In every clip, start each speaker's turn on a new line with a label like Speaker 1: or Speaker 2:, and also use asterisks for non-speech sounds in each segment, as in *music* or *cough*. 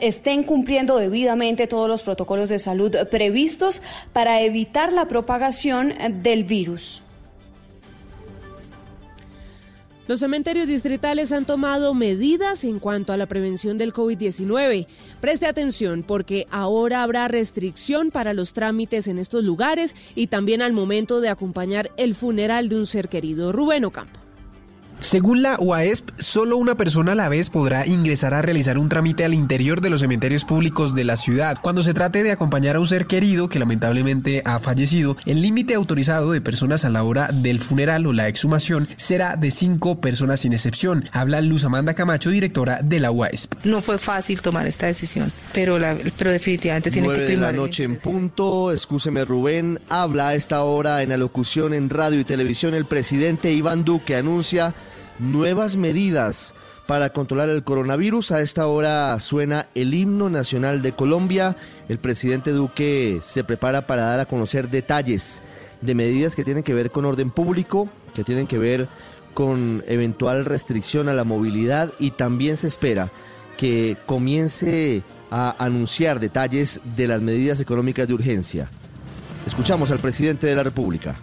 Speaker 1: estén cumpliendo debidamente todos los protocolos de salud previstos para evitar la propagación del virus.
Speaker 2: Los cementerios distritales han tomado medidas en cuanto a la prevención del COVID-19. Preste atención porque ahora habrá restricción para los trámites en estos lugares y también al momento de acompañar el funeral de un ser querido. Rubén Ocampo.
Speaker 3: Según la UASP, solo una persona a la vez podrá ingresar a realizar un trámite al interior de los cementerios públicos de la ciudad. Cuando se trate de acompañar a un ser querido que lamentablemente ha fallecido, el límite autorizado de personas a la hora del funeral o la exhumación será de cinco personas sin excepción. Habla Luz Amanda Camacho, directora de la UASP.
Speaker 4: No fue fácil tomar esta decisión, pero, la, pero definitivamente tiene que primar.
Speaker 5: de la noche en punto, escúcheme Rubén, habla a esta hora en alocución en radio y televisión el presidente Iván Duque anuncia nuevas medidas para controlar el coronavirus. A esta hora suena el himno nacional de Colombia. El presidente Duque se prepara para dar a conocer detalles de medidas que tienen que ver con orden público, que tienen que ver con eventual restricción a la movilidad y también se espera que comience a anunciar detalles de las medidas económicas de urgencia. Escuchamos al presidente de la República.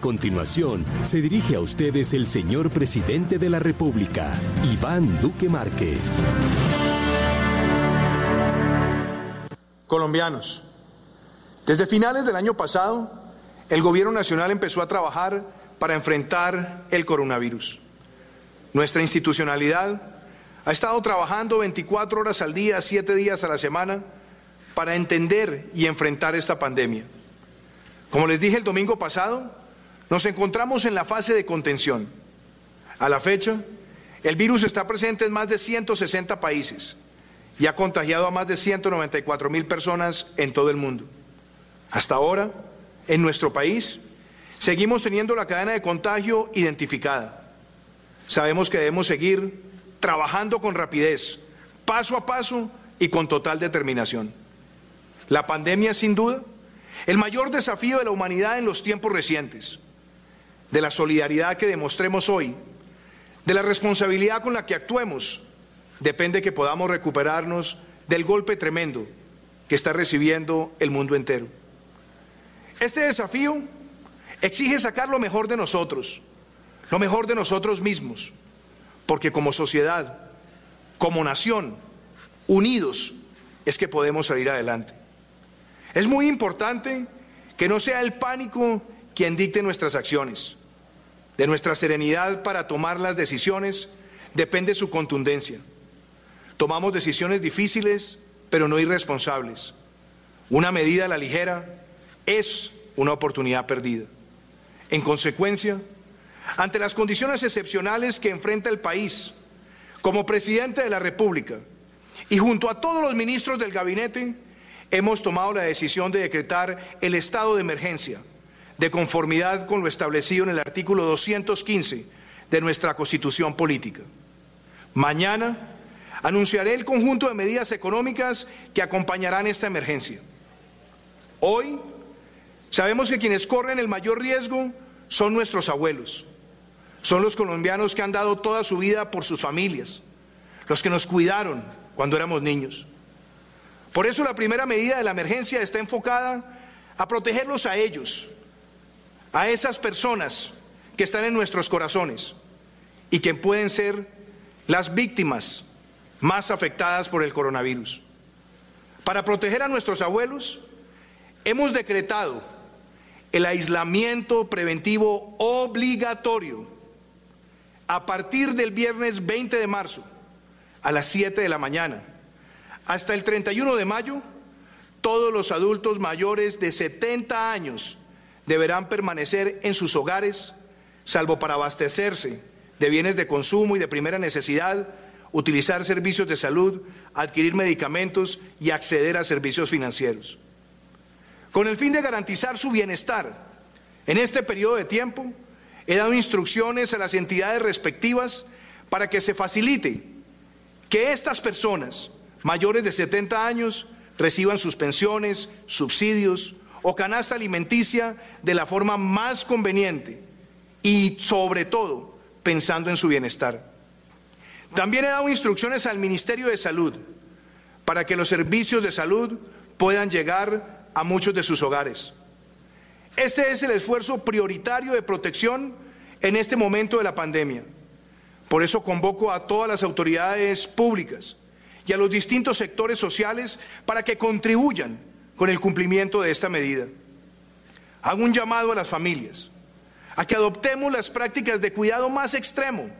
Speaker 6: Continuación, se dirige a ustedes el señor presidente de la República, Iván Duque Márquez.
Speaker 7: Colombianos, desde finales del año pasado, el Gobierno Nacional empezó a trabajar para enfrentar el coronavirus. Nuestra institucionalidad ha estado trabajando 24 horas al día, 7 días a la semana, para entender y enfrentar esta pandemia. Como les dije el domingo pasado, nos encontramos en la fase de contención. A la fecha, el virus está presente en más de 160 países y ha contagiado a más de 194 mil personas en todo el mundo. Hasta ahora, en nuestro país, seguimos teniendo la cadena de contagio identificada. Sabemos que debemos seguir trabajando con rapidez, paso a paso y con total determinación. La pandemia, sin duda, el mayor desafío de la humanidad en los tiempos recientes de la solidaridad que demostremos hoy, de la responsabilidad con la que actuemos, depende que podamos recuperarnos del golpe tremendo que está recibiendo el mundo entero. Este desafío exige sacar lo mejor de nosotros, lo mejor de nosotros mismos, porque como sociedad, como nación, unidos, es que podemos salir adelante. Es muy importante que no sea el pánico quien dicte nuestras acciones. De nuestra serenidad para tomar las decisiones depende su contundencia. Tomamos decisiones difíciles, pero no irresponsables. Una medida a la ligera es una oportunidad perdida. En consecuencia, ante las condiciones excepcionales que enfrenta el país, como presidente de la República y junto a todos los ministros del gabinete, hemos tomado la decisión de decretar el estado de emergencia de conformidad con lo establecido en el artículo 215 de nuestra Constitución Política. Mañana anunciaré el conjunto de medidas económicas que acompañarán esta emergencia. Hoy sabemos que quienes corren el mayor riesgo son nuestros abuelos, son los colombianos que han dado toda su vida por sus familias, los que nos cuidaron cuando éramos niños. Por eso la primera medida de la emergencia está enfocada a protegerlos a ellos, a esas personas que están en nuestros corazones y que pueden ser las víctimas más afectadas por el coronavirus. Para proteger a nuestros abuelos, hemos decretado el aislamiento preventivo obligatorio a partir del viernes 20 de marzo a las 7 de la mañana. Hasta el 31 de mayo, todos los adultos mayores de 70 años deberán permanecer en sus hogares, salvo para abastecerse de bienes de consumo y de primera necesidad, utilizar servicios de salud, adquirir medicamentos y acceder a servicios financieros. Con el fin de garantizar su bienestar, en este periodo de tiempo he dado instrucciones a las entidades respectivas para que se facilite que estas personas mayores de 70 años reciban sus pensiones, subsidios, o canasta alimenticia de la forma más conveniente y sobre todo pensando en su bienestar. También he dado instrucciones al Ministerio de Salud para que los servicios de salud puedan llegar a muchos de sus hogares. Este es el esfuerzo prioritario de protección en este momento de la pandemia. Por eso convoco a todas las autoridades públicas y a los distintos sectores sociales para que contribuyan con el cumplimiento de esta medida. Hago un llamado a las familias a que adoptemos las prácticas de cuidado más extremo,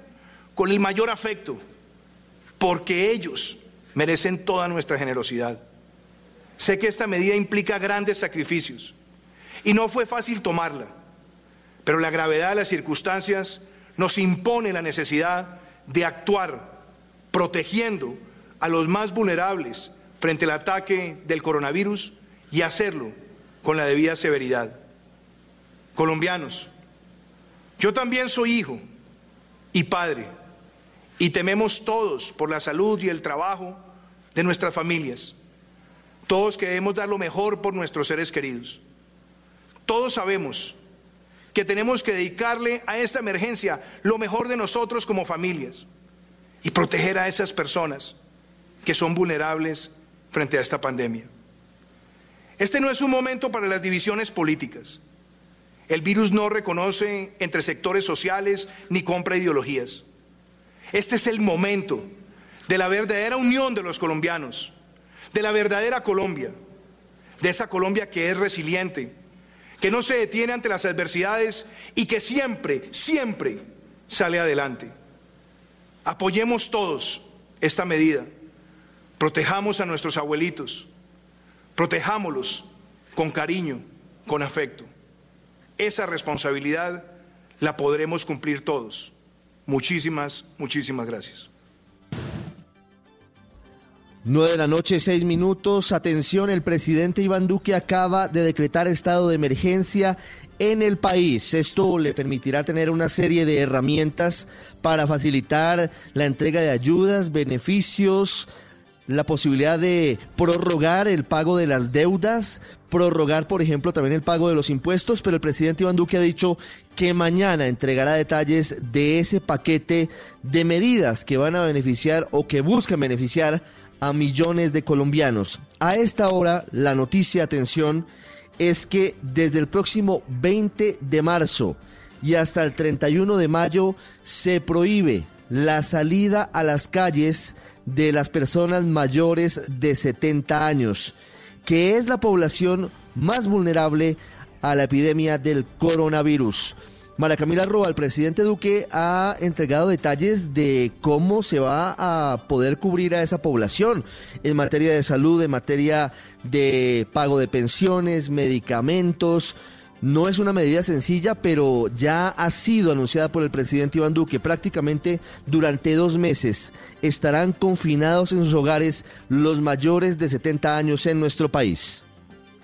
Speaker 7: con el mayor afecto, porque ellos merecen toda nuestra generosidad. Sé que esta medida implica grandes sacrificios y no fue fácil tomarla, pero la gravedad de las circunstancias nos impone la necesidad de actuar protegiendo a los más vulnerables frente al ataque del coronavirus y hacerlo con la debida severidad. Colombianos, yo también soy hijo y padre y tememos todos por la salud y el trabajo de nuestras familias. Todos queremos dar lo mejor por nuestros seres queridos. Todos sabemos que tenemos que dedicarle a esta emergencia lo mejor de nosotros como familias y proteger a esas personas que son vulnerables frente a esta pandemia. Este no es un momento para las divisiones políticas. El virus no reconoce entre sectores sociales ni compra ideologías. Este es el momento de la verdadera unión de los colombianos, de la verdadera Colombia, de esa Colombia que es resiliente, que no se detiene ante las adversidades y que siempre, siempre sale adelante. Apoyemos todos esta medida, protejamos a nuestros abuelitos, protejámoslos con cariño, con afecto. Esa responsabilidad la podremos cumplir todos. Muchísimas, muchísimas gracias.
Speaker 5: 9 de la noche, 6 minutos. Atención, el presidente Iván Duque acaba de decretar estado de emergencia en el país. Esto le permitirá tener una serie de herramientas para facilitar la entrega de ayudas, beneficios, la posibilidad de prorrogar el pago de las deudas, prorrogar, por ejemplo, también el pago de los impuestos, pero el presidente Iván Duque ha dicho que mañana entregará detalles de ese paquete de medidas que van a beneficiar o que buscan beneficiar a millones de colombianos. A esta hora, la noticia, atención, es que desde el próximo 20 de marzo y hasta el 31 de mayo se prohíbe la salida a las calles de las personas mayores de 70 años, que es la población más vulnerable a la epidemia del coronavirus. Mara Camila Roa, el presidente Duque ha entregado detalles de cómo se va a poder cubrir a esa población en materia de salud, en materia de pago de pensiones, medicamentos, no es una medida sencilla, pero ya ha sido anunciada por el presidente Iván Duque. Prácticamente durante dos meses estarán confinados en sus hogares los mayores de 70 años en nuestro país.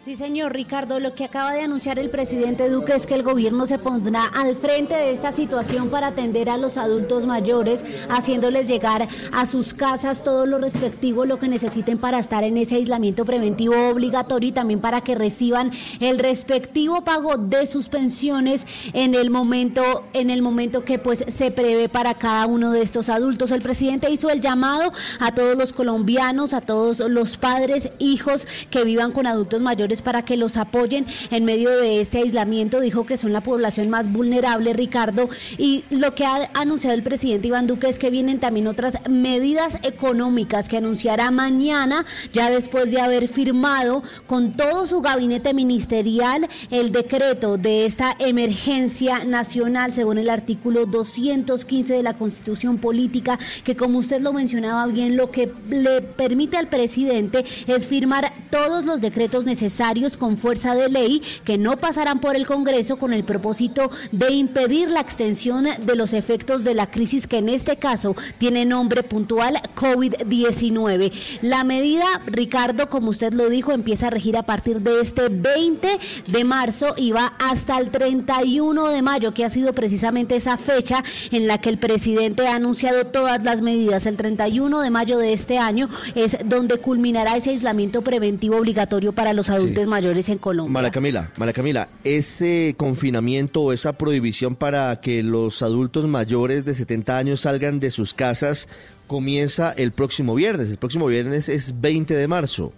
Speaker 8: Sí, señor Ricardo, lo que acaba de anunciar el presidente Duque es que el gobierno se pondrá al frente de esta situación para atender a los adultos mayores, haciéndoles llegar a sus casas todo lo respectivo, lo que necesiten para estar en ese aislamiento preventivo obligatorio y también para que reciban el respectivo pago de sus pensiones en el momento, en el momento que pues se prevé para cada uno de estos adultos. El presidente hizo el llamado a todos los colombianos, a todos los padres, hijos que vivan con adultos mayores para que los apoyen en medio de este aislamiento. Dijo que son la población más vulnerable, Ricardo. Y lo que ha anunciado el presidente Iván Duque es que vienen también otras medidas económicas que anunciará mañana, ya después de haber firmado con todo su gabinete ministerial el decreto de esta emergencia nacional, según el artículo 215 de la Constitución Política, que como usted lo mencionaba bien, lo que le permite al presidente es firmar todos los decretos necesarios con fuerza de ley que no pasarán por el Congreso con el propósito de impedir la extensión de los efectos de la crisis que en este caso tiene nombre puntual COVID-19. La medida, Ricardo, como usted lo dijo, empieza a regir a partir de este 20 de marzo y va hasta el 31 de mayo, que ha sido precisamente esa fecha en la que el presidente ha anunciado todas las medidas. El 31 de mayo de este año es donde culminará ese aislamiento preventivo obligatorio para los adultos adultos mayores en Colombia.
Speaker 5: Mara Camila, Mara Camila, ese confinamiento o esa prohibición para que los adultos mayores de 70 años salgan de sus casas comienza el próximo viernes. El próximo viernes es 20 de marzo.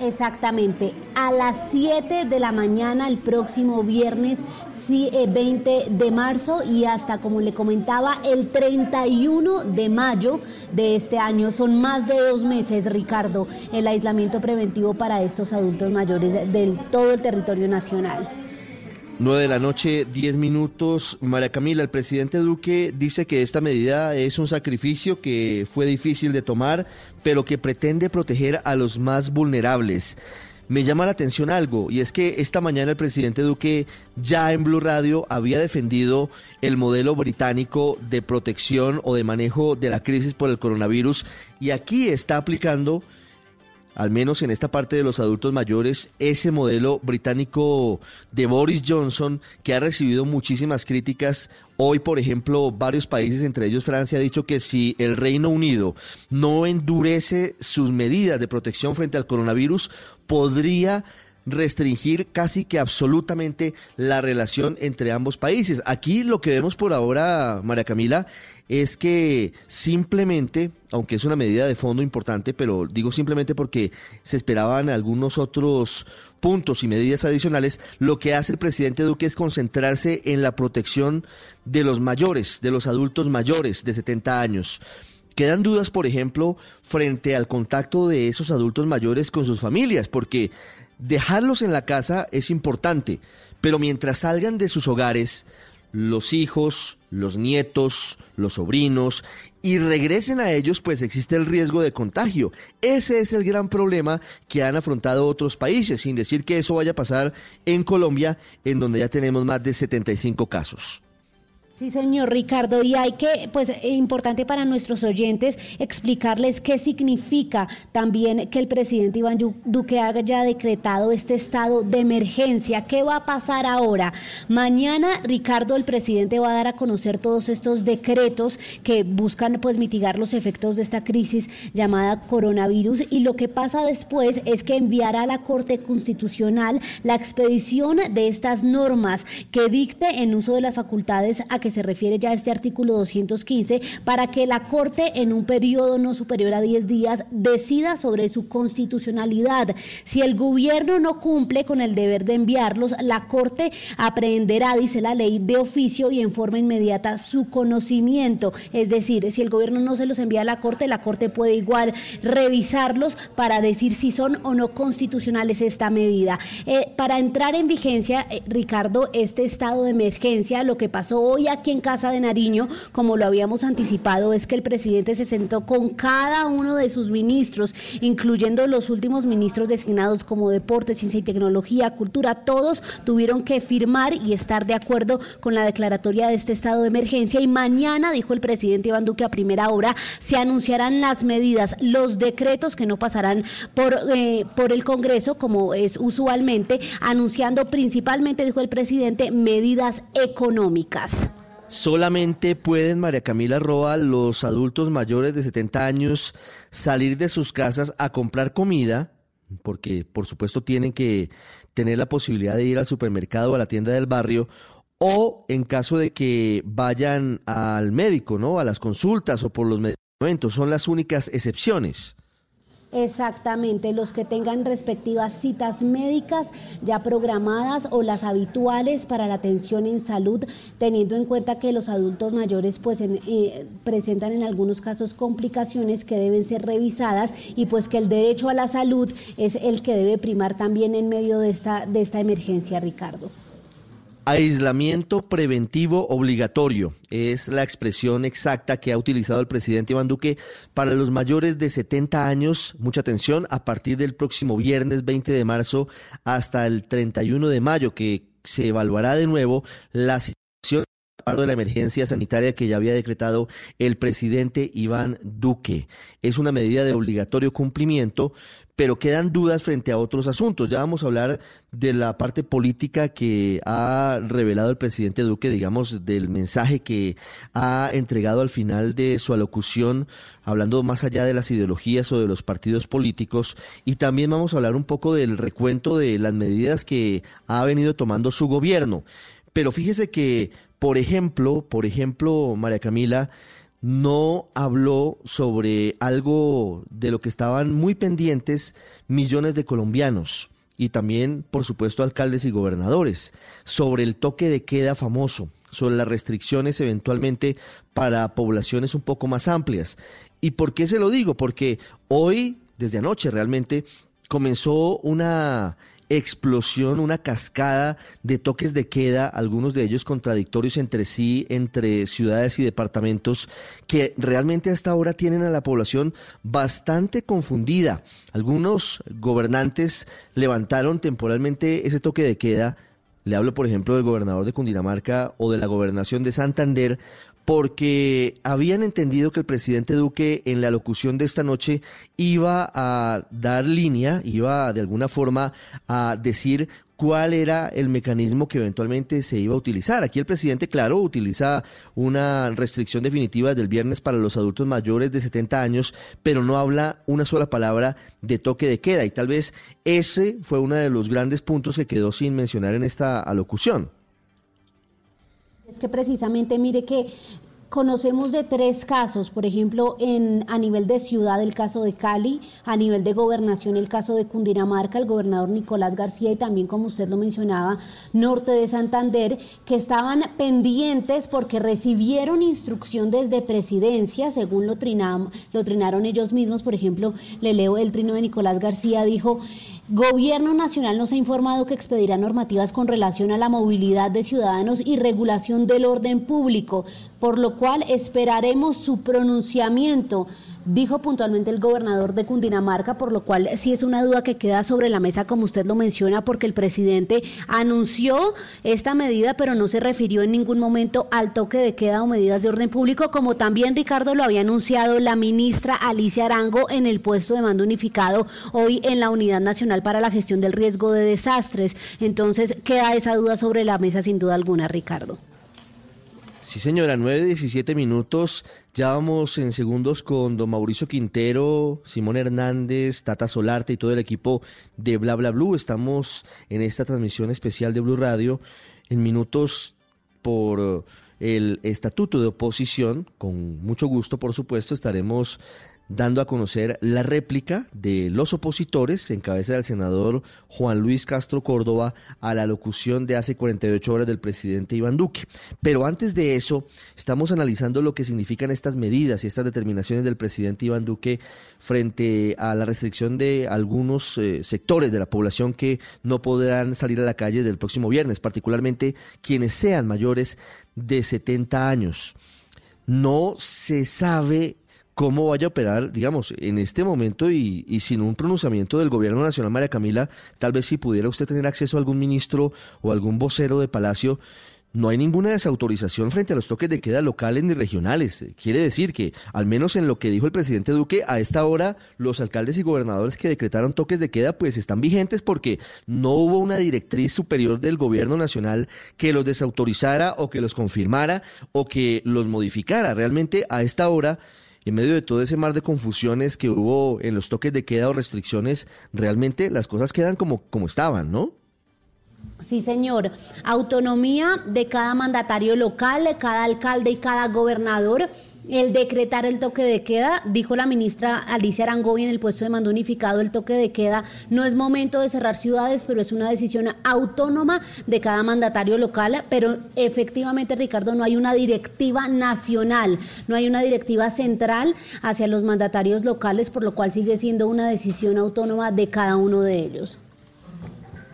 Speaker 8: Exactamente, a las 7 de la mañana el próximo viernes sí, 20 eh, de marzo y hasta, como le comentaba, el 31 de mayo de este año. Son más de dos meses, Ricardo, el aislamiento preventivo para estos adultos mayores del todo el territorio nacional.
Speaker 5: 9 de la noche, 10 minutos. María Camila, el presidente Duque dice que esta medida es un sacrificio que fue difícil de tomar, pero que pretende proteger a los más vulnerables. Me llama la atención algo, y es que esta mañana el presidente Duque ya en Blue Radio había defendido el modelo británico de protección o de manejo de la crisis por el coronavirus, y aquí está aplicando al menos en esta parte de los adultos mayores, ese modelo británico de Boris Johnson, que ha recibido muchísimas críticas. Hoy, por ejemplo, varios países, entre ellos Francia, ha dicho que si el Reino Unido no endurece sus medidas de protección frente al coronavirus, podría restringir casi que absolutamente la relación entre ambos países. Aquí lo que vemos por ahora, María Camila, es que simplemente, aunque es una medida de fondo importante, pero digo simplemente porque se esperaban algunos otros puntos y medidas adicionales, lo que hace el presidente Duque es concentrarse en la protección de los mayores, de los adultos mayores de 70 años. Quedan dudas, por ejemplo, frente al contacto de esos adultos mayores con sus familias, porque dejarlos en la casa es importante, pero mientras salgan de sus hogares, los hijos, los nietos, los sobrinos, y regresen a ellos, pues existe el riesgo de contagio. Ese es el gran problema que han afrontado otros países, sin decir que eso vaya a pasar en Colombia, en donde ya tenemos más de 75 casos.
Speaker 8: Sí, señor Ricardo, y hay que, pues, eh, importante para nuestros oyentes explicarles qué significa también que el presidente Iván Duque haya decretado este estado de emergencia. ¿Qué va a pasar ahora? Mañana, Ricardo, el presidente va a dar a conocer todos estos decretos que buscan, pues, mitigar los efectos de esta crisis llamada coronavirus. Y lo que pasa después es que enviará a la Corte Constitucional la expedición de estas normas que dicte en uso de las facultades a que se refiere ya este artículo 215, para que la Corte en un periodo no superior a 10 días decida sobre su constitucionalidad. Si el gobierno no cumple con el deber de enviarlos, la Corte aprehenderá, dice la ley, de oficio y en forma inmediata su conocimiento. Es decir, si el gobierno no se los envía a la Corte, la Corte puede igual revisarlos para decir si son o no constitucionales esta medida. Eh, para entrar en vigencia, eh, Ricardo, este estado de emergencia, lo que pasó hoy aquí en Casa de Nariño, como lo habíamos anticipado, es que el presidente se sentó con cada uno de sus ministros, incluyendo los últimos ministros designados como Deporte, Ciencia y Tecnología, Cultura, todos tuvieron que firmar y estar de acuerdo con la declaratoria de este estado de emergencia y mañana, dijo el presidente Iván Duque a primera hora, se anunciarán las medidas, los decretos que no pasarán por, eh, por el Congreso, como es usualmente, anunciando principalmente, dijo el presidente, medidas económicas.
Speaker 5: Solamente pueden, María Camila Roa, los adultos mayores de 70 años salir de sus casas a comprar comida, porque por supuesto tienen que tener la posibilidad de ir al supermercado o a la tienda del barrio, o en caso de que vayan al médico, ¿no? A las consultas o por los medicamentos, son las únicas excepciones.
Speaker 8: Exactamente, los que tengan respectivas citas médicas ya programadas o las habituales para la atención en salud, teniendo en cuenta que los adultos mayores pues eh, presentan en algunos casos complicaciones que deben ser revisadas y pues que el derecho a la salud es el que debe primar también en medio de esta, de esta emergencia, Ricardo.
Speaker 5: Aislamiento preventivo obligatorio es la expresión exacta que ha utilizado el presidente Iván Duque para los mayores de 70 años. Mucha atención, a partir del próximo viernes 20 de marzo hasta el 31 de mayo, que se evaluará de nuevo la situación de la emergencia sanitaria que ya había decretado el presidente Iván Duque. Es una medida de obligatorio cumplimiento, pero quedan dudas frente a otros asuntos. Ya vamos a hablar de la parte política que ha revelado el presidente Duque, digamos, del mensaje que ha entregado al final de su alocución, hablando más allá de las ideologías o de los partidos políticos, y también vamos a hablar un poco del recuento de las medidas que ha venido tomando su gobierno. Pero fíjese que, por ejemplo, por ejemplo, María Camila, no habló sobre algo de lo que estaban muy pendientes millones de colombianos y también, por supuesto, alcaldes y gobernadores, sobre el toque de queda famoso, sobre las restricciones eventualmente para poblaciones un poco más amplias. ¿Y por qué se lo digo? Porque hoy, desde anoche realmente, comenzó una explosión, una cascada de toques de queda, algunos de ellos contradictorios entre sí, entre ciudades y departamentos, que realmente hasta ahora tienen a la población bastante confundida. Algunos gobernantes levantaron temporalmente ese toque de queda. Le hablo, por ejemplo, del gobernador de Cundinamarca o de la gobernación de Santander, porque habían entendido que el presidente Duque en la locución de esta noche iba a dar línea, iba de alguna forma a decir cuál era el mecanismo que eventualmente se iba a utilizar. Aquí el presidente, claro, utiliza una restricción definitiva del viernes para los adultos mayores de 70 años, pero no habla una sola palabra de toque de queda y tal vez ese fue uno de los grandes puntos que quedó sin mencionar en esta alocución.
Speaker 8: Es que precisamente mire que Conocemos de tres casos, por ejemplo, a nivel de ciudad el caso de Cali, a nivel de gobernación el caso de Cundinamarca, el gobernador Nicolás García y también, como usted lo mencionaba, norte de Santander, que estaban pendientes porque recibieron instrucción desde presidencia, según lo, lo trinaron ellos mismos. Por ejemplo, le leo el trino de Nicolás García, dijo, Gobierno Nacional nos ha informado que expedirá normativas con relación a la movilidad de ciudadanos y regulación del orden público, por lo cual esperaremos su pronunciamiento dijo puntualmente el gobernador de Cundinamarca, por lo cual sí es una duda que queda sobre la mesa, como usted lo menciona, porque el presidente anunció esta medida, pero no se refirió en ningún momento al toque de queda o medidas de orden público, como también Ricardo lo había anunciado la ministra Alicia Arango en el puesto de mando unificado hoy en la Unidad Nacional para la Gestión del Riesgo de Desastres. Entonces queda esa duda sobre la mesa sin duda alguna, Ricardo.
Speaker 5: Sí, señora, 9, 17 minutos. Ya vamos en segundos con don Mauricio Quintero, Simón Hernández, Tata Solarte y todo el equipo de Bla Bla Blue. Estamos en esta transmisión especial de Blue Radio en minutos por el estatuto de oposición. Con mucho gusto, por supuesto, estaremos dando a conocer la réplica de los opositores en cabeza del senador Juan Luis Castro Córdoba a la locución de hace 48 horas del presidente Iván Duque. Pero antes de eso, estamos analizando lo que significan estas medidas y estas determinaciones del presidente Iván Duque frente a la restricción de algunos eh, sectores de la población que no podrán salir a la calle del próximo viernes, particularmente quienes sean mayores de 70 años. No se sabe cómo vaya a operar, digamos, en este momento y, sin un pronunciamiento del gobierno nacional, María Camila, tal vez si pudiera usted tener acceso a algún ministro o algún vocero de Palacio, no hay ninguna desautorización frente a los toques de queda locales ni regionales. Quiere decir que, al menos en lo que dijo el presidente Duque, a esta hora los alcaldes y gobernadores que decretaron toques de queda pues están vigentes porque no hubo una directriz superior del gobierno nacional que los desautorizara o que los confirmara o que los modificara. Realmente a esta hora en medio de todo ese mar de confusiones que hubo en los toques de queda o restricciones, realmente las cosas quedan como, como estaban, ¿no?
Speaker 8: Sí, señor. Autonomía de cada mandatario local, de cada alcalde y cada gobernador el decretar el toque de queda, dijo la ministra Alicia Arangoy en el puesto de mando unificado, el toque de queda no es momento de cerrar ciudades, pero es una decisión autónoma de cada mandatario local, pero efectivamente, Ricardo, no hay una directiva nacional, no hay una directiva central hacia los mandatarios locales, por lo cual sigue siendo una decisión autónoma de cada uno de ellos.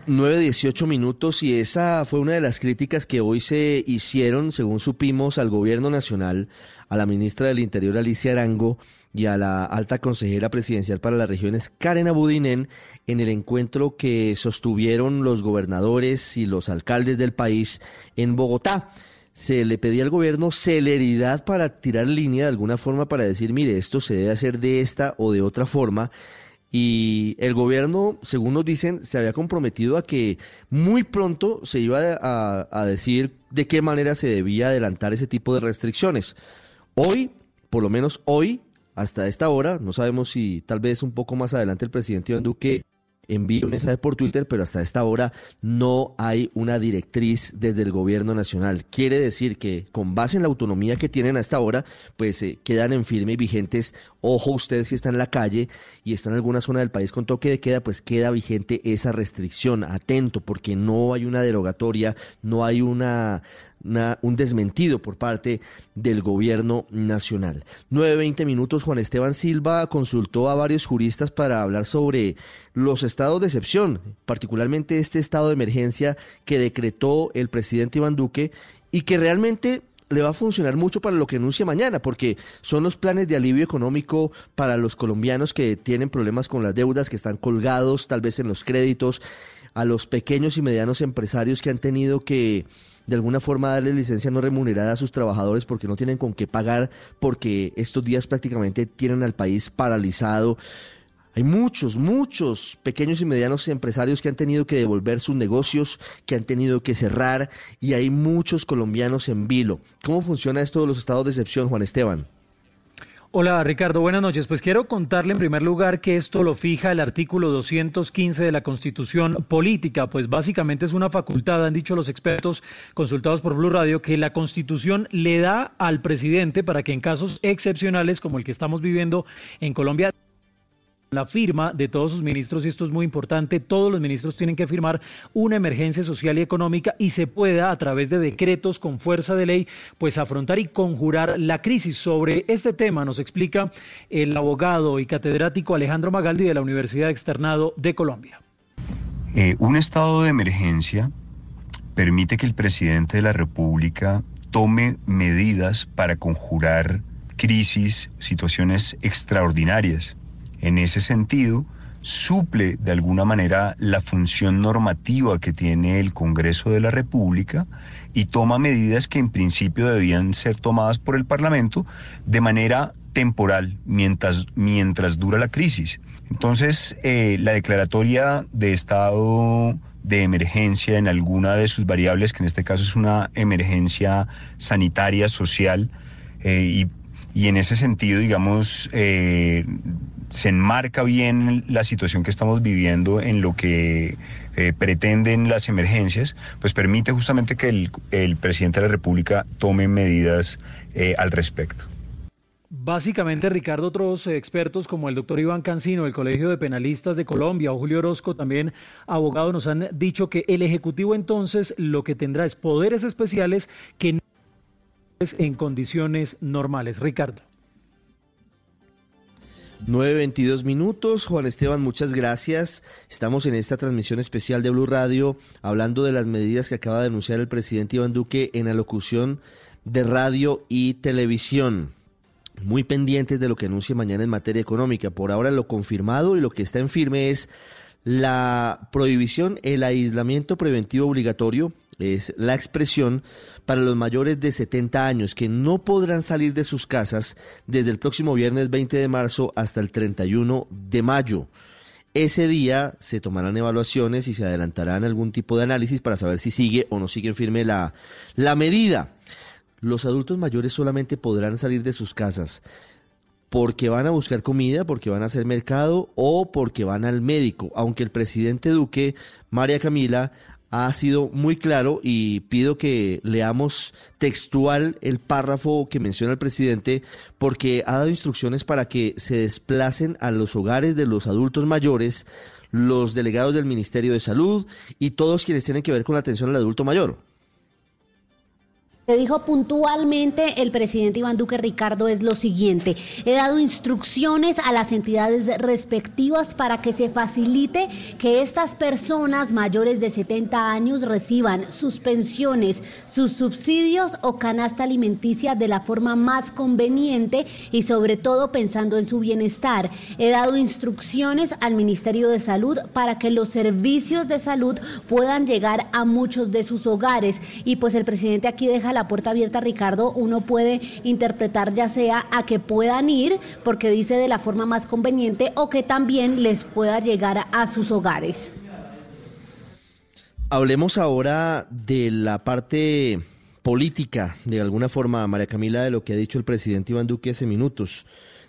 Speaker 5: 9, 18 minutos y esa fue una de las críticas que hoy se hicieron, según supimos, al gobierno nacional a la ministra del Interior Alicia Arango y a la alta consejera presidencial para las regiones Karen Abudinen en el encuentro que sostuvieron los gobernadores y los alcaldes del país en Bogotá. se le pedía al gobierno celeridad para tirar línea de alguna forma para decir, mire, esto se debe hacer de esta o de otra forma. Y el gobierno, según nos dicen, se había comprometido a que muy pronto se iba a, a decir de qué manera se debía adelantar ese tipo de restricciones. Hoy, por lo menos hoy, hasta esta hora, no sabemos si tal vez un poco más adelante el presidente Iván Duque envíe un mensaje por Twitter, pero hasta esta hora no hay una directriz desde el gobierno nacional. Quiere decir que con base en la autonomía que tienen hasta ahora, pues eh, quedan en firme y vigentes. Ojo, ustedes si están en la calle y están en alguna zona del país con toque de queda, pues queda vigente esa restricción. Atento, porque no hay una derogatoria, no hay una un desmentido por parte del gobierno nacional. 9.20 minutos, Juan Esteban Silva consultó a varios juristas para hablar sobre los estados de excepción, particularmente este estado de emergencia que decretó el presidente Iván Duque y que realmente le va a funcionar mucho para lo que anuncia mañana, porque son los planes de alivio económico para los colombianos que tienen problemas con las deudas, que están colgados tal vez en los créditos, a los pequeños y medianos empresarios que han tenido que de alguna forma darle licencia no remunerada a sus trabajadores porque no tienen con qué pagar, porque estos días prácticamente tienen al país paralizado. Hay muchos, muchos pequeños y medianos empresarios que han tenido que devolver sus negocios, que han tenido que cerrar y hay muchos colombianos en vilo. ¿Cómo funciona esto de los estados de excepción, Juan Esteban?
Speaker 9: Hola Ricardo, buenas noches. Pues quiero contarle en primer lugar que esto lo fija el artículo 215 de la Constitución Política, pues básicamente es una facultad, han dicho los expertos consultados por Blue Radio, que la Constitución le da al presidente para que en casos excepcionales como el que estamos viviendo en Colombia la firma de todos sus ministros, y esto es muy importante, todos los ministros tienen que firmar una emergencia social y económica y se pueda a través de decretos con fuerza de ley, pues afrontar y conjurar la crisis. Sobre este tema nos explica el abogado y catedrático Alejandro Magaldi de la Universidad Externado de Colombia.
Speaker 10: Eh, un estado de emergencia permite que el presidente de la República tome medidas para conjurar crisis, situaciones extraordinarias en ese sentido, suple de alguna manera la función normativa que tiene el Congreso de la República y toma medidas que en principio debían ser tomadas por el Parlamento de manera temporal mientras, mientras dura la crisis. Entonces, eh, la declaratoria de estado de emergencia en alguna de sus variables, que en este caso es una emergencia sanitaria, social, eh, y, y, en ese sentido, digamos, eh, se enmarca bien la situación que estamos viviendo en lo que eh, pretenden las emergencias, pues permite justamente que el, presidente de la República tome medidas eh, al respecto.
Speaker 9: Básicamente, Ricardo, otros expertos como el doctor Iván Cancino, del Colegio de Penalistas de Colombia, o Julio Orozco, también abogado, nos han dicho que el Ejecutivo entonces lo que tendrá es poderes especiales que no en condiciones normales. Ricardo.
Speaker 5: 9.22 minutos. Juan Esteban, muchas gracias. Estamos en esta transmisión especial de Blue Radio hablando de las medidas que acaba de anunciar el presidente Iván Duque en la locución de radio y televisión. Muy pendientes de lo que anuncie mañana en materia económica. Por ahora lo confirmado y lo que está en firme es la prohibición, el aislamiento preventivo obligatorio es la expresión para los mayores de 70 años que no podrán salir de sus casas desde el próximo viernes 20 de marzo hasta el 31 de mayo. Ese día se tomarán evaluaciones y se adelantarán algún tipo de análisis para saber si sigue o no sigue firme la, la medida. Los adultos mayores solamente podrán salir de sus casas porque van a buscar comida, porque van a hacer mercado o porque van al médico, aunque el presidente Duque, María Camila, ha sido muy claro y pido que leamos textual el párrafo que menciona el presidente porque ha dado instrucciones para que se desplacen a los hogares de los adultos mayores, los delegados del Ministerio de Salud y todos quienes tienen que ver con la atención al adulto mayor.
Speaker 8: Que dijo puntualmente el presidente Iván Duque Ricardo es lo siguiente. He dado instrucciones a las entidades respectivas para que se facilite que estas personas mayores de 70 años reciban sus pensiones, sus subsidios o canasta alimenticia de la forma más conveniente y sobre todo pensando en su bienestar. He dado instrucciones al Ministerio de Salud para que los servicios de salud puedan llegar a muchos de sus hogares y pues el presidente aquí deja la puerta abierta, Ricardo, uno puede interpretar ya sea a que puedan ir, porque dice de la forma más conveniente, o que también les pueda llegar a sus hogares.
Speaker 5: Hablemos ahora de la parte política, de alguna forma, María Camila, de lo que ha dicho el presidente Iván Duque hace minutos.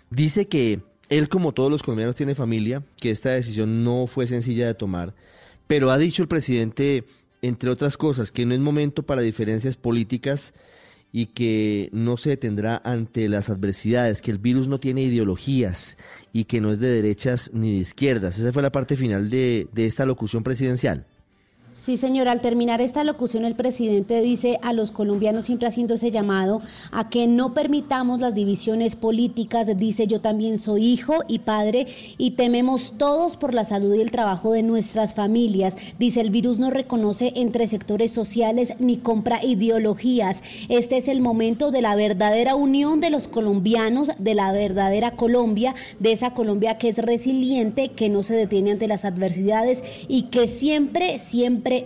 Speaker 5: Dice que él, como todos los colombianos, tiene familia, que esta decisión no fue sencilla de tomar, pero ha dicho el presidente, entre otras cosas, que no es momento para diferencias políticas y que no se detendrá ante las adversidades, que el virus no tiene ideologías y que no es de derechas ni de izquierdas. Esa fue la parte final de, de esta locución presidencial.
Speaker 8: Sí, señora, al terminar esta locución el presidente dice a los colombianos siempre haciendo ese llamado a que no permitamos las divisiones políticas, dice yo también soy hijo y padre y tememos todos por la salud y el trabajo de nuestras familias. Dice el virus no reconoce entre sectores sociales ni compra ideologías. Este es el momento de la verdadera unión de los colombianos, de la verdadera Colombia, de esa Colombia que es resiliente, que no se detiene ante las adversidades y que siempre,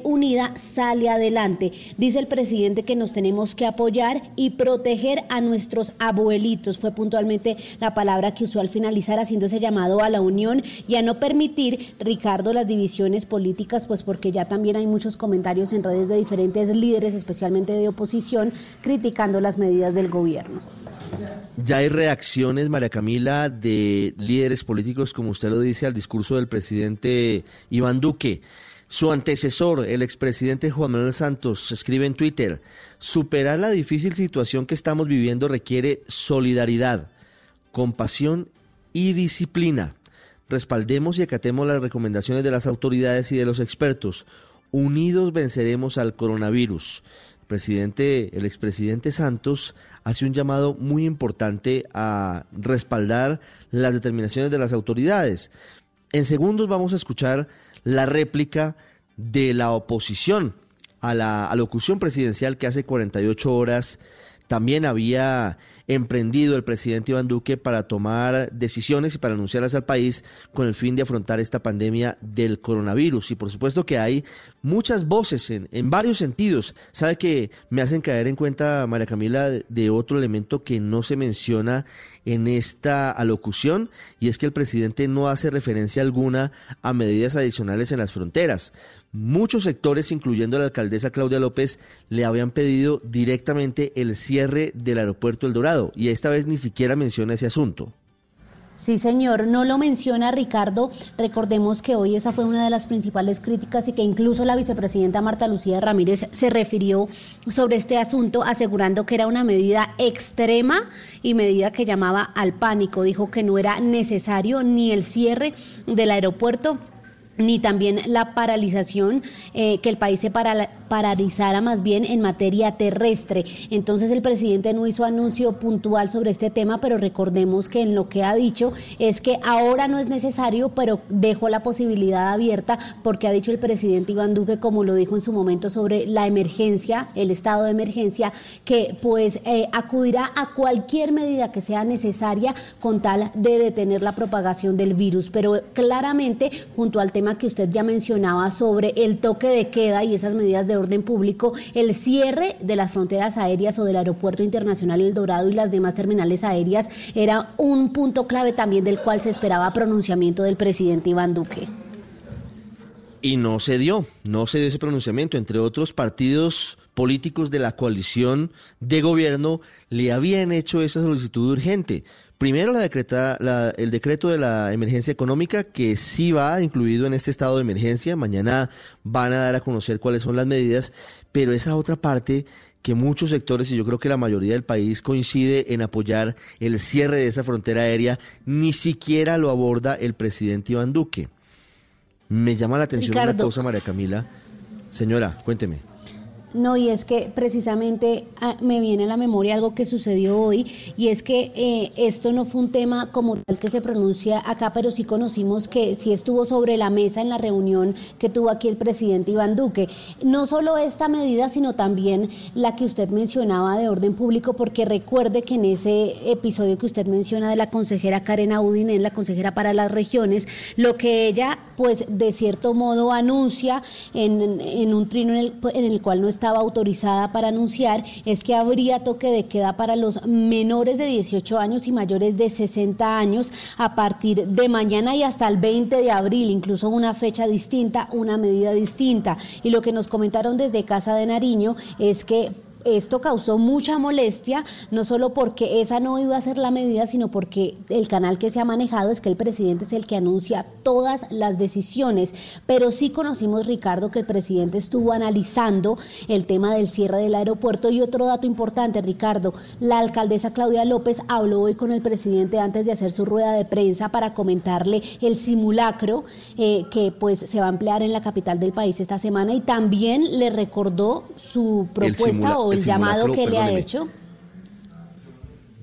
Speaker 8: unida sale adelante. Dice el presidente que nos tenemos que apoyar y proteger a nuestros abuelitos. Fue puntualmente la palabra que usó al finalizar haciendo ese llamado a la unión y a no permitir, Ricardo, las divisiones políticas, pues porque ya también hay muchos comentarios en redes de diferentes líderes, especialmente de oposición, criticando las medidas del gobierno.
Speaker 5: Ya hay reacciones, María Camila, de líderes políticos, como usted lo dice, al discurso del presidente Iván Duque. Su antecesor, el expresidente Juan Manuel Santos, escribe en Twitter, superar la difícil situación que estamos viviendo requiere solidaridad, compasión y disciplina. Respaldemos y acatemos las recomendaciones de las autoridades y de los expertos. Unidos venceremos al coronavirus. El presidente, el expresidente Santos hace un llamado muy importante a respaldar las determinaciones de las autoridades. En segundos vamos a escuchar la réplica de la oposición a la alocución presidencial que hace 48 horas también había emprendido el presidente Iván Duque para tomar decisiones y para anunciarlas al país con el fin de afrontar esta pandemia del coronavirus. Y por supuesto que hay muchas voces en, varios sentidos. Sabe que me hacen caer en cuenta, María Camila, de otro elemento que no se menciona en esta alocución y es que el presidente no hace referencia alguna a medidas adicionales en las fronteras. Muchos sectores, incluyendo la alcaldesa Claudia López, le habían pedido directamente el cierre del aeropuerto El Dorado y esta vez ni siquiera menciona ese asunto.
Speaker 8: Sí, señor, no lo menciona Ricardo. Recordemos que hoy esa fue una de las principales críticas y que incluso la vicepresidenta Marta Lucía Ramírez se refirió sobre este asunto, asegurando que era una medida extrema y medida que llamaba al pánico. Dijo que no era necesario ni el cierre del aeropuerto ni también la paralización, eh, que el país se paralizara más bien en materia terrestre. Entonces el presidente no hizo anuncio puntual sobre este tema, pero recordemos que en lo que ha dicho es que ahora no es necesario, pero dejó la posibilidad abierta porque ha dicho el presidente Iván Duque, como lo dijo en su momento sobre la emergencia, el estado de emergencia, que pues eh, acudirá a cualquier medida que sea necesaria con tal de detener la propagación del virus. Pero claramente, junto al tema que usted ya mencionaba sobre el toque de queda y esas medidas de orden público, el cierre de las fronteras aéreas o del Aeropuerto Internacional El Dorado y las demás terminales aéreas era un punto clave también del cual se esperaba pronunciamiento del presidente Iván Duque.
Speaker 5: Y no se dio, no se dio ese pronunciamiento. Entre otros partidos políticos de la coalición de gobierno le habían hecho esa solicitud urgente. Primero, la el decreto de la emergencia económica, que sí va incluido en este estado de emergencia. Mañana van a dar a conocer cuáles son las medidas, pero esa otra parte que muchos sectores, y yo creo que la mayoría del país coincide en apoyar el cierre de esa frontera aérea, ni siquiera lo aborda el presidente Iván Duque. Me llama la atención una cosa, María Camila. Señora, cuénteme.
Speaker 8: No, y es que precisamente ah, me viene a la memoria algo que sucedió hoy, y es que eh, esto no fue un tema como tal que se pronuncia acá, pero sí conocimos que sí estuvo sobre la mesa en la reunión que tuvo aquí el presidente Iván Duque. No solo esta medida, sino también la que usted mencionaba de orden público, porque recuerde que en ese episodio que usted menciona de la consejera Karen Audinen, la consejera para las regiones, lo que ella, pues de cierto modo, anuncia en, un trino en el, en el cual no está estaba autorizada para anunciar es que habría toque de queda para los menores de 18 años y mayores de 60 años a partir de mañana y hasta el 20 de abril, incluso una fecha distinta, una medida distinta. Y lo que nos comentaron desde Casa de Nariño es que esto causó mucha molestia, no solo porque esa no iba a ser la medida, sino porque el canal que se ha manejado es que el presidente es el que anuncia todas las decisiones. Pero sí conocimos, Ricardo, que el presidente estuvo analizando el tema del cierre del aeropuerto. Y otro dato importante, Ricardo, la alcaldesa Claudia López habló hoy con el presidente antes de hacer su rueda de prensa para comentarle el simulacro eh, que pues se va a emplear en la capital del país esta semana y también le recordó su propuesta o el, llamado que le ha hecho.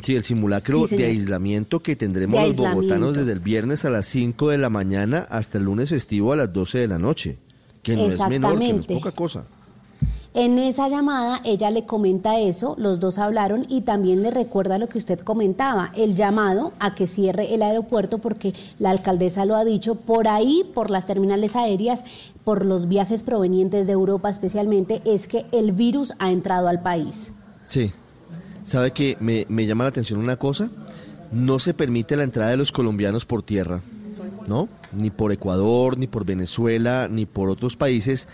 Speaker 5: Sí, el simulacro de aislamiento que tendremos los bogotanos desde el viernes a las 5 de la mañana hasta el lunes festivo a las 12 de la noche. Que no es menor, que no es poca cosa.
Speaker 8: En esa llamada ella le comenta eso, los dos hablaron y también le recuerda lo que usted comentaba, el llamado a que cierre el aeropuerto porque la alcaldesa lo ha dicho, por ahí, por las terminales aéreas, por los viajes provenientes de Europa especialmente, es que el virus ha entrado al país.
Speaker 5: Sí, ¿sabe que me, me llama la atención una cosa? No se permite la entrada de los colombianos por tierra, ¿no? Ni por Ecuador, ni por Venezuela, ni por otros países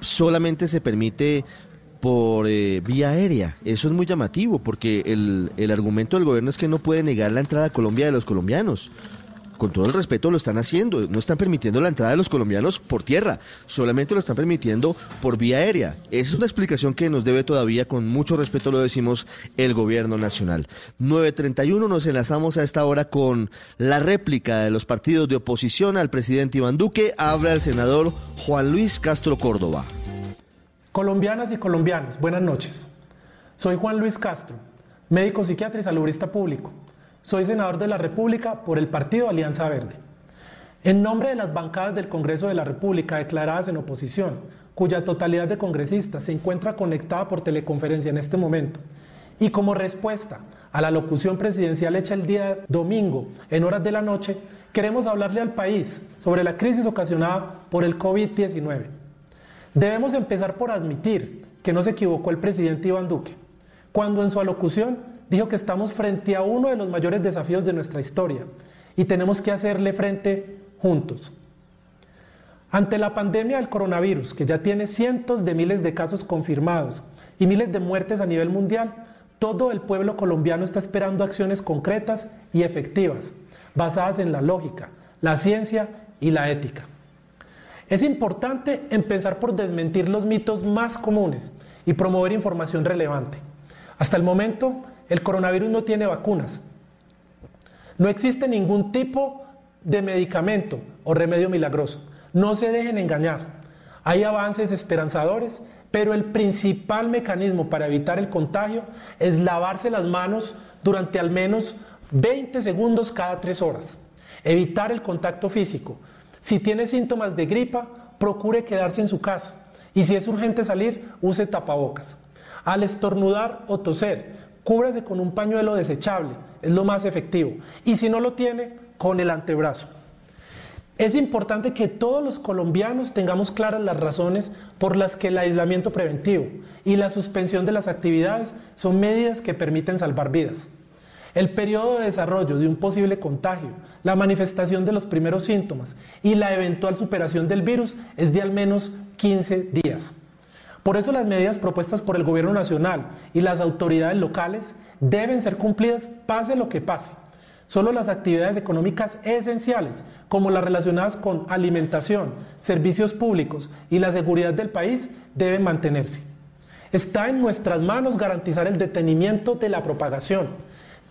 Speaker 5: solamente se permite por eh, vía aérea. Eso es muy llamativo porque el, el, argumento del gobierno es que no puede negar la entrada a Colombia de los colombianos. Con todo el respeto lo están haciendo, no están permitiendo la entrada de los colombianos por tierra, solamente lo están permitiendo por vía aérea. Esa es una explicación que nos debe todavía, con mucho respeto lo decimos, el gobierno nacional. 9.31 nos enlazamos a esta hora con la réplica de los partidos de oposición al presidente Iván Duque. Habla el senador Juan Luis Castro Córdoba.
Speaker 11: Colombianas y colombianos, buenas noches. Soy Juan Luis Castro, médico psiquiatra y salubrista público. Soy senador de la República por el Partido Alianza Verde. En nombre de las bancadas del Congreso de la República declaradas en oposición, cuya totalidad de congresistas se encuentra conectada por teleconferencia en este momento, y como respuesta a la locución presidencial hecha el día domingo en horas de la noche, queremos hablarle al país sobre la crisis ocasionada por el COVID-19 Debemos empezar por admitir que no se equivocó el presidente Iván Duque, cuando en su alocución dijo que estamos frente a uno de los mayores desafíos de nuestra historia y tenemos que hacerle frente juntos. Ante la pandemia del coronavirus, que ya tiene cientos de miles de casos confirmados y miles de muertes a nivel mundial, todo el pueblo colombiano está esperando acciones concretas y efectivas, basadas en la lógica, la ciencia y la ética. Es importante empezar por desmentir los mitos más comunes y promover información relevante. Hasta el momento, el coronavirus no tiene vacunas. No existe ningún tipo de medicamento o remedio milagroso. No se dejen engañar. Hay avances esperanzadores, pero el principal mecanismo para evitar el contagio es lavarse las manos durante al menos 20 segundos cada 3 horas. Evitar el contacto físico, si tiene síntomas de gripa, procure quedarse en su casa. Y si es urgente salir, use tapabocas. Al estornudar o toser, cúbrase con un pañuelo desechable, es lo más efectivo. Y si no lo tiene, con el antebrazo. Es importante que todos los colombianos tengamos claras las razones por las que el aislamiento preventivo y la suspensión de las actividades son medidas que permiten salvar vidas. El periodo de desarrollo de un posible contagio, la manifestación de los primeros síntomas y la eventual superación del virus es de al menos 15 días. Por eso las medidas propuestas por el Gobierno Nacional y las autoridades locales deben ser cumplidas pase lo que pase. Solo las actividades económicas esenciales, como las relacionadas con alimentación, servicios públicos y la seguridad del país, deben mantenerse. Está en nuestras manos garantizar el detenimiento de la propagación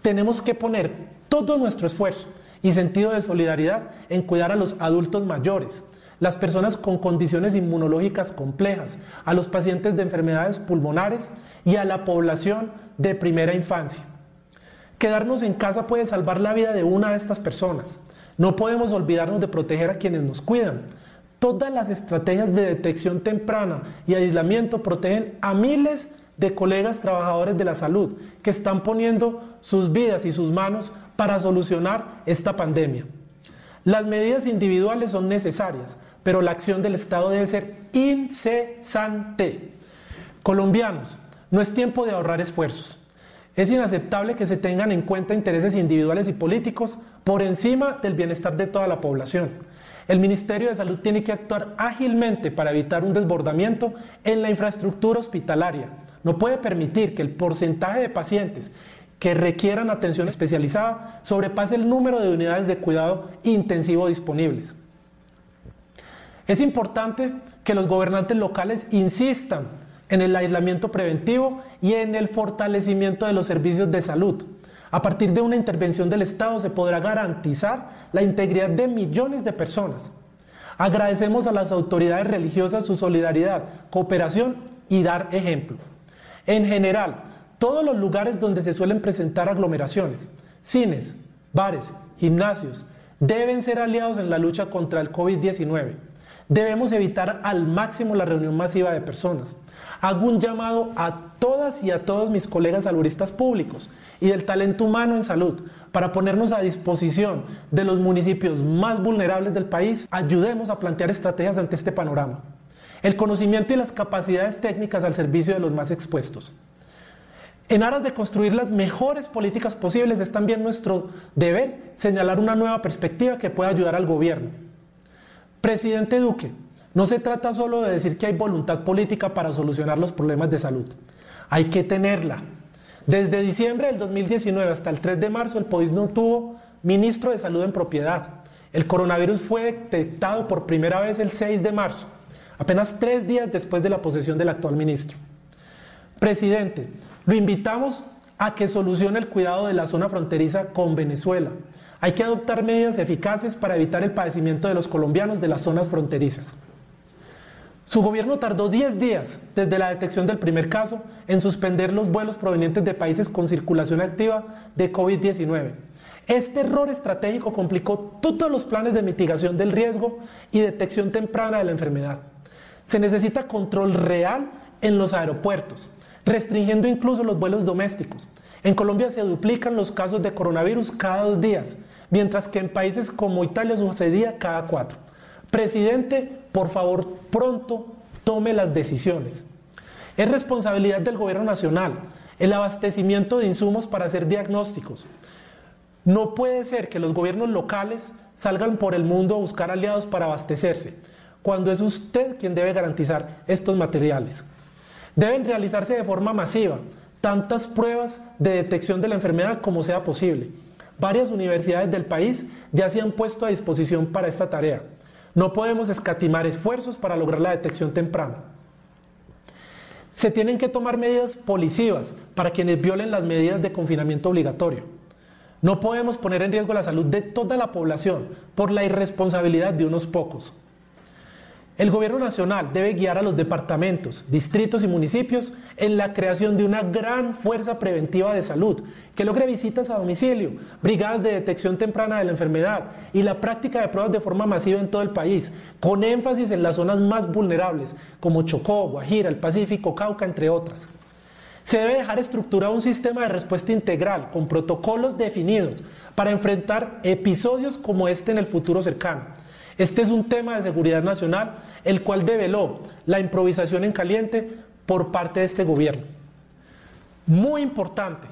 Speaker 11: tenemos que poner todo nuestro esfuerzo y sentido de solidaridad en cuidar a los adultos mayores, las personas con condiciones inmunológicas complejas, a los pacientes de enfermedades pulmonares y a la población de primera infancia. Quedarnos en casa puede salvar la vida de una de estas personas. No podemos olvidarnos de proteger a quienes nos cuidan. Todas las estrategias de detección temprana y aislamiento protegen a miles de colegas trabajadores de la salud que están poniendo sus vidas y sus manos para solucionar esta pandemia. Las medidas individuales son necesarias, pero la acción del Estado debe ser incesante. Colombianos, no es tiempo de ahorrar esfuerzos. Es inaceptable que se tengan en cuenta intereses individuales y políticos por encima del bienestar de toda la población. El Ministerio de Salud tiene que actuar ágilmente para evitar un desbordamiento en la infraestructura hospitalaria. No puede permitir que el porcentaje de pacientes que requieran atención especializada sobrepase el número de unidades de cuidado intensivo disponibles. Es importante que los gobernantes locales insistan en el aislamiento preventivo y en el fortalecimiento de los servicios de salud. A partir de una intervención del Estado se podrá garantizar la integridad de millones de personas. Agradecemos a las autoridades religiosas su solidaridad, cooperación y dar ejemplo. En general, todos los lugares donde se suelen presentar aglomeraciones, cines, bares, gimnasios, deben ser aliados en la lucha contra el COVID-19. Debemos evitar al máximo la reunión masiva de personas. Hago un llamado a todas y a todos mis colegas saluristas públicos y del talento humano en salud para ponernos a disposición de los municipios más vulnerables del país. Ayudemos a plantear estrategias ante este panorama. El conocimiento y las capacidades técnicas al servicio de los más expuestos. En aras de construir las mejores políticas posibles es también nuestro deber señalar una nueva perspectiva que pueda ayudar al gobierno. Presidente Duque, no se trata solo de decir que hay voluntad política para solucionar los problemas de salud. Hay que tenerla. Desde diciembre del 2019 hasta el 3 de marzo el país no tuvo ministro de salud en propiedad. El coronavirus fue detectado por primera vez el 6 de marzo, apenas tres días después de la posesión del actual ministro. Presidente, lo invitamos a que solucione el cuidado de la zona fronteriza con Venezuela. Hay que adoptar medidas eficaces para evitar el padecimiento de los colombianos de las zonas fronterizas. Su gobierno tardó 10 días desde la detección del primer caso en suspender los vuelos provenientes de países con circulación activa de COVID-19. Este error estratégico complicó todos los planes de mitigación del riesgo y detección temprana de la enfermedad. Se necesita control real en los aeropuertos, restringiendo incluso los vuelos domésticos. En Colombia se duplican los casos de coronavirus cada dos días, mientras que en países como Italia sucedía cada cuatro. Presidente, por favor, pronto tome las decisiones. Es responsabilidad del gobierno nacional el abastecimiento de insumos para hacer diagnósticos. No puede ser que los gobiernos locales salgan por el mundo a buscar aliados para abastecerse, cuando es usted quien debe garantizar estos materiales. Deben realizarse de forma masiva tantas pruebas de detección de la enfermedad como sea posible. Varias universidades del país ya se han puesto a disposición para esta tarea. No podemos escatimar esfuerzos para lograr la detección temprana. Se tienen que tomar medidas policivas para quienes violen las medidas de confinamiento obligatorio. No podemos poner en riesgo la salud de toda la población por la irresponsabilidad de unos pocos. El gobierno nacional debe guiar a los departamentos, distritos y municipios en la creación de una gran fuerza preventiva de salud que logre visitas a domicilio, brigadas de detección temprana de la enfermedad y la práctica de pruebas de forma masiva en todo el país, con énfasis en las zonas más vulnerables como Chocó, Guajira, el Pacífico, Cauca, entre otras. Se debe dejar estructurado un sistema de respuesta integral con protocolos definidos para enfrentar episodios como este en el futuro cercano. Este es un tema de seguridad nacional el cual develó la improvisación en caliente por parte de este gobierno. Muy importante,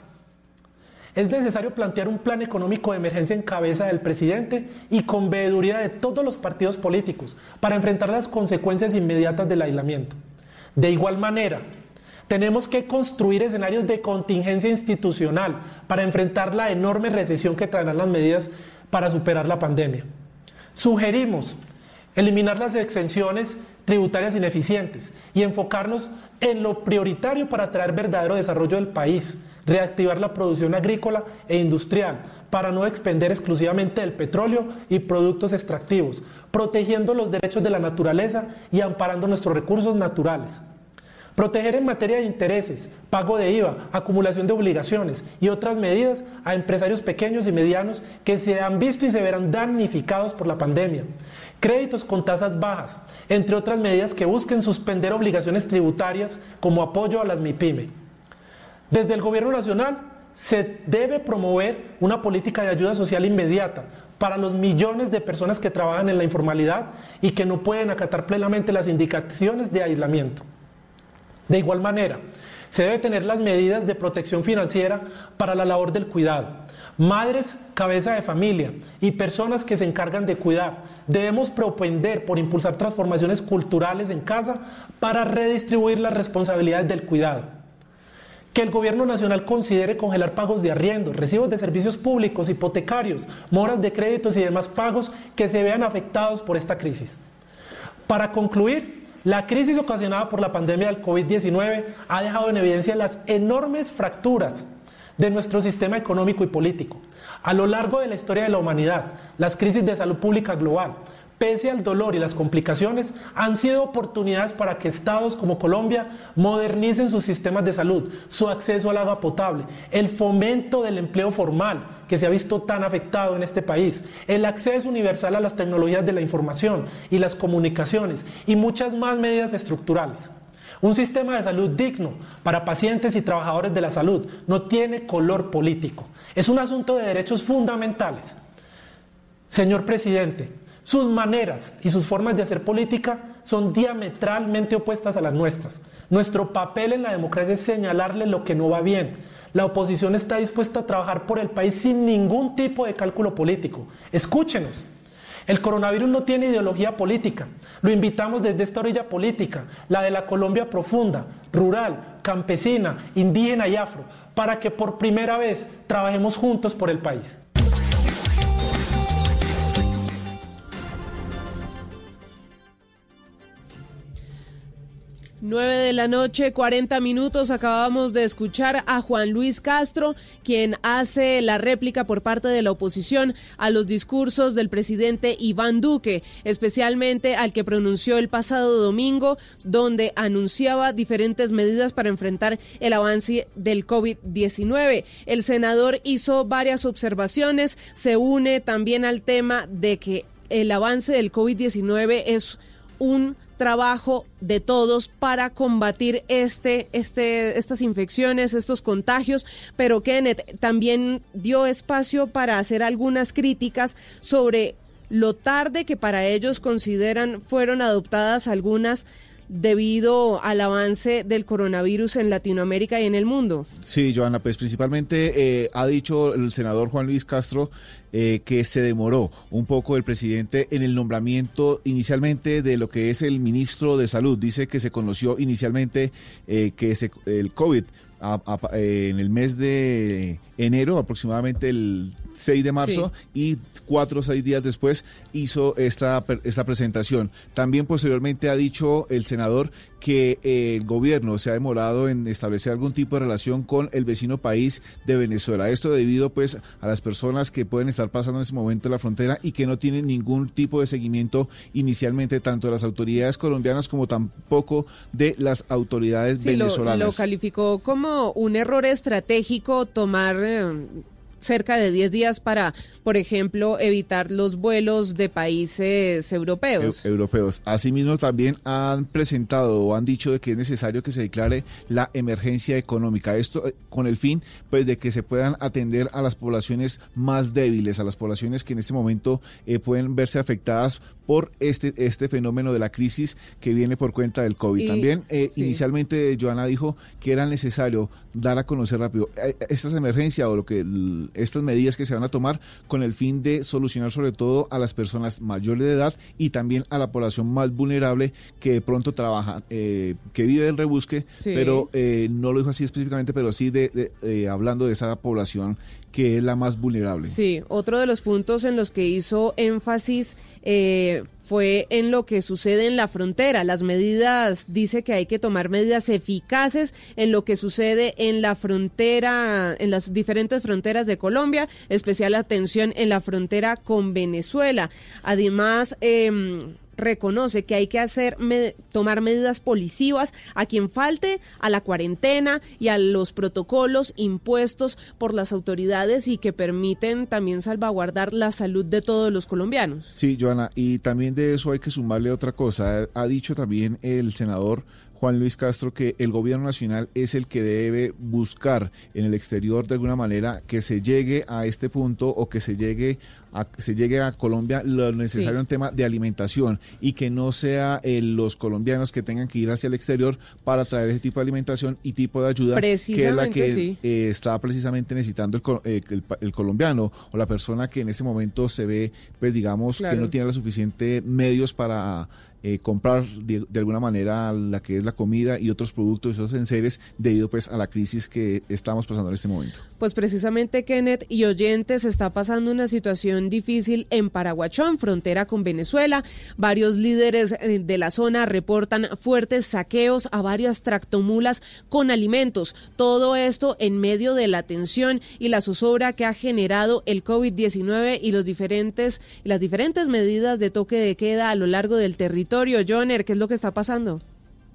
Speaker 11: es necesario plantear un plan económico de emergencia en cabeza del presidente y con veeduría de todos los partidos políticos para enfrentar las consecuencias inmediatas del aislamiento. De igual manera, tenemos que construir escenarios de contingencia institucional para enfrentar la enorme recesión que traerán las medidas para superar la pandemia. Sugerimos eliminar las exenciones tributarias ineficientes y enfocarnos en lo prioritario para traer verdadero desarrollo del país, reactivar la producción agrícola e industrial para no expender exclusivamente el petróleo y productos extractivos, protegiendo los derechos de la naturaleza y amparando nuestros recursos naturales. Proteger en materia de intereses, pago de IVA, acumulación de obligaciones y otras medidas a empresarios pequeños y medianos que se han visto y se verán damnificados por la pandemia. Créditos con tasas bajas, entre otras medidas que busquen suspender obligaciones tributarias como apoyo a las MIPYME. Desde el Gobierno Nacional se debe promover una política de ayuda social inmediata para los millones de personas que trabajan en la informalidad y que no pueden acatar plenamente las indicaciones de aislamiento. De igual manera, se debe tener las medidas de protección financiera para la labor del cuidado. Madres, cabeza de familia y personas que se encargan de cuidar, debemos propender por impulsar transformaciones culturales en casa para redistribuir las responsabilidades del cuidado que el gobierno nacional considere congelar pagos de arriendo, recibos de servicios públicos, hipotecarios, moras de créditos y demás pagos que se vean afectados por esta crisis. Para concluir, la crisis ocasionada por la pandemia del COVID-19 ha dejado en evidencia las enormes fracturas de nuestro sistema económico y político. A lo largo de la historia de la humanidad, las crisis de salud pública global, pese al dolor y las complicaciones, han sido oportunidades para que estados como Colombia modernicen sus sistemas de salud, su acceso al agua potable, el fomento del empleo formal que se ha visto tan afectado en este país, el acceso universal a las tecnologías de la información y las comunicaciones y muchas más medidas estructurales. Un sistema de salud digno para pacientes y trabajadores de la salud no tiene color político. Es un asunto de derechos fundamentales. Señor presidente, sus maneras y sus formas de hacer política son diametralmente opuestas a las nuestras. Nuestro papel en la democracia es señalarle lo que no va bien. La oposición está dispuesta a trabajar por el país sin ningún tipo de cálculo político. Escúchenos. El coronavirus no tiene ideología política. Lo invitamos desde esta orilla política, la de la Colombia profunda, rural, campesina, indígena y afro, para que por primera vez trabajemos juntos por el país.
Speaker 2: 9 de la noche, 40 minutos. Acabamos de escuchar a Juan Luis Castro, quien hace la réplica por parte de la oposición a los discursos del presidente Iván Duque, especialmente al que pronunció el pasado domingo, donde anunciaba diferentes medidas para enfrentar el avance del COVID-19. El senador hizo varias observaciones, se une también al tema de que el avance del COVID-19 es un trabajo de todos para combatir este, este, estas infecciones, estos contagios, pero Kenneth también dio espacio para hacer algunas críticas sobre lo tarde que para ellos consideran fueron adoptadas algunas debido al avance del coronavirus en Latinoamérica y en el mundo.
Speaker 12: Sí, Joana, pues principalmente eh, ha dicho el senador Juan Luis Castro eh, que se demoró un poco el presidente en el nombramiento inicialmente de lo que es el ministro de Salud. Dice que se conoció inicialmente eh, que el COVID en el mes de enero, aproximadamente el 6 de marzo, y cuatro o seis días después hizo esta, esta presentación. También posteriormente ha dicho el senador que eh, el gobierno se ha demorado en establecer algún tipo de relación con el vecino país de Venezuela. Esto debido pues a las personas que pueden estar pasando en ese momento la frontera y que no tienen ningún tipo de seguimiento inicialmente tanto de las autoridades colombianas como tampoco de las autoridades venezolanas.
Speaker 2: lo calificó como un error estratégico tomar cerca de 10 días para, por ejemplo, evitar los vuelos de países europeos.
Speaker 12: europeos. Asimismo, también han presentado o han dicho de que es necesario que se declare la emergencia económica. Esto eh, con el fin, pues, de que se puedan atender a las poblaciones más débiles, a las poblaciones que en este momento eh, pueden verse afectadas por este, este fenómeno de la crisis que viene por cuenta del COVID. También eh, inicialmente Joana dijo que era necesario dar a conocer rápido estas emergencias o lo que estas medidas que se van a tomar con el fin de solucionar sobre todo a las personas mayores de edad y también a la población más vulnerable que de pronto trabaja, eh, que vive del rebusque, pero eh, no lo dijo así específicamente, pero sí de, eh, hablando de esa población que es la más vulnerable.
Speaker 2: Sí, otro de los puntos en los que hizo énfasis eh, fue en lo que sucede en la frontera. Las medidas, dice que hay que tomar medidas eficaces en lo que sucede en la frontera, en las diferentes fronteras de Colombia, especial atención en la frontera con Venezuela. Además, eh, reconoce que hay que hacer tomar medidas policivas a quien falte a la cuarentena y a los protocolos impuestos por las autoridades y que permiten también salvaguardar la salud de todos los colombianos.
Speaker 12: Sí, Joana, y también de eso hay que sumarle otra cosa. Ha dicho también el senador Juan Luis Castro, que el gobierno nacional es el que debe buscar en el exterior de alguna manera que se llegue a este punto o que se llegue a, se llegue a Colombia lo necesario en tema de alimentación y que no sea eh, los colombianos que tengan que ir hacia el exterior para traer ese tipo de alimentación y tipo de ayuda que es la que eh, está precisamente necesitando eh, el, colombiano o la persona que en ese momento se ve, pues digamos, que no tiene los suficientes medios para eh, comprar de, alguna manera la que es la comida y otros productos, esos enseres, debido pues a la crisis que estamos pasando en este momento.
Speaker 2: Pues precisamente Kenneth y oyentes está pasando una situación difícil en Paraguachón, frontera con Venezuela. Varios líderes eh, de la zona reportan fuertes saqueos a varias tractomulas con alimentos. Todo esto en medio de la tensión y la zozobra que ha generado el COVID-19 y los diferentes las diferentes medidas de toque de queda a lo largo del territorio territorio. Joner, ¿qué es lo que está pasando?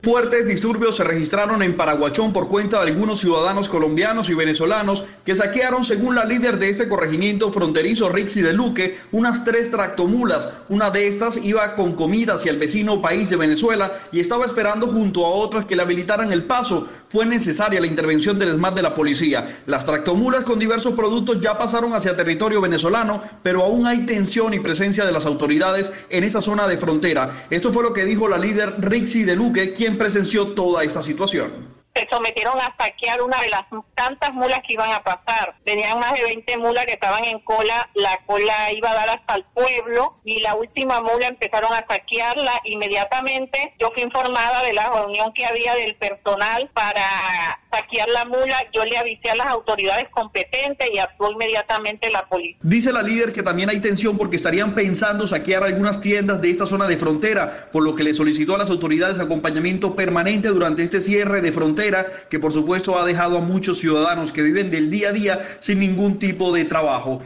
Speaker 13: Fuertes disturbios se registraron en Paraguachón por cuenta de algunos ciudadanos colombianos y venezolanos que saquearon, según la líder de ese corregimiento fronterizo, Rixi de Luque, unas tres tractomulas. Una de estas iba con comida hacia el vecino país de Venezuela y estaba esperando junto a otras que le habilitaran el paso. Fue necesaria la intervención del ESMAD de la policía. Las tractomulas con diversos productos ya pasaron hacia territorio venezolano, pero aún hay tensión y presencia de las autoridades en esa zona de frontera. Esto fue lo que dijo la líder Rixi de Luque, quien presenció toda esta situación
Speaker 14: se sometieron a saquear una de las tantas mulas que iban a pasar. Tenían más de 20 mulas que estaban en cola, la cola iba a dar hasta el pueblo y la última mula empezaron a saquearla. Inmediatamente yo fui informada de la reunión que había del personal para saquear la mula, yo le avisé a las autoridades competentes y actuó inmediatamente la policía.
Speaker 13: Dice la líder que también hay tensión porque estarían pensando saquear algunas tiendas de esta zona de frontera, por lo que le solicitó a las autoridades acompañamiento permanente durante este cierre de frontera que por supuesto ha dejado a muchos ciudadanos que viven del día a día sin ningún tipo de trabajo.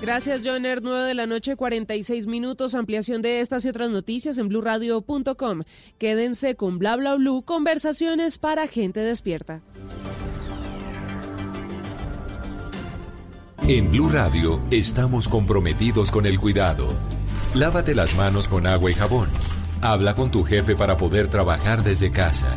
Speaker 2: Gracias, Joner. 9 de la noche, 46 minutos. Ampliación de estas y otras noticias en blurradio.com. Quédense con Bla Bla Blue, conversaciones para gente despierta.
Speaker 6: En Blue Radio estamos comprometidos con el cuidado. Lávate las manos con agua y jabón. Habla con tu jefe para poder trabajar desde casa.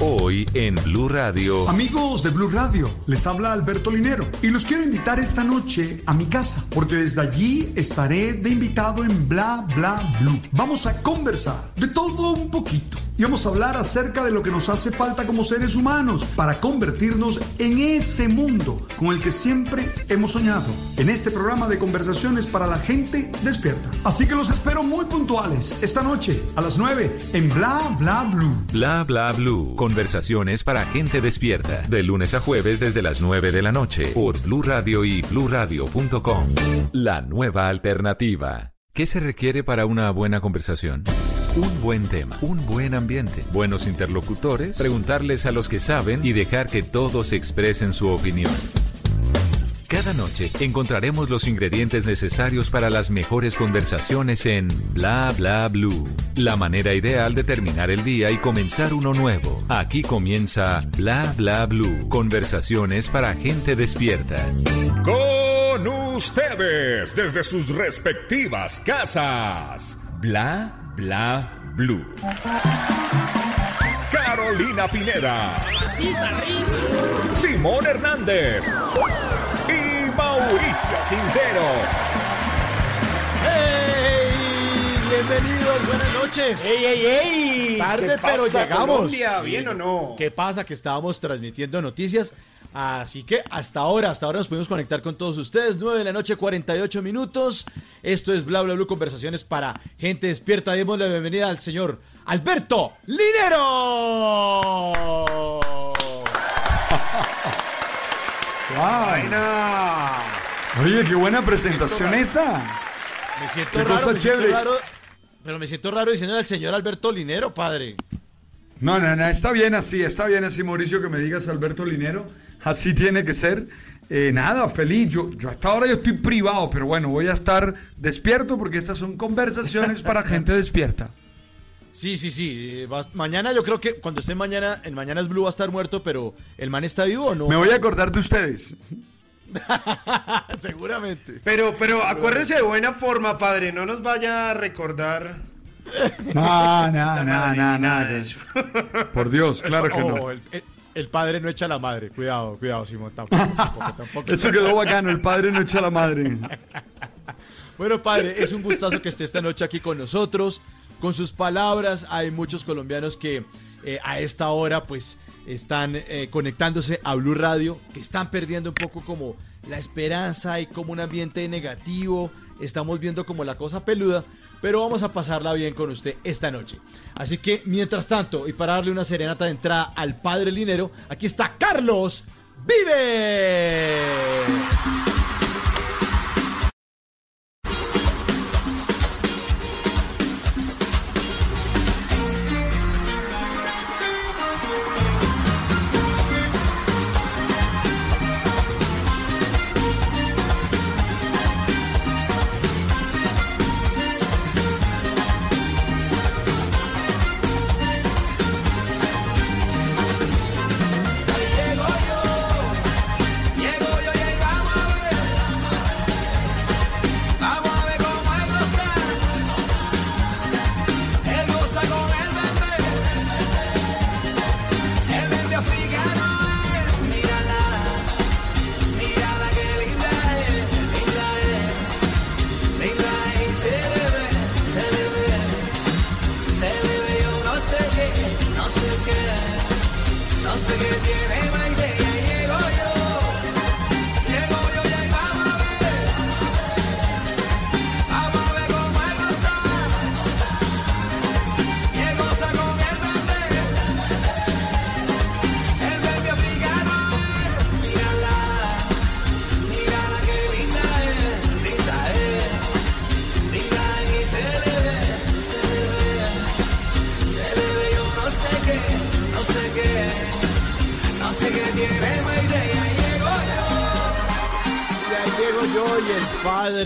Speaker 6: Hoy en Blue Radio.
Speaker 15: Amigos de Blue Radio, les habla Alberto Linero y los quiero invitar esta noche a mi casa porque desde allí estaré de invitado en Bla Bla Blue. Vamos a conversar de todo un poquito y vamos a hablar acerca de lo que nos hace falta como seres humanos para convertirnos en ese mundo con el que siempre hemos soñado. En este programa de conversaciones para la gente despierta. Así que los espero muy puntuales esta noche a las 9 en Bla Bla Blue.
Speaker 6: Bla Bla Blue. Conversaciones para gente despierta. De lunes a jueves desde las 9 de la noche por Blue Radio y bluradio.com. La nueva alternativa. ¿Qué se requiere para una buena conversación? Un buen tema, un buen ambiente, buenos interlocutores, preguntarles a los que saben y dejar que todos expresen su opinión. Cada noche encontraremos los ingredientes necesarios para las mejores conversaciones en Bla Bla Blue. La manera ideal de terminar el día y comenzar uno nuevo. Aquí comienza Bla Bla Blue. Conversaciones para gente despierta.
Speaker 16: Con ustedes desde sus respectivas casas. Bla Bla Blue. Carolina Pineda. Simón Hernández Mauricio Quintero.
Speaker 17: ¡Hey! Bienvenidos, buenas noches.
Speaker 18: ¡Ey, ey, ey!
Speaker 17: Tarde, pero llegamos.
Speaker 18: Colombia, ¿Bien o no?
Speaker 17: ¿Qué pasa? Que estábamos transmitiendo noticias. Así que hasta ahora, hasta ahora nos pudimos conectar con todos ustedes. 9 de la noche, 48 minutos. Esto es Bla Bla Blue Conversaciones para gente despierta. Demos la bienvenida al señor Alberto Linero.
Speaker 15: Oye, qué buena presentación esa.
Speaker 17: Me siento raro, me siento raro, pero me siento raro diciendo al señor Alberto Linero, padre.
Speaker 15: No, no, no, está bien así, está bien así, Mauricio, que me digas Alberto Linero.
Speaker 19: Así tiene que ser. Eh, nada, feliz. Yo, yo hasta ahora yo estoy privado, pero bueno, voy a estar despierto porque estas son conversaciones para gente despierta.
Speaker 17: Sí, sí, sí. eh, vas- mañana yo creo que cuando esté mañana, el mañana es Blue va a estar muerto, pero ¿el man está vivo o no?
Speaker 19: Me voy a acordar de ustedes. *laughs*
Speaker 17: Seguramente.
Speaker 18: Pero, pero acuérdese de buena forma, padre. No nos vaya a recordar. *laughs*
Speaker 19: No, no, no, no, no. Por Dios, claro que
Speaker 17: Oh,
Speaker 19: no.
Speaker 17: El, el- el padre no echa a la madre. Cuidado, cuidado, Simón. Tampoco, tampoco, tampoco.
Speaker 19: Eso quedó bacano, el padre no echa la madre. *laughs*
Speaker 17: Bueno, padre, es un gustazo que esté esta noche aquí con nosotros. Con sus palabras, hay muchos colombianos que eh, a esta hora, pues, están eh, conectándose a Blue Radio, que están perdiendo un poco como la esperanza y como un ambiente negativo. Estamos viendo como la cosa peluda, pero vamos a pasarla bien con usted esta noche. Así que, mientras tanto, y para darle una serenata de entrada al padre Linero, aquí está Carlos Vive.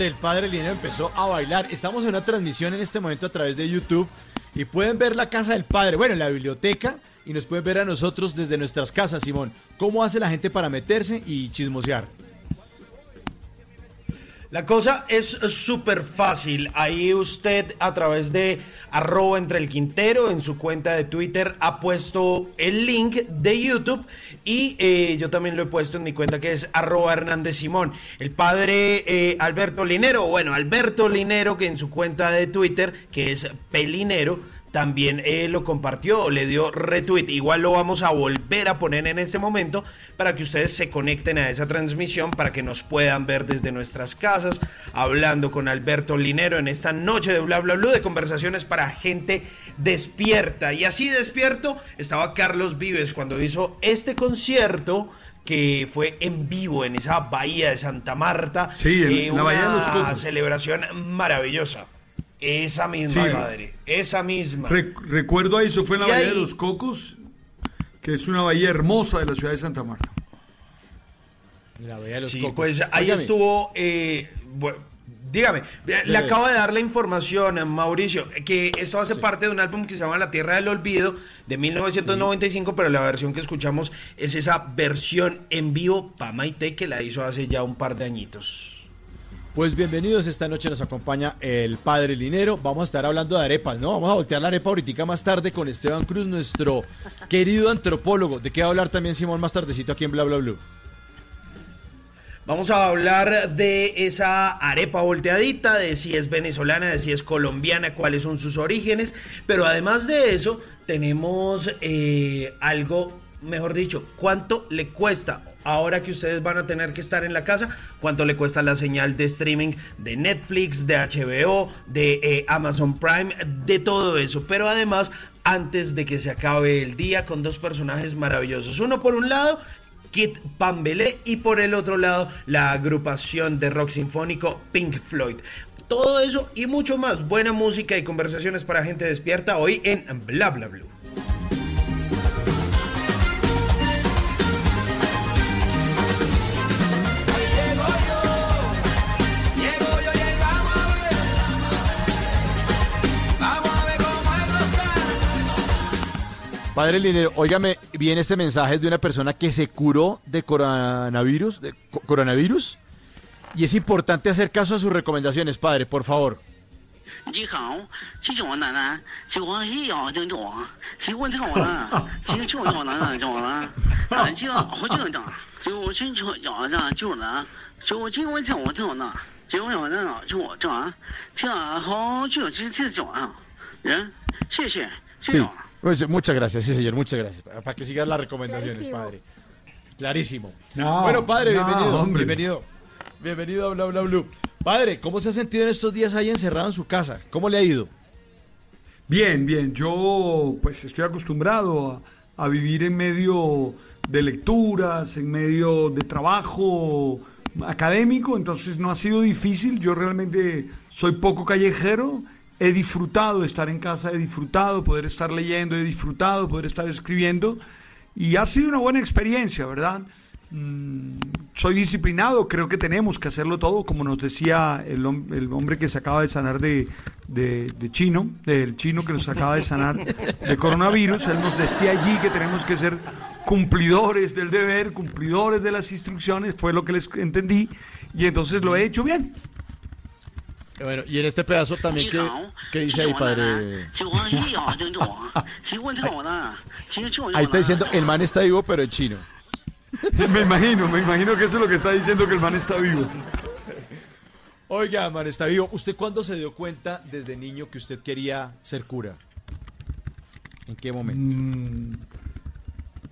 Speaker 17: Padre, el padre Linero empezó a bailar. Estamos en una transmisión en este momento a través de YouTube y pueden ver la casa del padre, bueno, en la biblioteca y nos pueden ver a nosotros desde nuestras casas, Simón. ¿Cómo hace la gente para meterse y chismosear?
Speaker 18: La cosa es súper fácil. Ahí usted a través de arroba entre el Quintero en su cuenta de Twitter ha puesto el link de YouTube y eh, yo también lo he puesto en mi cuenta que es arroba Hernández Simón. El padre eh, Alberto Linero, bueno, Alberto Linero que en su cuenta de Twitter que es Pelinero también eh, lo compartió, le dio retweet. Igual lo vamos a volver a poner en este momento para que ustedes se conecten a esa transmisión, para que nos puedan ver desde nuestras casas, hablando con Alberto Linero en esta noche de Bla Bla Blue de conversaciones para gente despierta. Y así despierto estaba Carlos Vives cuando hizo este concierto que fue en vivo en esa bahía de Santa Marta. Eh,
Speaker 19: Sí, en la Bahía de los
Speaker 18: una
Speaker 19: Cocos.
Speaker 18: celebración maravillosa. Esa misma,
Speaker 19: Sí.
Speaker 18: padre. Esa misma.
Speaker 19: Re- recuerdo ahí, eso fue en la Bahía
Speaker 18: ahí-
Speaker 19: de los Cocos, que es una bahía hermosa de la ciudad de Santa Marta.
Speaker 17: La Bahía de los
Speaker 18: Sí,
Speaker 17: Cocos.
Speaker 18: pues ahí estuvo. eh, dígame, le acabo de dar la información a Mauricio, que esto hace parte de un álbum que se llama La Tierra del Olvido de 1995, pero la versión que escuchamos es esa versión en vivo para Maite que la hizo hace ya un par de añitos.
Speaker 17: Pues bienvenidos, esta noche nos acompaña el padre Linero. Vamos a estar hablando de arepas, ¿no? Vamos a voltear la arepa ahorita más tarde con Esteban Cruz, nuestro querido antropólogo. ¿De qué va a hablar también Simón más tardecito aquí en Bla Bla Blue?
Speaker 18: Vamos a hablar de esa arepa volteadita, de si es venezolana, de si es colombiana, cuáles son sus orígenes, pero además de eso tenemos eh, algo, mejor dicho, cuánto le cuesta ahora que ustedes van a tener que estar en la casa, cuánto le cuesta la señal de streaming de Netflix, de HBO, de eh, Amazon Prime, de todo eso, pero además antes de que se acabe el día con dos personajes maravillosos, uno por un lado Kit Pambelé y por el otro lado la agrupación de rock sinfónico Pink Floyd. Todo eso y mucho más. Buena música y conversaciones para gente despierta hoy en Bla Bla Blue.
Speaker 17: Padre Linero, óigame bien este mensaje de una persona que se curó de coronavirus, de coronavirus, y es importante hacer caso a sus recomendaciones, padre, por favor pues, muchas gracias, sí señor, muchas gracias. Para que sigas las recomendaciones,
Speaker 20: Clarísimo.
Speaker 17: padre. Clarísimo.
Speaker 19: No,
Speaker 17: bueno, padre,
Speaker 19: no,
Speaker 17: bienvenido,
Speaker 19: hombre.
Speaker 17: bienvenido. Bienvenido a Bla Bla Blue. Padre, ¿cómo se ha sentido en estos días ahí encerrado en su casa? ¿Cómo le ha ido?
Speaker 19: Bien, bien. Yo pues estoy acostumbrado a, a vivir en medio de lecturas, en medio de trabajo académico, entonces no ha sido difícil. Yo realmente soy poco callejero. He disfrutado estar en casa, he disfrutado poder estar leyendo, he disfrutado poder estar escribiendo y ha sido una buena experiencia, ¿verdad? Mm, soy disciplinado, creo que tenemos que hacerlo todo, como nos decía el, hom- el hombre que se acaba de sanar de, de- chino, del chino que nos acaba de sanar de coronavirus, él nos decía allí que tenemos que ser cumplidores del deber, cumplidores de las instrucciones, fue lo que les entendí, y entonces lo he hecho bien.
Speaker 17: Bueno, y en este pedazo también, ¿qué, qué dice ahí, padre? *laughs* Ahí está diciendo, el man está vivo, pero en chino. *laughs*
Speaker 19: Me imagino, me imagino que eso es lo que está diciendo, que el man está vivo.
Speaker 17: Oiga, man, está vivo. ¿Usted cuándo se dio cuenta desde niño que usted quería ser cura? ¿En qué momento?
Speaker 19: Mm,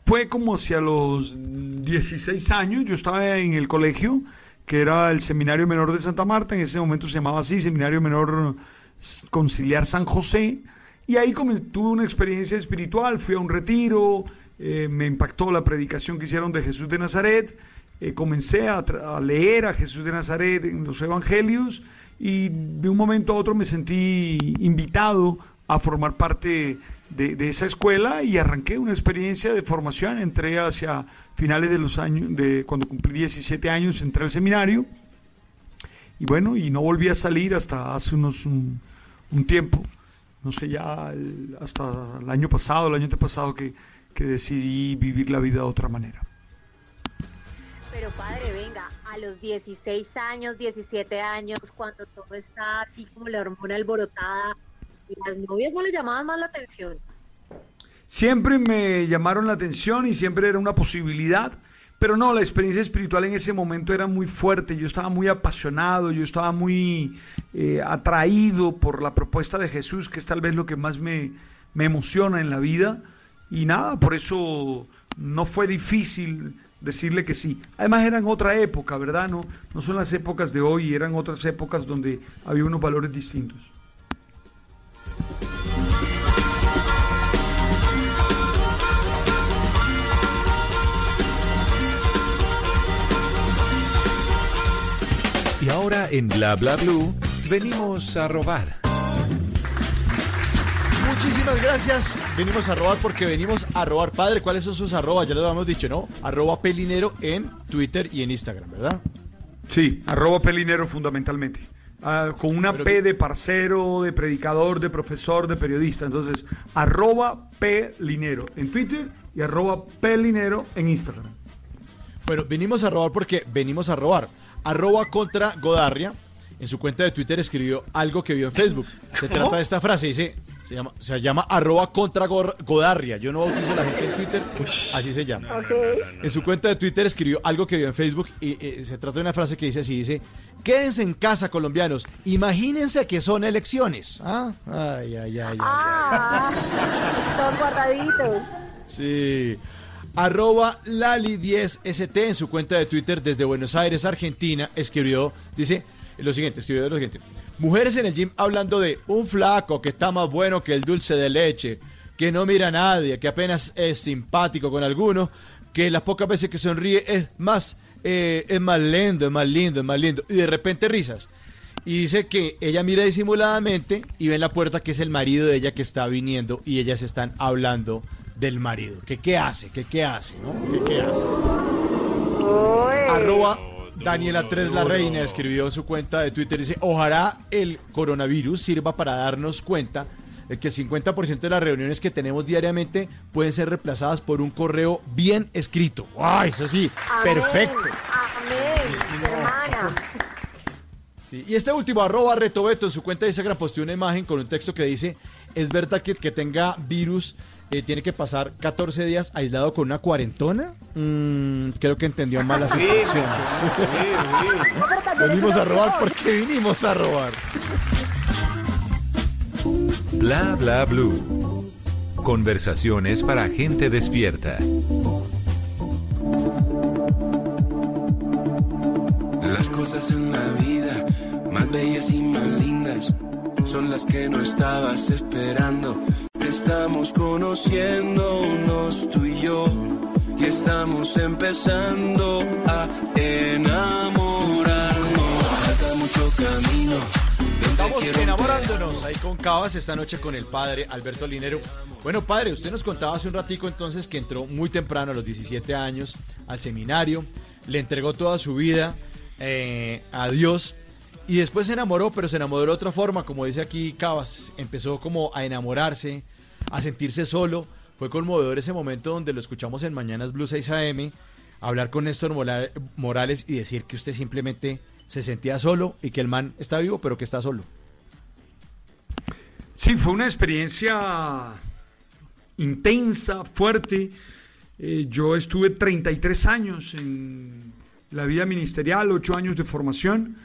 Speaker 19: fue como si a los 16 años yo estaba en el colegio que era el Seminario Menor de Santa Marta, en ese momento se llamaba así, Seminario Menor Conciliar San José, y ahí tuve una experiencia espiritual, fui a un retiro, eh, me impactó la predicación que hicieron de Jesús de Nazaret, eh, comencé a, a leer a Jesús de Nazaret en los Evangelios y de un momento a otro me sentí invitado a formar parte de, esa escuela y arranqué una experiencia de formación. Entré hacia finales de los años, de cuando cumplí 17 años, entré al seminario y bueno, y no volví a salir hasta hace unos un, tiempo, no sé, ya hasta el año pasado, el año antepasado que, que decidí vivir la vida de otra manera.
Speaker 21: Pero padre, venga, a los 16 años, 17 años, cuando todo está así como la hormona alborotada, las novias no le llamaban más la atención.
Speaker 19: Siempre me llamaron la atención y siempre era una posibilidad, pero no, la experiencia espiritual en ese momento era muy fuerte, yo estaba muy apasionado, yo estaba muy eh, atraído por la propuesta de Jesús, que es tal vez lo que más me, me emociona en la vida, y nada, por eso no fue difícil decirle que sí. Además eran otra época, ¿verdad? No, no son las épocas de hoy, eran otras épocas donde había unos valores distintos.
Speaker 6: Y ahora en Bla Bla Blue venimos a robar.
Speaker 17: Muchísimas gracias. Venimos a robar porque venimos a robar. Padre, ¿cuáles son sus arrobas? Ya lo habíamos dicho, ¿no? Arroba pelinero en Twitter y en Instagram, ¿verdad?
Speaker 19: Sí, arroba pelinero fundamentalmente. Ah, con una P de parcero, de predicador, de profesor, de periodista. Entonces, arroba pelinero en Twitter y arroba pelinero en Instagram.
Speaker 17: Bueno, venimos a robar porque venimos a robar. Arroba contra Godarria. En su cuenta de Twitter escribió algo que vio en Facebook. Se
Speaker 19: ¿Cómo?
Speaker 17: trata de esta frase, dice, se llama, se llama arroba contra Godarria. Yo no bautizo a la gente en Twitter, así se llama. En su cuenta de Twitter escribió algo que vio en Facebook y eh, se trata de una frase que dice así, dice, quédense en casa colombianos, imagínense que son elecciones. ¿Ah? Ay, ay, ay, ay.
Speaker 21: Ah, todos guardaditos.
Speaker 17: Sí. Arroba Lali10ST en su cuenta de Twitter desde Buenos Aires, Argentina, escribió, dice lo siguiente, escribió lo siguiente. Mujeres en el gym hablando de un flaco que está más bueno que el dulce de leche, que no mira a nadie, que apenas es simpático con algunos, que las pocas veces que sonríe es más, eh, es más lindo, es más lindo, es más lindo. Y de repente risas. Y dice que ella mira disimuladamente y ve en la puerta que es el marido de ella que está viniendo y ellas están hablando del marido. Que qué hace, que qué hace, ¿no? Que qué hace. Arroba Daniela 3 La Reina escribió en su cuenta de Twitter, dice, ojalá el coronavirus sirva para darnos cuenta de que el 50% de las reuniones que tenemos diariamente pueden ser reemplazadas por un correo bien escrito. ¡Ay, eso sí!
Speaker 21: Amén,
Speaker 17: ¡Perfecto!
Speaker 21: Amén, hermana.
Speaker 17: Sí, Y este último, arroba retobeto, en su cuenta de Instagram posteó una imagen con un texto que dice, es verdad que el que tenga virus eh, tiene que pasar 14 días aislado con una cuarentona. Mm, creo que entendió mal las *laughs* instrucciones. Venimos a robar porque vinimos a robar.
Speaker 6: Bla bla blue. Conversaciones para gente despierta.
Speaker 22: Las cosas en la vida, más bellas y más lindas, son las que no estabas esperando. Estamos conociéndonos tú y yo, y estamos empezando a enamorarnos. Falta mucho camino.
Speaker 17: Estamos enamorándonos ahí con Cabas esta noche con el padre Alberto Linero. Bueno, padre, usted nos contaba hace un ratico entonces que entró muy temprano, a los 17 años, al seminario, le entregó toda su vida eh, a Dios y después se enamoró, pero se enamoró de otra forma, como dice aquí Cabas, empezó como a enamorarse, a sentirse solo. Fue conmovedor ese momento donde lo escuchamos en Mañanas Blue 6 AM, hablar con Néstor Morales y decir que usted simplemente se sentía solo y que el man está vivo, pero que está solo.
Speaker 19: Sí, fue una experiencia intensa, fuerte. Eh, yo estuve 33 años en la vida ministerial, 8 años de formación,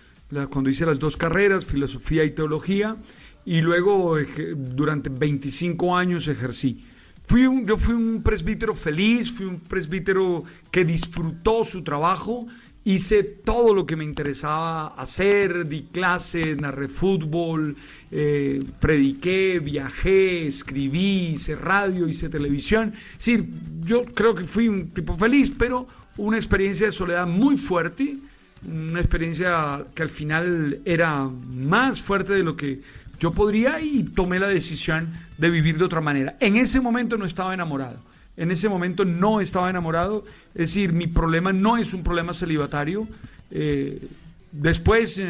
Speaker 19: cuando hice las dos carreras, filosofía y teología, y luego durante 25 años ejercí. Fui yo fui un presbítero feliz, fui un presbítero que disfrutó su trabajo, hice todo lo que me interesaba hacer, di clases, narré fútbol, eh, prediqué, viajé, escribí, hice radio, hice televisión. Es decir, yo creo que fui un tipo feliz, pero una experiencia de soledad muy fuerte, una experiencia que al final era más fuerte de lo que yo podría y tomé la decisión de vivir de otra manera. En ese momento no estaba enamorado. En ese momento no estaba enamorado. Es decir, mi problema no es un problema celibatario. Eh, después,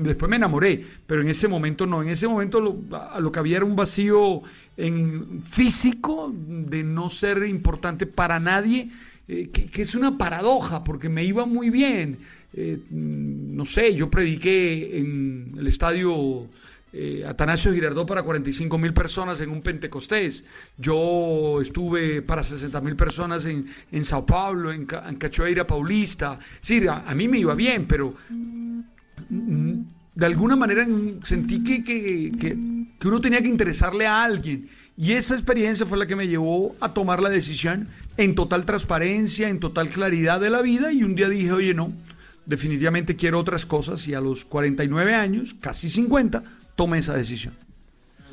Speaker 19: después me enamoré, pero en ese momento no. En ese momento lo, a lo que había era un vacío en físico de no ser importante para nadie, eh, que, es una paradoja, porque me iba muy bien. Eh, no sé, yo prediqué en el estadio eh, Atanasio Girardot para 45 mil personas en un Pentecostés. Yo estuve para 60 mil personas en, en Sao Paulo, en, en Cachoeira Paulista. Sí, a, mí me iba bien, pero de alguna manera sentí que, que- que uno tenía que interesarle a alguien. Y esa experiencia fue la que me llevó a tomar la decisión en total transparencia, en total claridad de la vida. Y un día dije, oye, no, definitivamente quiero otras cosas. Y a los 49 años, casi 50, tomé esa decisión.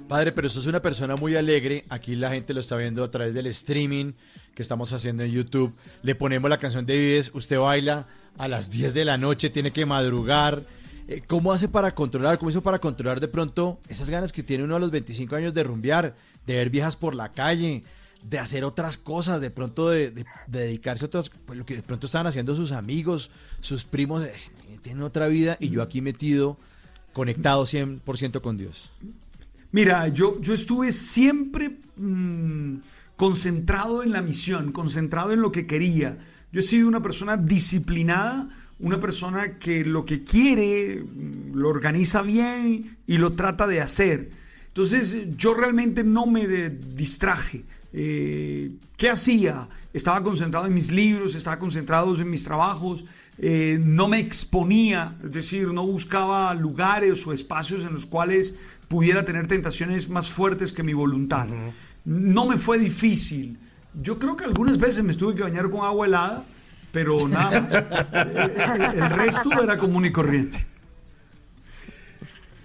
Speaker 17: Padre, pero usted es una persona muy alegre. Aquí la gente lo está viendo a través del streaming que estamos haciendo en YouTube. Le ponemos la canción de Vives. Usted baila a las 10 de la noche, tiene que madrugar. Eh, ¿Cómo hace para controlar? ¿Cómo hizo para controlar de pronto esas ganas que tiene uno a los 25 años de rumbear, de ver viejas por la calle, de hacer otras cosas, de pronto de, de- de dedicarse a otras, pues lo que de pronto estaban haciendo sus amigos, sus primos, eh, tienen otra vida y yo aquí metido, conectado 100% con Dios?
Speaker 19: Mira, yo, yo estuve siempre mm, concentrado en la misión, concentrado en lo que quería. Yo he sido una persona disciplinada, una persona que lo que quiere mm, lo organiza bien y lo trata de hacer. Entonces yo realmente no me de- distraje. Eh, ¿Qué hacía? Estaba concentrado en mis libros, estaba concentrado en mis trabajos, eh, no me exponía, es decir, no buscaba lugares o espacios en los cuales pudiera tener tentaciones más fuertes que mi voluntad. No me fue difícil. Yo creo que algunas veces me tuve que bañar con agua helada, pero nada más. *laughs* El resto era común y corriente.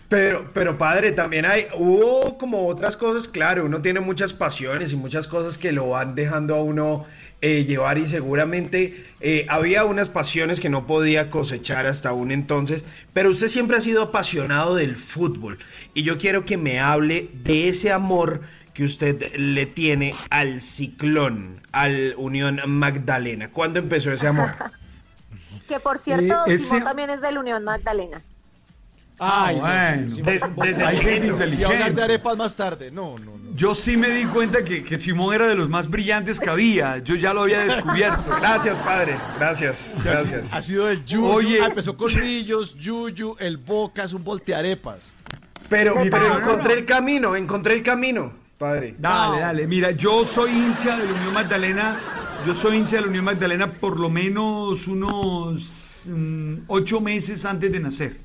Speaker 18: Pero, pero padre, también hay, hubo como otras cosas, claro, uno tiene muchas pasiones y muchas cosas que lo van dejando a uno eh, llevar y seguramente eh, había unas pasiones que no podía cosechar hasta un entonces, pero usted siempre ha sido apasionado del fútbol y yo quiero que me hable de ese amor que usted le tiene al Ciclón, al Unión Magdalena. ¿Cuándo empezó ese amor? *laughs*
Speaker 21: Que por cierto,
Speaker 19: Eh, ese-
Speaker 21: Simón también es del Unión Magdalena.
Speaker 17: Ay, no,
Speaker 19: bueno.
Speaker 17: hay gente hablar de
Speaker 19: inteligente.
Speaker 17: arepas más tarde. No, no, no.
Speaker 19: Yo sí me di cuenta que, que Simón era de los más brillantes que había. Yo ya lo había descubierto. *laughs*
Speaker 18: Gracias, padre. Gracias. Gracias.
Speaker 17: Ha sido el yuyu.
Speaker 19: Oye.
Speaker 17: ah, empezó con Rillos, Yuyu, el Boca, es un voltearepas.
Speaker 18: Pero, pero encontré el camino, encontré el camino, padre.
Speaker 19: Dale, dale. Mira, yo soy hincha de la Unión Magdalena. Yo soy hincha de la Unión Magdalena por lo menos unos mm, ocho meses antes de nacer.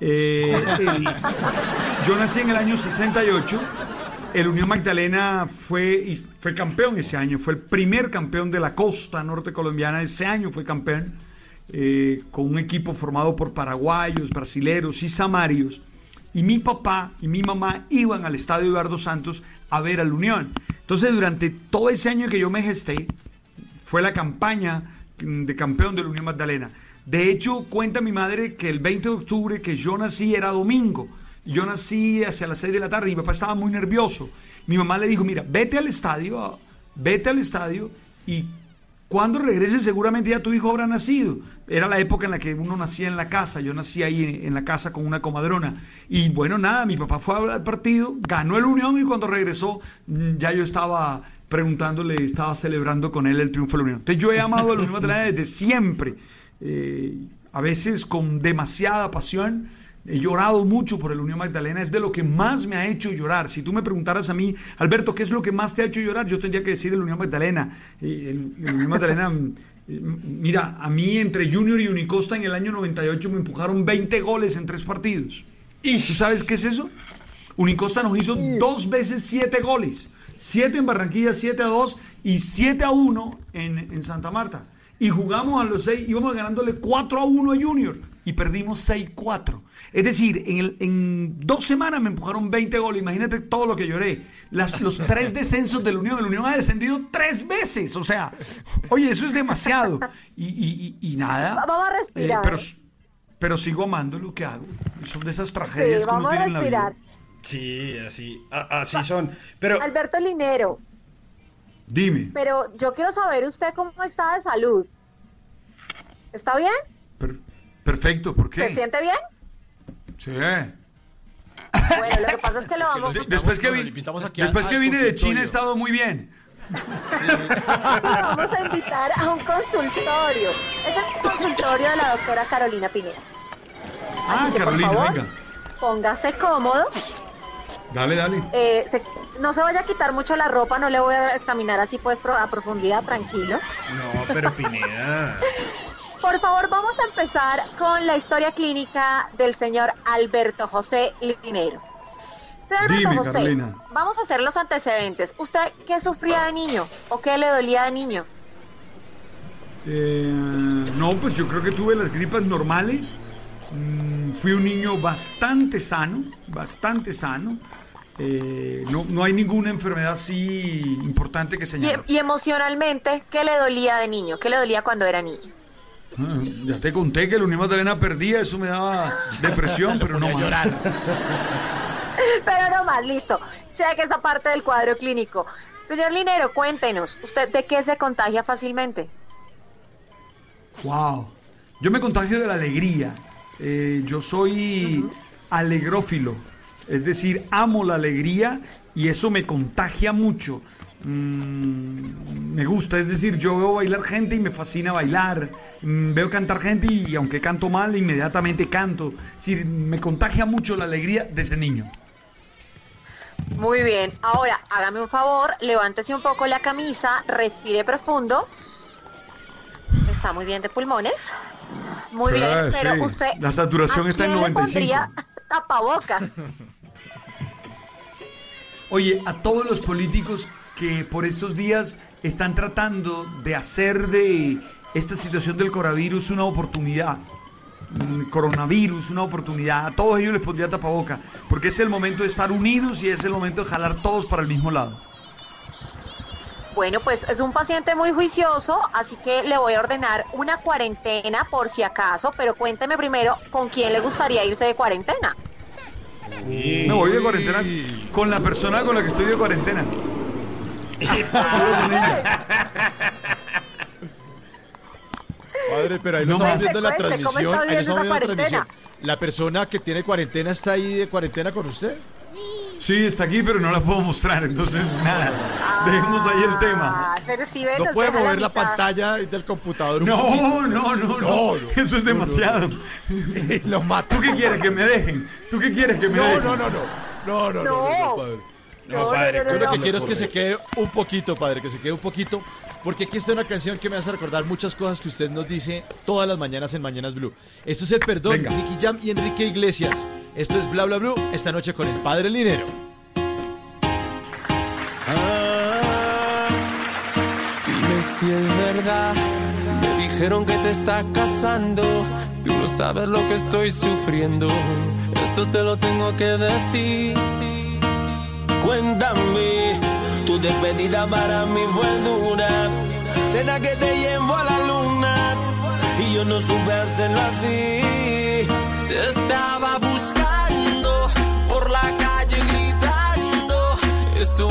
Speaker 19: Eh, yo nací en el año 68. El Unión Magdalena fue, y fue campeón ese año. Fue el primer campeón de la costa norte colombiana. Ese año fue campeón. eh, con un equipo formado por paraguayos, brasileros y samarios. Y mi papá y mi mamá iban al estadio Eduardo Santos a ver al Unión. Entonces, durante todo ese año que yo me gesté, fue la campaña mm, de campeón de la Unión Magdalena. De hecho, cuenta mi madre que el 20 de octubre que yo nací era domingo. Yo nací hacia las 6 de la tarde y mi papá estaba muy nervioso. Mi mamá le dijo, mira, vete al estadio, vete al estadio y cuando regreses seguramente ya tu hijo habrá nacido. Era la época en la que uno nacía en la casa, yo nací ahí en, la casa con una comadrona. Y bueno, nada, mi papá fue al partido, ganó el Unión y cuando regresó mm, ya yo estaba preguntándole, estaba celebrando con él el triunfo de la Unión. Entonces yo he amado a la Unión Magdalena desde siempre, eh, a veces con demasiada pasión. He llorado mucho por el Unión Magdalena, es de lo que más me ha hecho llorar. Si tú me preguntaras a mí, Alberto, ¿qué es lo que más te ha hecho llorar? Yo tendría que decir el Unión Magdalena. Eh, el, el Unión Magdalena, *laughs* eh, mira, a mí entre Junior y Unicosta en el año 98 me empujaron 20 goles en tres partidos. ¿Y tú sabes qué es eso? Unicosta nos hizo dos veces siete goles. Siete en Barranquilla, siete a dos y siete a uno en, en Santa Marta. Y jugamos a los seis, íbamos ganándole 4 a 1 a Junior y perdimos 6-4. Es decir, en, el- en dos semanas me empujaron 20 goles. Imagínate todo lo que lloré. Las- los tres descensos de la Unión. La Unión ha descendido tres veces. O sea, oye, eso es demasiado. Y, y- y- y nada.
Speaker 21: Vamos a
Speaker 19: eh,
Speaker 21: respirar.
Speaker 19: pero, pero sigo amando lo que hago. Son de esas
Speaker 21: Sí,
Speaker 19: tragedias que uno
Speaker 21: vamos a
Speaker 19: tiene en la vida.
Speaker 21: respirar.
Speaker 18: Sí, así, así son. Pero
Speaker 21: Alberto Linero,
Speaker 19: Dime.
Speaker 21: pero yo quiero saber usted cómo está de salud. ¿Está bien?
Speaker 19: Per- perfecto, ¿por
Speaker 21: ¿Se
Speaker 19: qué?
Speaker 21: siente bien?
Speaker 19: Sí.
Speaker 21: Bueno, lo que pasa es que lo *laughs* vamos
Speaker 19: De- después que, vi- después que vine de China he estado muy bien. *laughs*
Speaker 21: vamos a invitar a un consultorio. Es el consultorio de la doctora Carolina Pineda.
Speaker 19: Ah,
Speaker 21: por
Speaker 19: Carolina,
Speaker 21: favor,
Speaker 19: venga.
Speaker 21: Póngase cómodo.
Speaker 19: Dale, dale.
Speaker 21: Eh, se- no se vaya a quitar mucho la ropa, no le voy a examinar así pues a profundidad, tranquilo.
Speaker 18: No, pero Pineda. *laughs*
Speaker 21: Por favor, vamos a empezar con la historia clínica del señor Alberto José Linero. Señor Alberto José,
Speaker 19: Carolina.
Speaker 21: vamos a hacer los antecedentes. ¿Usted qué sufría de niño o qué le dolía de niño?
Speaker 19: Eh, no, pues yo creo que tuve las gripas normales. Mm, fui un niño bastante sano, bastante sano. Eh, no, no hay ninguna enfermedad así importante que
Speaker 21: Y,
Speaker 19: señalar.
Speaker 21: y emocionalmente, ¿qué le dolía de niño? ¿Qué le dolía cuando era niño?
Speaker 19: Ah, ya te conté que la Unión Magdalena perdía, eso me daba depresión, *laughs* pero no más. *laughs*
Speaker 21: Pero no más, listo. Cheque esa parte del cuadro clínico. Señor Linero, cuéntenos, ¿usted de qué se contagia fácilmente?
Speaker 19: Wow. Yo me contagio de la alegría. Eh, yo soy alegrófilo. Es decir, amo la alegría y eso me contagia mucho. Mm, me gusta, es decir, yo veo bailar gente y me fascina bailar. Mm, veo cantar gente y aunque canto mal, inmediatamente canto. Es decir, me contagia mucho la alegría desde niño.
Speaker 21: Muy bien, ahora hágame un favor, levántese un poco la camisa, respire profundo. Está muy bien de pulmones. Muy
Speaker 19: Sí,
Speaker 21: bien, pero
Speaker 19: sí.
Speaker 21: usted.
Speaker 19: La saturación
Speaker 21: ¿a
Speaker 19: está en
Speaker 21: quién le
Speaker 19: 95.
Speaker 21: pondría tapabocas? *laughs*
Speaker 19: Oye, a todos los políticos que por estos días están tratando de hacer de esta situación del coronavirus una oportunidad, coronavirus una oportunidad, a todos ellos les pondría tapaboca, porque es el momento de estar unidos y es el momento de jalar todos para el mismo lado.
Speaker 21: Bueno, pues es un paciente muy juicioso, así que le voy a ordenar una cuarentena por si acaso, pero cuénteme primero con quién le gustaría irse de cuarentena.
Speaker 19: Me voy de cuarentena con la persona con la que estoy de cuarentena. *laughs*
Speaker 17: Padre, pero ahí
Speaker 19: No
Speaker 17: no estamos viendo la
Speaker 21: Cuente, ¿cómo
Speaker 17: transmisión. Ahí no estamos viendo la transmisión. ¿La persona que tiene cuarentena está ahí de cuarentena con usted?
Speaker 19: Sí, está aquí, pero no la puedo mostrar, entonces nada, dejemos ahí el tema.
Speaker 21: Ah, pero si ven,
Speaker 17: ¿No puede mover la pantalla del computador un
Speaker 19: No,
Speaker 17: poquito?
Speaker 19: no, no, no, eso es demasiado. *laughs*
Speaker 17: Lo mato.
Speaker 19: ¿Tú qué quieres que me dejen? ¿Tú qué quieres que me
Speaker 17: No,
Speaker 19: dejen?
Speaker 17: no, no, no. No, no, no, no, no, padre.
Speaker 19: No, padre,
Speaker 17: Yo lo
Speaker 19: ¿cómo
Speaker 17: que quiero es que se quede un poquito, padre, que se quede un poquito, porque aquí está una canción que me hace recordar muchas cosas que usted nos dice todas las mañanas en Mañanas Blue. Esto es El Perdón,
Speaker 19: Venga.
Speaker 17: Nicky Jam y Enrique Iglesias. Esto es Bla Bla Blue, esta noche con el Padre Linero.
Speaker 23: Dime si es verdad. Me dijeron que te estás casando. Tú no sabes lo que estoy sufriendo. Esto te lo tengo que decir.
Speaker 24: Cuéntame, tu despedida para mí fue dura. Será que te llevo a la luna y yo no supe hacerlo así.
Speaker 23: Te estaba buscando por la calle gritando. Esto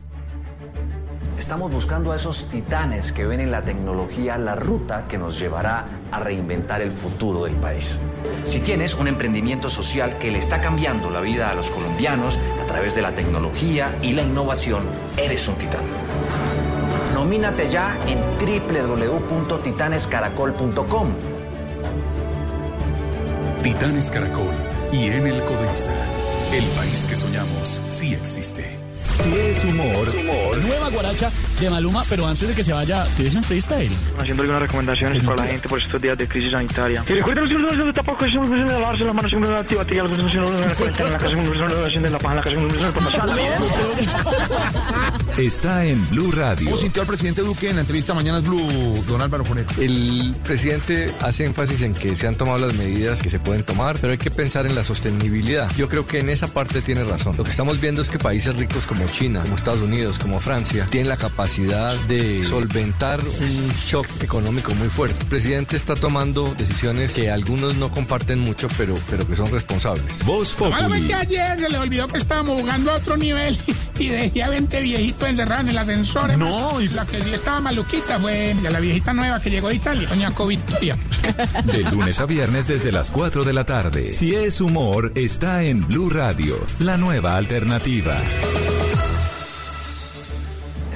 Speaker 25: Estamos buscando a esos titanes que ven en la tecnología la ruta que nos llevará a reinventar el futuro del país. Si tienes un emprendimiento social que le está cambiando la vida a los colombianos a través de la tecnología y la innovación, eres un titán. Nomínate ya en www.titanescaracol.com.
Speaker 26: Titanes Caracol y en el Codensa. El país que soñamos sí existe.
Speaker 16: Si es humor, Nueva guaracha de Maluma, pero antes de que se vaya, ¿tienes un freestyle?
Speaker 27: haciendo algunas recomendaciones para la gente por estos días de crisis sanitaria. Y recuerden los últimos de tapas que siempre de lavarse las manos siempre de de la cuarentena, la casa, de la la casa, de *laughs* pasar
Speaker 6: Está en Blue Radio.
Speaker 28: ¿Cómo sintió al presidente Duque en la entrevista Mañanas Blue, don Álvaro Fonet?
Speaker 29: El presidente hace énfasis en que se han tomado las medidas que se pueden tomar, pero hay que pensar en la sostenibilidad. Yo creo que en esa parte tiene razón. Lo que estamos viendo es que países ricos como China, como Estados Unidos, como Francia, tienen la capacidad de solventar un shock económico muy fuerte. El presidente está tomando decisiones que algunos no comparten mucho, pero, pero que son responsables.
Speaker 6: Voz
Speaker 30: Malamente ayer se le olvidó que estábamos jugando a otro nivel *laughs* y dejé a 20 viejitos encerrados en el ascensor.
Speaker 6: No,
Speaker 30: La que sí estaba maluquita fue la viejita nueva que llegó de Italia, doña Victoria.
Speaker 6: De lunes a viernes desde las 4 de la tarde. Si es humor, está en Blue Radio, la nueva alternativa.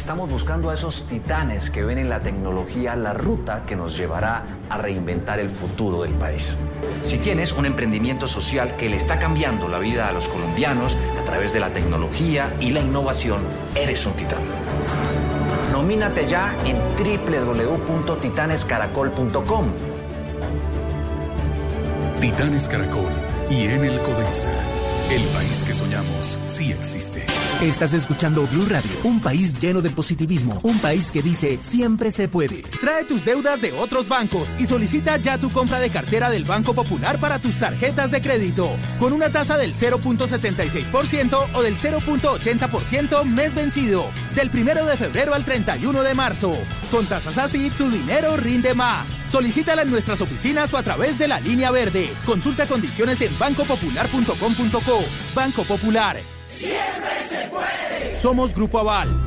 Speaker 25: Estamos buscando a esos titanes que ven en la tecnología la ruta que nos llevará a reinventar el futuro del país. Si tienes un emprendimiento social que le está cambiando la vida a los colombianos través de la tecnología y la innovación, eres un titán. Nomínate ya en www.titanescaracol.com.
Speaker 26: Titanes Caracol y en el Codensa. El país que soñamos sí existe.
Speaker 31: Estás escuchando Blue Radio, un país lleno de positivismo, un país que dice siempre se puede.
Speaker 32: Trae tus deudas de otros bancos y solicita ya tu compra de cartera del Banco Popular para tus tarjetas de crédito, con una tasa del 0.76% o del 0.80% mes vencido, del 1 de febrero al 31 de marzo. Con tasas así, tu dinero rinde más. Solicítala en nuestras oficinas o a través de la línea verde. Consulta condiciones en bancopopular.com.co. Banco Popular.
Speaker 24: Siempre se puede.
Speaker 32: Somos Grupo Aval.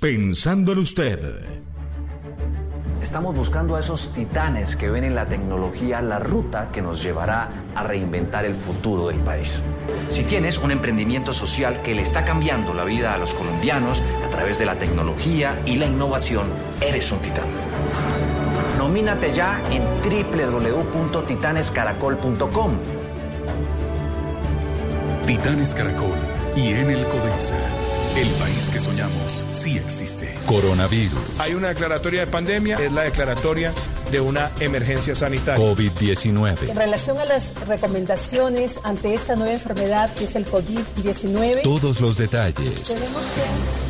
Speaker 16: pensando en usted.
Speaker 25: Estamos buscando a esos titanes que ven en la tecnología la ruta que nos llevará a reinventar el futuro del país. Si tienes un emprendimiento social que le está cambiando la vida a los colombianos a través de la tecnología y la innovación, eres un titán. Nomínate ya en www.titanescaracol.com.
Speaker 26: Titanes Caracol y en el Codensa. El país que soñamos sí existe.
Speaker 6: Coronavirus.
Speaker 33: Hay una declaratoria de pandemia, es la declaratoria de una emergencia sanitaria.
Speaker 6: COVID-19.
Speaker 34: En relación a las recomendaciones ante esta nueva enfermedad que es el COVID-19,
Speaker 6: Todos los detalles.
Speaker 34: tenemos que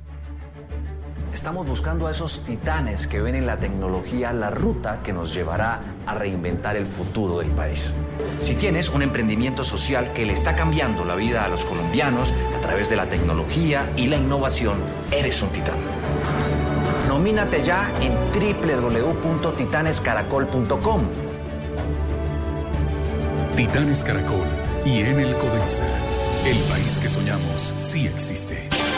Speaker 25: Estamos buscando a esos titanes que ven en la tecnología la ruta que nos llevará a reinventar el futuro del país. Si tienes un emprendimiento social que le está cambiando la vida a los colombianos a través de la tecnología y la innovación, eres un titán. Nomínate ya en www.titanescaracol.com.
Speaker 26: Titanes Caracol y en el Codensa. El país que soñamos sí existe.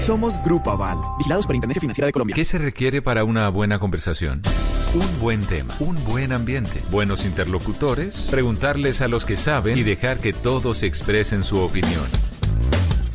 Speaker 35: somos Grupo Aval, vigilados por Intendencia Financiera de Colombia.
Speaker 6: ¿Qué se requiere para una buena conversación? Un buen tema, un buen ambiente, buenos interlocutores, preguntarles a los que saben y dejar que todos expresen su opinión.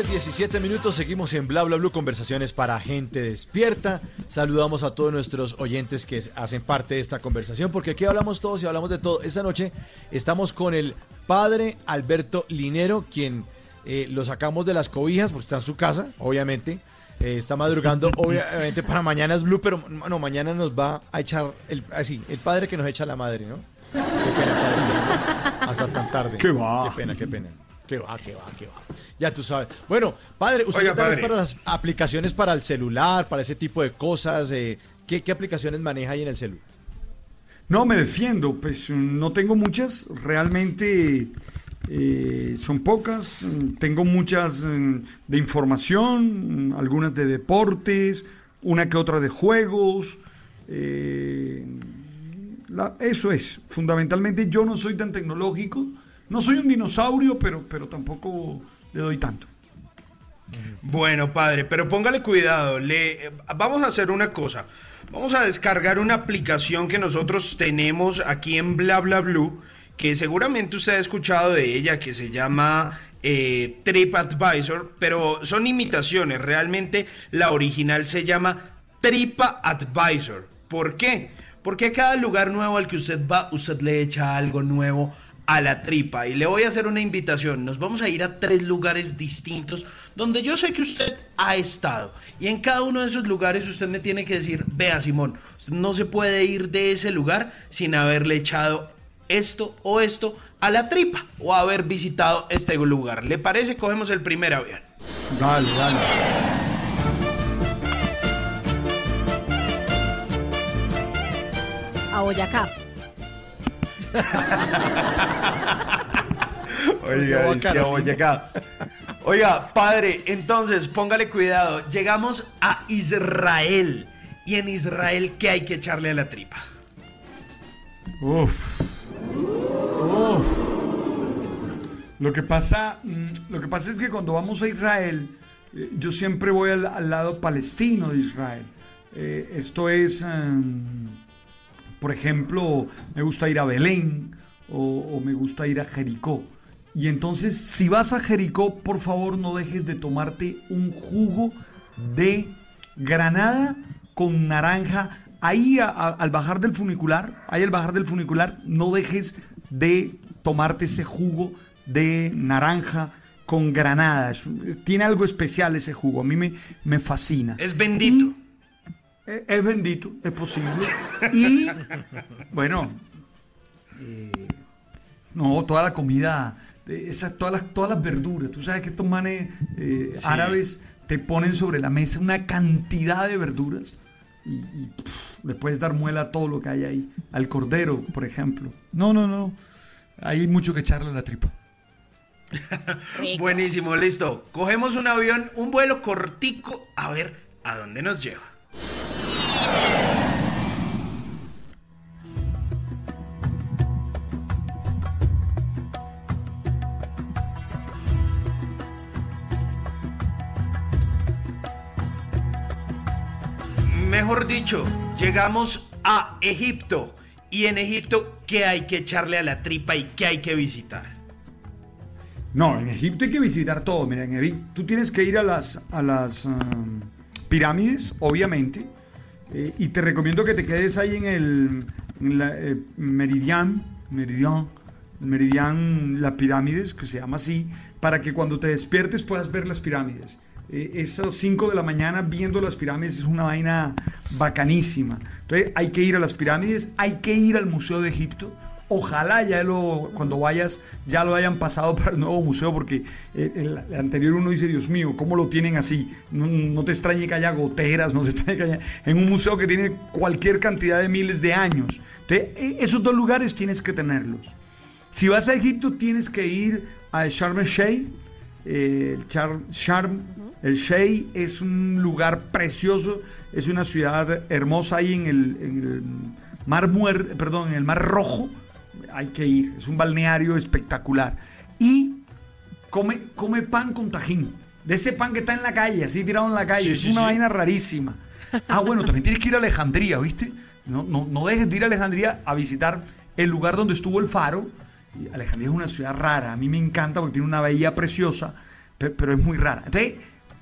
Speaker 17: 10 de la noche, 17 minutos, seguimos en Bla Bla Blue, conversaciones para gente despierta. Saludamos a todos nuestros oyentes que hacen parte de esta conversación, porque aquí hablamos todos y hablamos de todo. Esta noche estamos con el padre Alberto Linero, quien eh, lo sacamos de las cobijas, porque está en su casa, obviamente. Eh, está madrugando, *laughs* obviamente para mañana es Blue, pero no, mañana nos va a echar, el, así, el padre que nos echa la madre, ¿no? Qué pena, padre, hasta tan tarde.
Speaker 19: Qué va.
Speaker 17: Qué pena, qué pena. Qué va, qué va, qué va. Ya tú sabes. Bueno, padre, usted
Speaker 19: Oiga, padre.
Speaker 17: para las aplicaciones para el celular, para ese tipo de cosas, eh, ¿qué, qué aplicaciones maneja ahí en el celular?
Speaker 19: No, me defiendo, pues no tengo muchas, realmente eh, son pocas, tengo muchas mm, de información, algunas de deportes, una que otra de juegos, eh, la- eso es, fundamentalmente yo no soy tan tecnológico, no soy un dinosaurio, pero, pero tampoco le doy tanto.
Speaker 18: Bueno, padre, pero póngale cuidado. Vamos a hacer una cosa. Vamos a descargar una aplicación que nosotros tenemos aquí en Bla Bla Blue, que seguramente usted ha escuchado de ella, que se llama eh, TripAdvisor, pero son imitaciones. Realmente la original se llama TripAdvisor. ¿Por qué? Porque a cada lugar nuevo al que usted va, usted le echa algo nuevo a la tripa. Y le voy a hacer una invitación. Nos vamos a ir a tres lugares distintos donde yo sé que usted ha estado. Y en cada uno de esos lugares usted me tiene que decir, vea Simón, usted no se puede ir de ese lugar sin haberle echado esto o esto a la tripa o haber visitado este lugar. ¿Le parece? Cogemos el primer avión.
Speaker 19: Dale, dale.
Speaker 36: A Boyacá.
Speaker 18: Oiga, es que a Boyacá. Oiga, padre, entonces póngale cuidado. Llegamos a Israel. Y en Israel, ¿qué hay que echarle a la tripa?
Speaker 19: Uf. Uf. Lo que pasa, mm, lo que pasa es que cuando vamos a Israel, eh, yo siempre voy al, al lado palestino de Israel. Eh, esto es, em, por ejemplo, me gusta ir a Belén o, o me gusta ir a Jericó. Y entonces, si vas a Jericó, por favor no dejes de tomarte un jugo de granada con naranja. Ahí a- a- al bajar del funicular, ahí al bajar del funicular, no dejes de tomarte ese jugo de naranja con granada. Es- es- tiene algo especial ese jugo, a mí me, me fascina.
Speaker 18: Es bendito.
Speaker 19: Es bendito, es posible. Y bueno, eh, no, toda la comida, eh, esas, todas, las, todas las verduras. Tú sabes que estos manes eh,
Speaker 18: Sí.
Speaker 19: árabes te ponen sobre la mesa una cantidad de verduras y, y, pff, le puedes dar muela a todo lo que hay ahí. Al cordero, por ejemplo. No, no, no. Hay mucho que echarle a la tripa.
Speaker 18: Buenísimo, listo. Cogemos un avión, un vuelo cortico, a ver a dónde nos lleva. Mejor dicho, llegamos a Egipto. Y en Egipto, ¿qué hay que echarle a la tripa y qué hay que visitar?
Speaker 19: No, en Egipto hay que visitar todo. Mira, en Egipto tú tienes que ir a las, um, pirámides, obviamente. Eh, y te recomiendo que te quedes ahí en el en la, eh, Meridian, Meridian, Meridian, las pirámides, que se llama así, para que cuando te despiertes puedas ver las pirámides. Eh, esas 5 de la mañana viendo las pirámides es una vaina bacanísima. Entonces hay que ir a las pirámides, hay que ir al Museo de Egipto. Ojalá ya lo, cuando vayas ya lo hayan pasado *laughs* para el nuevo museo, porque eh, el, anterior uno dice, Dios mío, ¿cómo lo tienen así? No, no te extrañe que haya goteras, no te *laughs* extrañe que haya... En un museo que tiene cualquier cantidad de miles de años. Entonces, eh, esos dos lugares tienes que tenerlos. Si vas a Egipto, tienes que ir a Sharm el Sheikh. Eh, el Char- Sharm el Sheikh es un lugar precioso, es una ciudad hermosa ahí en el Mar Muer- perdón, en el Mar Rojo. Hay que ir, es un balneario espectacular. Y come, come pan con tajín. De ese pan que está en la calle, así tirado en la calle.
Speaker 18: Sí,
Speaker 19: es
Speaker 18: sí,
Speaker 19: una
Speaker 18: sí.
Speaker 19: vaina rarísima. Ah, bueno, también tienes que ir a Alejandría, ¿viste? No, no, no dejes de ir a Alejandría a visitar el lugar donde estuvo el faro. Alejandría es una ciudad rara. A mí me encanta porque tiene una bahía preciosa, pe- pero, es muy rara. Entonces,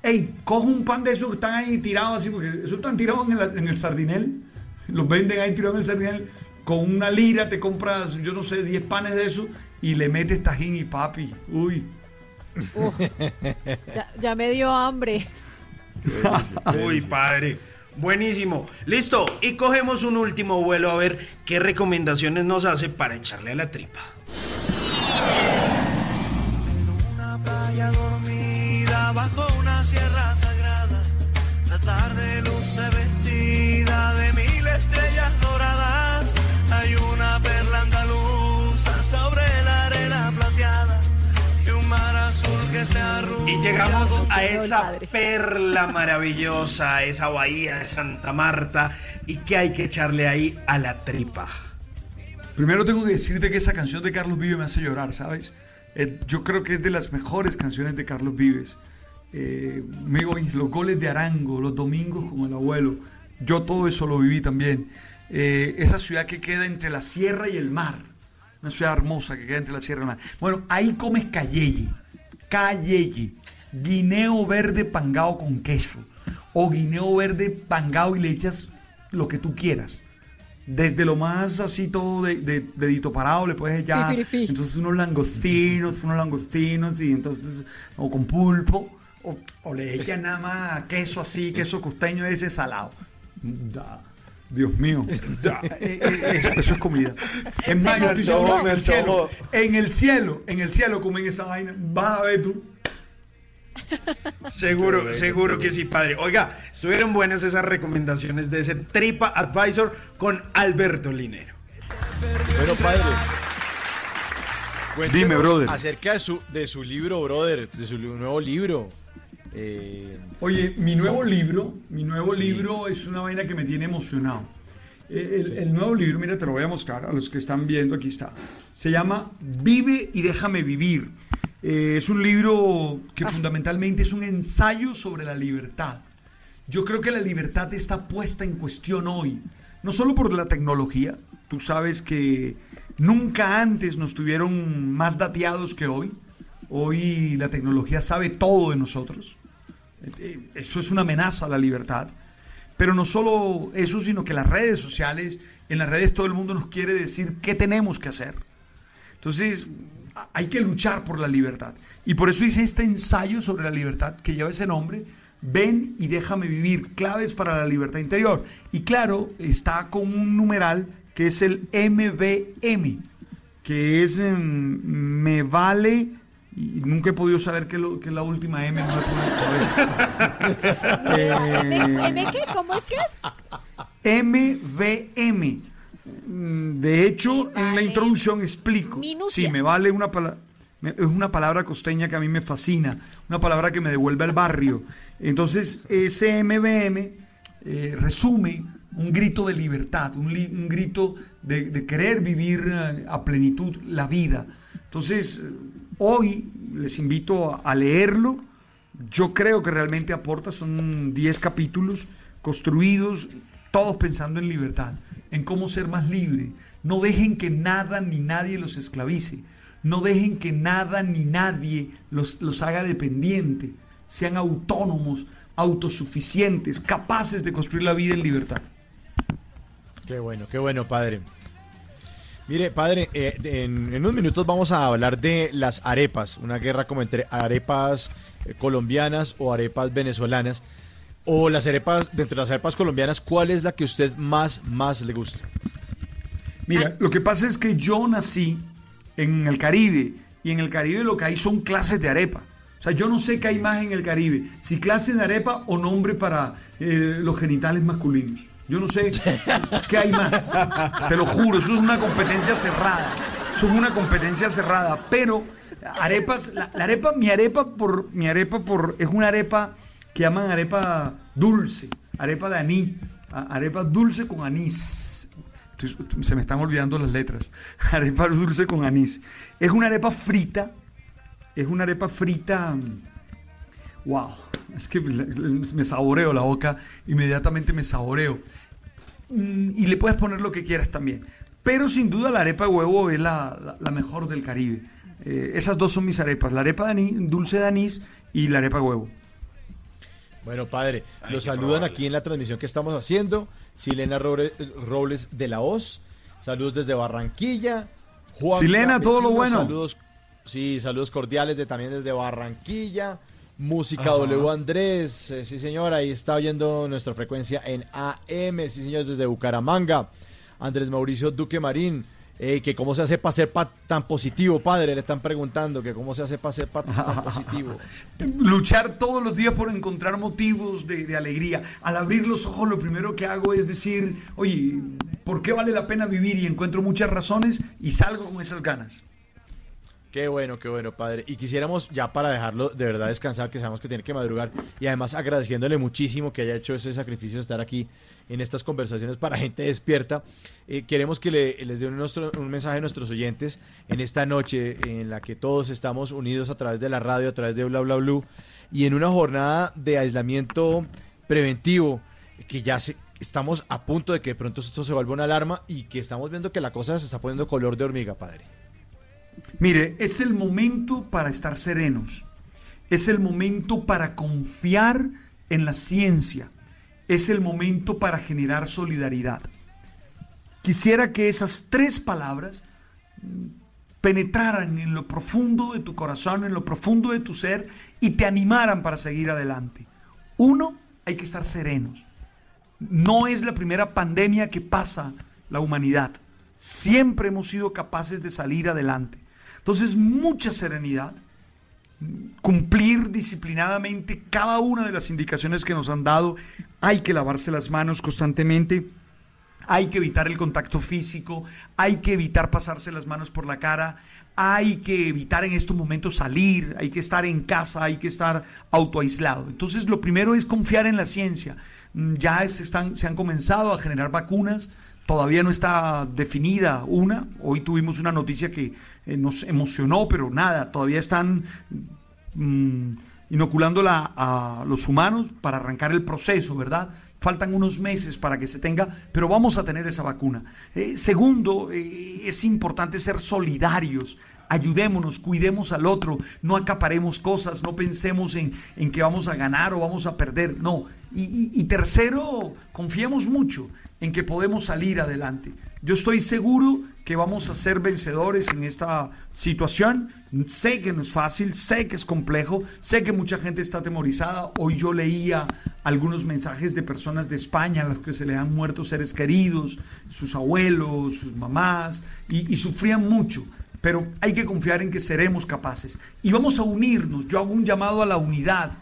Speaker 19: hey, coge un pan de esos que están ahí tirados así, porque esos están tirados en el, en el sardinel. Los venden ahí tirados en el sardinel. Con una lira te compras, yo no sé, 10 panes de esos y le metes tajín y papi. Uy.
Speaker 36: Ya, ya me dio hambre. *laughs*
Speaker 18: Uy, padre. Buenísimo. Listo. Y cogemos un último vuelo a ver qué recomendaciones nos hace para echarle a la tripa.
Speaker 22: playa dormida bajo una sierra sagrada. La tarde luce vestida Y
Speaker 18: llegamos a esa perla maravillosa, esa bahía de Santa Marta. ¿Y qué hay que echarle ahí a la tripa?
Speaker 19: Primero tengo que decirte que esa canción de Carlos Vives me hace llorar, ¿sabes? Eh, yo creo que es de las mejores canciones de Carlos Vives. Eh, me digo, y los goles de Arango, los domingos con el abuelo. Yo todo eso lo viví también. Eh, esa ciudad que queda entre la sierra y el mar. Una ciudad hermosa que queda entre la sierra y el mar. Bueno, ahí comes cayeye. Cayeye. Guineo verde pangao con queso. O guineo verde pangao y le echas lo que tú quieras desde lo más así todo de, de, dedito parado le puedes echar
Speaker 34: Pipiripi.
Speaker 19: entonces unos langostinos, unos langostinos y entonces o con pulpo o, o le echan nada más queso así, queso costeño ese salado. Da, Dios mío, da, eh, eh, eso, eso es comida. Es más, yo estoy seguro que en el cielo, en el cielo, en el cielo comen esa vaina. Vas a ver tú.
Speaker 18: Seguro, seguro que sí, padre. Oiga, estuvieron buenas esas recomendaciones de ese Tripa Advisor con Alberto Linero.
Speaker 17: Bueno, padre.
Speaker 19: Dime, brother.
Speaker 17: Acerca de su, de su libro, brother, de su nuevo libro. Eh,
Speaker 19: Oye, mi nuevo libro, mi nuevo libro es una vaina que me tiene emocionado. Eh, El, el nuevo libro, mira, te lo voy a mostrar a los que están viendo, aquí está. Se llama Vive y déjame vivir. Eh, es un libro que fundamentalmente es un ensayo sobre la libertad. Yo creo que la libertad está puesta en cuestión hoy, no solo por la tecnología, tú sabes que nunca antes nos tuvieron más dateados que hoy, hoy la tecnología sabe todo de nosotros, Eh, eso es una amenaza a la libertad, pero no solo eso, sino que las redes sociales, en las redes todo el mundo nos quiere decir qué tenemos que hacer. Entonces, hay que luchar por la libertad. Y por eso hice este ensayo sobre la libertad que lleva ese nombre, Ven y déjame vivir, claves para la libertad interior. Y claro, está con un numeral que es el MVM, que es em, me vale, y nunca he podido saber qué, es la última M, no he podido
Speaker 36: ¿M qué? ¿Cómo es que es?
Speaker 19: MVM. Mm, De hecho, en la introducción explico.
Speaker 36: Minucias.
Speaker 19: Sí, me vale una palabra. Es una palabra costeña que a mí me fascina, una palabra que me devuelve al barrio. Entonces, ese MVM eh, resume un grito de libertad, un, li- un grito de, de querer vivir eh, a plenitud la vida. Entonces, hoy les invito a, leerlo. Yo creo que realmente aporta, son 10 capítulos construidos, todos pensando en libertad, en cómo ser más libre. No dejen que nada ni nadie los esclavice. No dejen que nada ni nadie los, los haga dependiente. Sean autónomos, autosuficientes, capaces de construir la vida en libertad.
Speaker 17: Qué bueno, qué bueno, padre. Mire, padre, eh, en, en unos minutos vamos a hablar de las arepas, una guerra como entre arepas eh, colombianas o arepas venezolanas. O las arepas, de entre las arepas colombianas, ¿cuál es la que a usted más, más le gusta?
Speaker 19: Mira, lo que pasa es que yo nací en el Caribe y en el Caribe lo que hay son clases de arepa. O sea, yo no sé qué hay más en el Caribe, si clases de arepa o nombre para eh, los genitales masculinos. Yo no sé qué hay más. Te lo juro, eso es una competencia cerrada. Eso es una competencia cerrada. Pero arepas, la, arepa, mi arepa por, mi arepa por, es una arepa que llaman arepa dulce, arepa de anís, arepa dulce con anís. Se me están olvidando las letras. *laughs* Arepa dulce con anís. Es una arepa frita. Es una arepa frita. mm, Wow. Es que me saboreo la boca. Inmediatamente me saboreo. Mm, Y le puedes poner lo que quieras también. Pero sin duda la arepa de huevo es la, la- la mejor del Caribe. Eh, esas dos son mis arepas. La arepa de anís, dulce de anís y la arepa de huevo.
Speaker 17: Bueno, padre, lo saludan aquí en la transmisión que estamos haciendo. Silena Robles, de la Hoz. Saludos desde Barranquilla. Juan
Speaker 19: Silena, todo lo bueno.
Speaker 17: Saludos, sí, saludos cordiales de, también desde Barranquilla. Música. W Andrés, eh, sí señor, ahí está oyendo nuestra frecuencia en AM, sí señor, desde Bucaramanga. Andrés Mauricio Duque Marín, eh, que cómo se hace para ser pa- tan positivo, padre, le están preguntando que cómo se hace para ser pa- tan *laughs* positivo.
Speaker 19: luchar todos los días por encontrar motivos de, de alegría. Al abrir los ojos lo primero que hago es decir, oye, ¿por qué vale la pena vivir? Y encuentro muchas razones y salgo con esas ganas.
Speaker 17: Qué bueno, qué bueno, padre. Y quisiéramos ya para dejarlo de verdad descansar, que sabemos que tiene que madrugar, y además agradeciéndole muchísimo que haya hecho ese sacrificio de estar aquí en estas conversaciones para gente despierta. eh, queremos que le- les dé un, un mensaje a nuestros oyentes en esta noche en la que todos estamos unidos a través de la radio, a través de Bla Bla Blue, y en una jornada de aislamiento preventivo que ya se, estamos a punto de que de pronto esto se vuelva una alarma y que estamos viendo que la cosa se está poniendo color de hormiga, padre.
Speaker 19: Mire, es el momento para estar serenos. Es el momento para confiar en la ciencia. Es el momento para generar solidaridad. Quisiera que esas tres palabras penetraran en lo profundo de tu corazón, en lo profundo de tu ser y te animaran para seguir adelante. Uno, hay que estar serenos. No es la primera pandemia que pasa la humanidad. Siempre hemos sido capaces de salir adelante. Entonces, mucha serenidad, cumplir disciplinadamente cada una de las indicaciones que nos han dado. Hay que lavarse las manos constantemente. Hay que evitar el contacto físico, hay que evitar pasarse las manos por la cara, hay que evitar en estos momentos salir, hay que estar en casa, hay que estar autoaislado. Entonces, lo primero es confiar en la ciencia. Ya se, están, se han comenzado a generar vacunas, todavía no está definida una. Hoy tuvimos una noticia que eh, nos emocionó, pero nada, todavía están mm, inoculándola a los humanos para arrancar el proceso, ¿verdad? Faltan unos meses para que se tenga, pero vamos a tener esa vacuna. Eh, segundo, eh, es importante ser solidarios. Ayudémonos, cuidemos al otro, no acaparemos cosas, no pensemos en, en que vamos a ganar o vamos a perder, no. Y, tercero, confiemos mucho en que podemos salir adelante. Yo estoy seguro que vamos a ser vencedores en esta situación. Sé que no es fácil, sé que es complejo, sé que mucha gente está atemorizada. Hoy yo leía algunos mensajes de personas de España a las que se le han muerto seres queridos, sus abuelos, sus mamás, y sufrían mucho. Pero hay que confiar en que seremos capaces. Y vamos a unirnos. Yo hago un llamado a la unidad.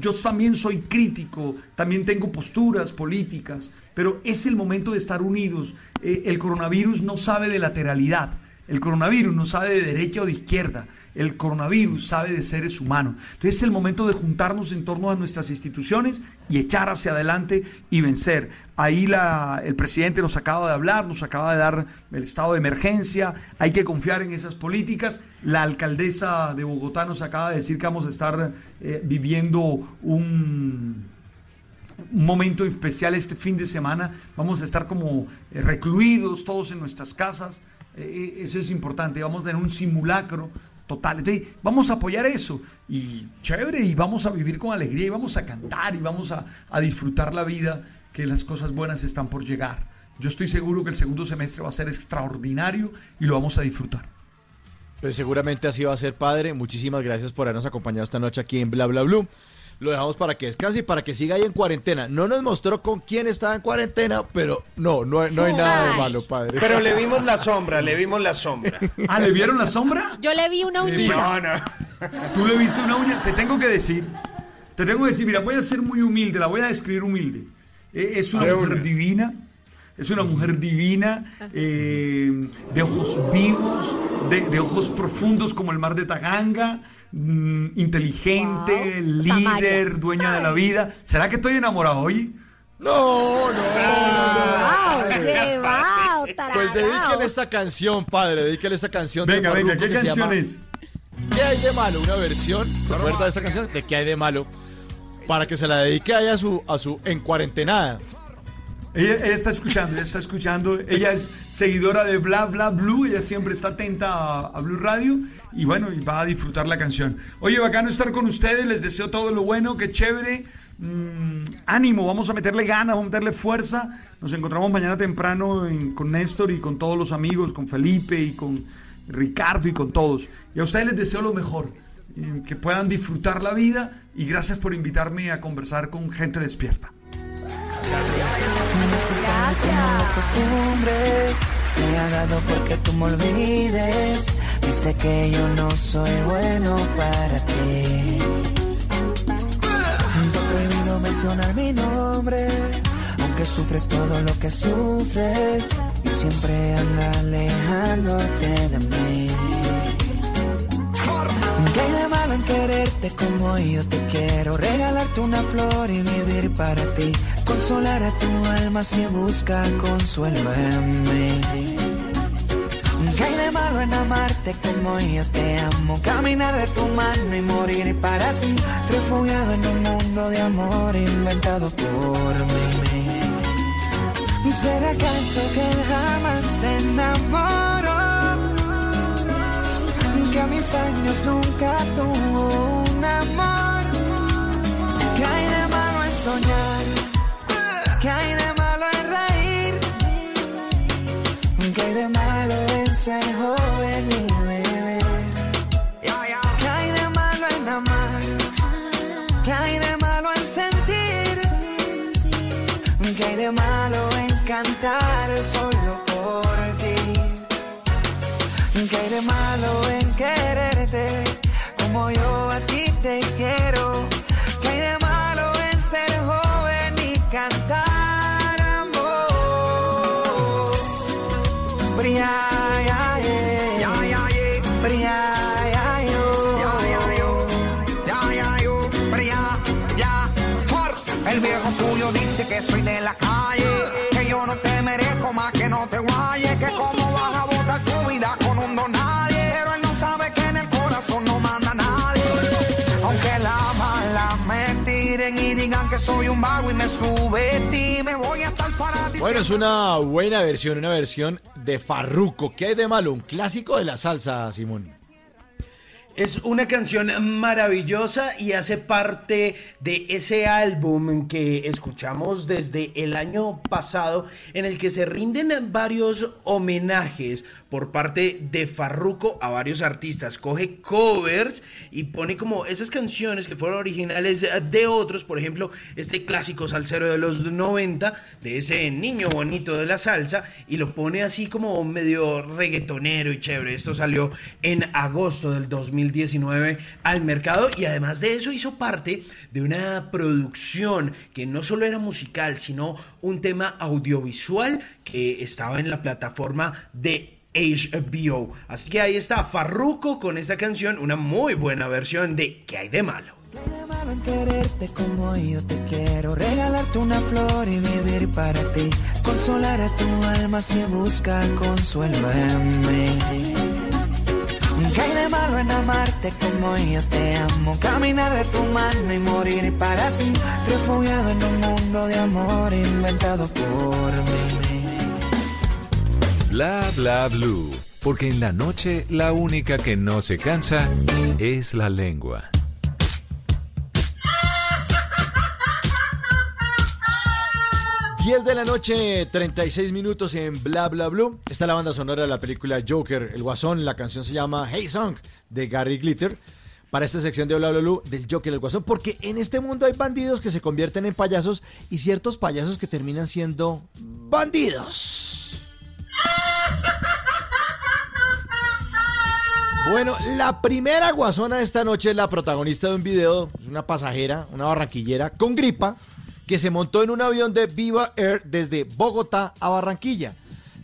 Speaker 19: Yo también soy crítico, también tengo posturas políticas, pero es el momento de estar unidos. Eh, el coronavirus no sabe de lateralidad. El coronavirus no sabe de derecha o de izquierda. El coronavirus sabe de seres humanos. Entonces es el momento de juntarnos en torno a nuestras instituciones y echar hacia adelante y vencer. Ahí la- el presidente nos acaba de hablar, nos acaba de dar el estado de emergencia. Hay que confiar en esas políticas. La alcaldesa de Bogotá nos acaba de decir que vamos a estar eh, viviendo un momento especial este fin de semana. Vamos a estar como eh, recluidos todos en nuestras casas. Eh, eh, eso es importante. Vamos a tener un simulacro total. Vamos a apoyar eso. Y chévere, y vamos a vivir con alegría, y vamos a cantar, y vamos a, a disfrutar la vida, que las cosas buenas están por llegar. Yo estoy seguro que el segundo semestre va a ser extraordinario y lo vamos a disfrutar.
Speaker 17: Pues seguramente así va a ser, padre. Muchísimas gracias por habernos acompañado esta noche aquí en Bla Bla Blue. Lo dejamos para que descanse y para que siga ahí en cuarentena. No nos mostró con quién estaba en cuarentena, pero no, no, no hay nada de malo, padre.
Speaker 18: Pero le vimos la sombra, le vimos la sombra.
Speaker 19: Ah, ¿le vieron la sombra?
Speaker 36: Yo le vi una uñita.
Speaker 18: No, no.
Speaker 19: ¿Tú le viste una uña? Te tengo que decir, te tengo que decir, mira, voy a ser muy humilde, la voy a describir humilde. Eh, Es una mujer divina, es una mujer divina, eh, de ojos vivos, de, de ojos profundos como el mar de Taganga, mm, inteligente,
Speaker 36: Wow.
Speaker 19: líder,
Speaker 36: Samaria.
Speaker 19: dueña de la vida. ¿Será que estoy enamorado hoy?
Speaker 17: No, no.
Speaker 36: Wow, llevado,
Speaker 17: Pues
Speaker 36: tararao.
Speaker 17: dedíquele esta canción, padre. Dedíquele esta canción. de
Speaker 19: Venga, venga,
Speaker 17: Farruko
Speaker 19: ¿qué canción es?
Speaker 17: ¿Qué hay de malo? Una versión, ¿se acuerda de esta canción? ¿De qué hay de malo? Para que se la dedique ahí a su, a su en cuarentenada.
Speaker 19: Ella, ella está escuchando, ella está escuchando. Ella es seguidora de Bla Bla Blue. Ella siempre está atenta a, a Blue Radio. Y bueno, y va a disfrutar la canción. Oye, bacano estar con ustedes. Les deseo todo lo bueno, qué chévere. Mm, ánimo, vamos a meterle ganas, vamos a meterle fuerza. Nos encontramos mañana temprano en- con Néstor y con todos los amigos, con Felipe y con Ricardo y con todos. Y a ustedes les deseo lo mejor. eh, Que puedan disfrutar la vida. Y gracias por invitarme a conversar con gente despierta.
Speaker 22: costumbre me Dice que yo no soy bueno para ti. Te he prohibido mencionar mi nombre, aunque sufres todo lo que sufres y siempre anda alejándote de mí. ¿Qué hay malo en quererte como yo te quiero? Regalarte una flor y vivir para ti. Consolar a tu alma si busca consuelo en mí. ¿Qué de malo en amarte como yo te amo? Caminar de tu mano y morir para ti. Refugiado en un mundo de amor inventado por mí. ¿Será acaso que jamás se enamoró? que a mis años nunca tuvo un amor. ¿Qué de malo en soñar? se joven y ¿Qué hay de malo en amar? ¿Qué hay de malo en sentir? ¿Qué hay de malo en cantar solo por ti? ¿Qué hay de malo en quererte como yo a ti te quiero? Soy un vago y me voy a estar para ti.
Speaker 17: Bueno, es una buena versión, una versión de Farruko. ¿Qué hay de malo? Un clásico de la salsa, Simón.
Speaker 18: Es una canción maravillosa y hace parte de ese álbum que escuchamos desde el año pasado en el que se rinden varios homenajes por parte de Farruko a varios artistas. Coge covers y pone como esas canciones que fueron originales de otros, por ejemplo, este clásico salsero de los 90 de ese niño bonito de la salsa y lo pone así como medio reggaetonero y chévere. Esto salió en agosto del 2019 al mercado y además de eso hizo parte de una producción que no solo era musical, sino un tema audiovisual que estaba en la plataforma de HBO. Así que ahí está Farruko con esta canción, una muy buena versión de ¿Qué hay de malo?
Speaker 22: quererte como yo te quiero? Regalarte una flor y vivir para ti. Consolar a tu alma si busca consuelo en mí. ¿Qué hay de malo en amarte como yo te amo? Caminar de tu mano y morir para ti. Refugiado en un mundo de amor inventado por mí.
Speaker 6: Bla bla blue. Porque en la noche la única que no se cansa es la lengua.
Speaker 17: ...10 de la noche, 36 minutos en Bla Bla Blue. Está la banda sonora de la película Joker, El Guasón. La canción se llama Hey Song de Gary Glitter. Para esta sección de Bla Bla Blue del Joker, El Guasón. Porque en este mundo hay bandidos que se convierten en payasos y ciertos payasos que terminan siendo bandidos. Bueno, la primera guasona de esta noche es la protagonista de un video, una pasajera, una barranquillera con gripa, que se montó en un avión de Viva Air desde Bogotá a Barranquilla.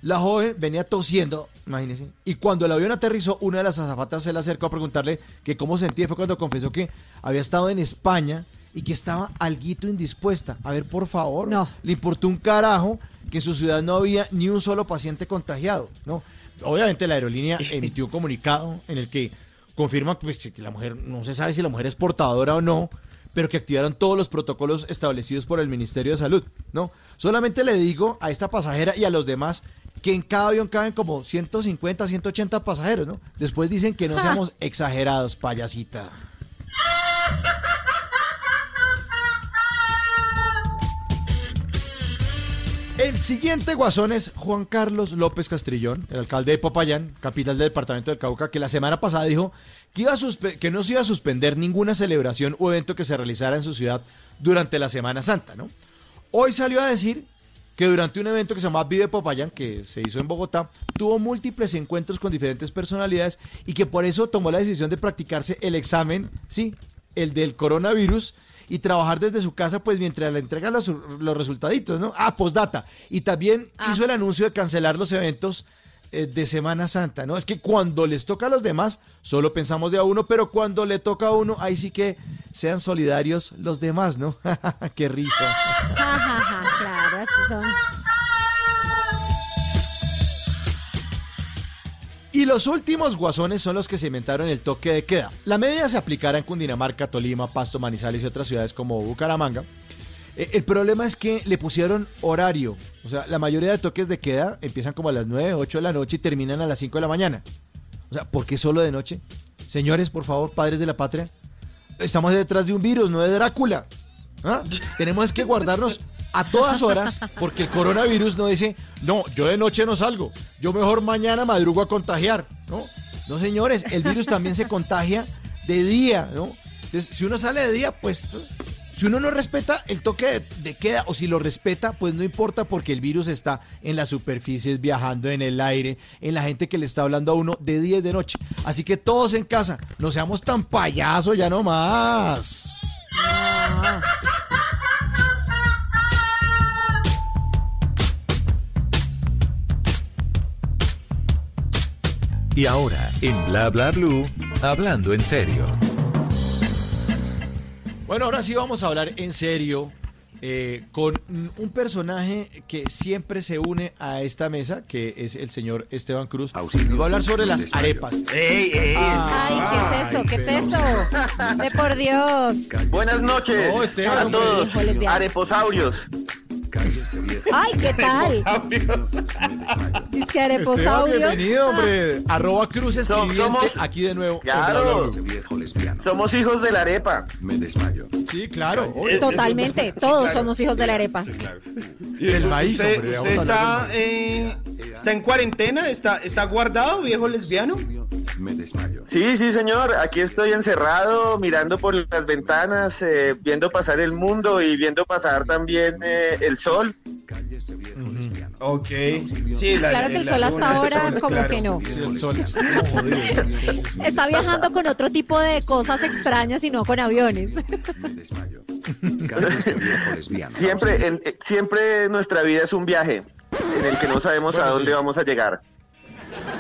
Speaker 17: La joven venía tosiendo, imagínense, y cuando el avión aterrizó, una de las azafatas se le acercó a preguntarle que cómo sentía, fue cuando confesó que había estado en España y que estaba alguito indispuesta. A ver, por favor,
Speaker 36: No.
Speaker 17: le importó un carajo que en su ciudad no había ni un solo paciente contagiado, ¿no? Obviamente la aerolínea *laughs* emitió un comunicado en el que confirma pues, que la mujer, no se sabe si la mujer es portadora o no, pero que activaron todos los protocolos establecidos por el Ministerio de Salud, ¿no? Solamente le digo a esta pasajera y a los demás que en cada avión caben como 150, 180 pasajeros, ¿no? Después dicen que no *laughs* seamos exagerados, payasita. El siguiente guasón es Juan Carlos López Castrillón, el alcalde de Popayán, capital del departamento del Cauca, que la semana pasada dijo que, iba a que no se iba a suspender ninguna celebración o evento que se realizara en su ciudad durante la Semana Santa, ¿no? Hoy salió a decir que durante un evento que se llama Vive Popayán, que se hizo en Bogotá, tuvo múltiples encuentros con diferentes personalidades y que por eso tomó la decisión de practicarse el examen, sí, el del coronavirus, y trabajar desde su casa, pues mientras le entregan los, los resultaditos, ¿no? Ah, postdata. Y también hizo el anuncio de cancelar los eventos eh, de Semana Santa, ¿no? Es que cuando les toca a los demás, solo pensamos de a uno, pero cuando le toca a uno, ahí sí que sean solidarios los demás, ¿no? *laughs* Qué risa.
Speaker 36: Ja, ja, ja, claro, así son.
Speaker 17: Y los últimos guasones son los que se inventaron el toque de queda. La medida se aplicará en Cundinamarca, Tolima, Pasto, Manizales y otras ciudades como Bucaramanga. Eh, El problema es que le pusieron horario. O sea, la mayoría de toques de queda empiezan como a las 9, 8 de la noche y terminan a las 5 de la mañana. O sea, ¿por qué solo de noche? Señores, por favor, padres de la patria. Estamos detrás de un virus, no de Drácula. ¿Ah? Tenemos que guardarnos a todas horas porque el coronavirus no dice, no, yo de noche no salgo, yo mejor mañana madrugo a contagiar. No, no señores, el virus también se contagia de día, ¿no? Entonces, si uno sale de día, pues Si uno no respeta el toque de, queda o si lo respeta, pues no importa porque el virus está en las superficies, viajando en el aire, en la gente que le está hablando a uno de día y de noche. Así que todos en casa, no seamos tan payasos ya no más.
Speaker 6: Y ahora, en Bla Bla Blue, hablando en serio.
Speaker 17: Bueno, ahora sí vamos a hablar en serio eh, con un personaje que siempre se une a esta mesa, que es el señor Esteban Cruz. Y va a hablar sobre las arepas.
Speaker 18: ¡Ey, ey!
Speaker 37: Ay, ¿qué es eso? ¿Qué es eso? *laughs* De por Dios.
Speaker 38: Buenas noches
Speaker 17: No, Esteban,
Speaker 38: a todos,
Speaker 37: Hijo Ay, ¿qué tal? Dice que
Speaker 17: Esteban,
Speaker 37: areposaurios.
Speaker 17: bienvenido, hombre. Arroba Cruz
Speaker 38: So- somos-
Speaker 17: aquí de nuevo.
Speaker 38: Claro. Somos hijos de la arepa.
Speaker 36: Me desmayo.
Speaker 17: Sí, claro. obvio.
Speaker 37: Totalmente, todos somos hijos de la arepa.
Speaker 17: Y del maíz,
Speaker 18: ¿Usted,
Speaker 17: hombre.
Speaker 18: usted
Speaker 17: vamos a hablar
Speaker 18: eh, está en cuarentena? ¿Está, ¿Está guardado, viejo lesbiano?
Speaker 36: Me desmayo.
Speaker 38: Sí, sí, señor. Aquí estoy encerrado, mirando por las ventanas, eh, viendo pasar el mundo y viendo pasar también eh, el sol.
Speaker 18: Ok. Sí, la-
Speaker 37: Claro que el sol hasta
Speaker 18: el
Speaker 37: ahora
Speaker 18: sol,
Speaker 37: como
Speaker 18: claro.
Speaker 37: que no.
Speaker 17: del- Sí, el sol está como jodido.
Speaker 37: Está viajando con otro tipo de cosas extrañas y no con aviones.
Speaker 38: Siempre, en- eh, siempre nuestra vida es un viaje en el que no sabemos a dónde
Speaker 17: sí.
Speaker 38: vamos a llegar.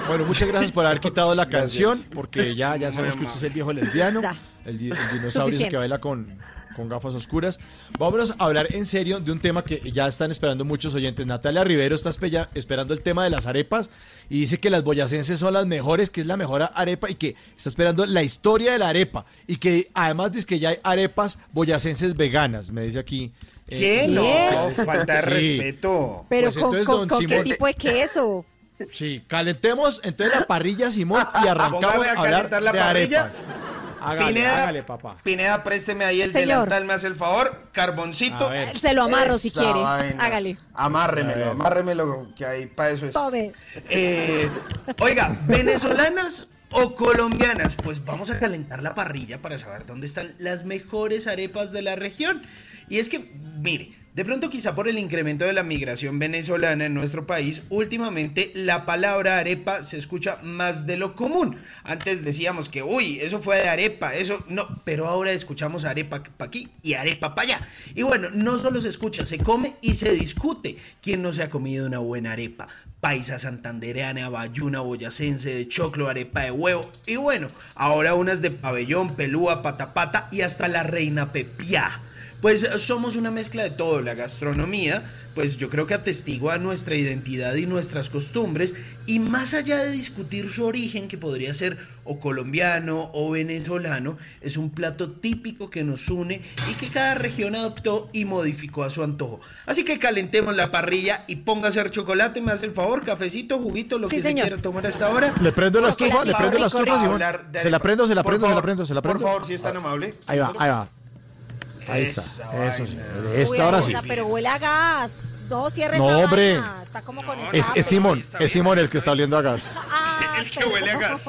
Speaker 17: Bueno, muchas gracias por haber quitado la canción, porque ya, ya sabemos que usted es el viejo lesbiano, el, el dinosaurio ese
Speaker 37: Suficiente.
Speaker 17: que baila con, con gafas oscuras. Vámonos a hablar en serio de un tema que ya están esperando muchos oyentes. Natalia Rivero está espe- esperando el tema de las arepas y dice que las boyacenses son las mejores, que es la mejor arepa y que está esperando la historia de la arepa y que además dice que ya hay arepas boyacenses veganas, me dice aquí. eh,
Speaker 18: ¿Qué? No,
Speaker 37: ¿Qué? *laughs*
Speaker 18: falta de
Speaker 17: Sí.
Speaker 18: respeto.
Speaker 37: Pero
Speaker 17: Pues
Speaker 37: con,
Speaker 17: entonces,
Speaker 37: con-
Speaker 17: don
Speaker 37: con qué
Speaker 17: Simón-
Speaker 37: tipo de queso.
Speaker 17: Sí, calentemos entonces la parrilla, Simón, y *laughs* arrancamos a
Speaker 18: a
Speaker 17: hablar
Speaker 18: calentar la
Speaker 17: de arepas. Hágale,
Speaker 18: Pineda,
Speaker 17: hágale, papá.
Speaker 18: Pineda, présteme ahí el
Speaker 37: Señor.
Speaker 18: delantal, me hace el favor. Carboncito.
Speaker 37: Se lo amarro si quiere.
Speaker 18: vaina.
Speaker 37: Hágale.
Speaker 18: Amárremelo, amárremelo, que ahí para eso es.
Speaker 37: Tome.
Speaker 18: Eh, oiga, venezolanas o colombianas, pues vamos a calentar la parrilla para saber dónde están las mejores arepas de la región. Y es que, mire, de pronto quizá por el incremento de la migración venezolana en nuestro país, últimamente la palabra arepa se escucha más de lo común. Antes decíamos que, uy, eso fue de arepa, eso no, pero ahora escuchamos arepa para aquí y arepa para allá. Y bueno, no solo se escucha, se come y se discute. ¿Quién no se ha comido una buena arepa? Paisa santandereana, bayuna, boyacense, de choclo, arepa de huevo. Y bueno, ahora unas de pabellón, pelúa, patapata y hasta la reina pepiá. Pues somos una mezcla de todo, la gastronomía, pues yo creo que atestigua nuestra identidad y nuestras costumbres, y más allá de discutir su origen, que podría ser o colombiano o venezolano, es un plato típico que nos une y que cada región adoptó y modificó a su antojo. Así que calentemos la parrilla y ponga a hacer chocolate, me hace el favor, cafecito, juguito, lo
Speaker 37: Sí,
Speaker 18: que
Speaker 37: señor.
Speaker 18: se quiera tomar a esta hora.
Speaker 17: Le prendo la estufa, le prendo la estufa, Se la prendo, se la prendo, se la prendo, se la prendo.
Speaker 18: Por favor, si es tan amable.
Speaker 17: Ahí va, ahí va. Ahí está.
Speaker 18: Esa
Speaker 17: Eso sí. Esta ahora sí.
Speaker 37: Pero huele a gas. No cierres
Speaker 17: No,
Speaker 37: esa
Speaker 17: hombre.
Speaker 37: vaina. Está como con
Speaker 17: Es,
Speaker 37: escape.
Speaker 17: es Simón, es Simón el que está oliendo a gas. *laughs*
Speaker 37: Ah, *laughs*
Speaker 18: El que huele a gas. *laughs*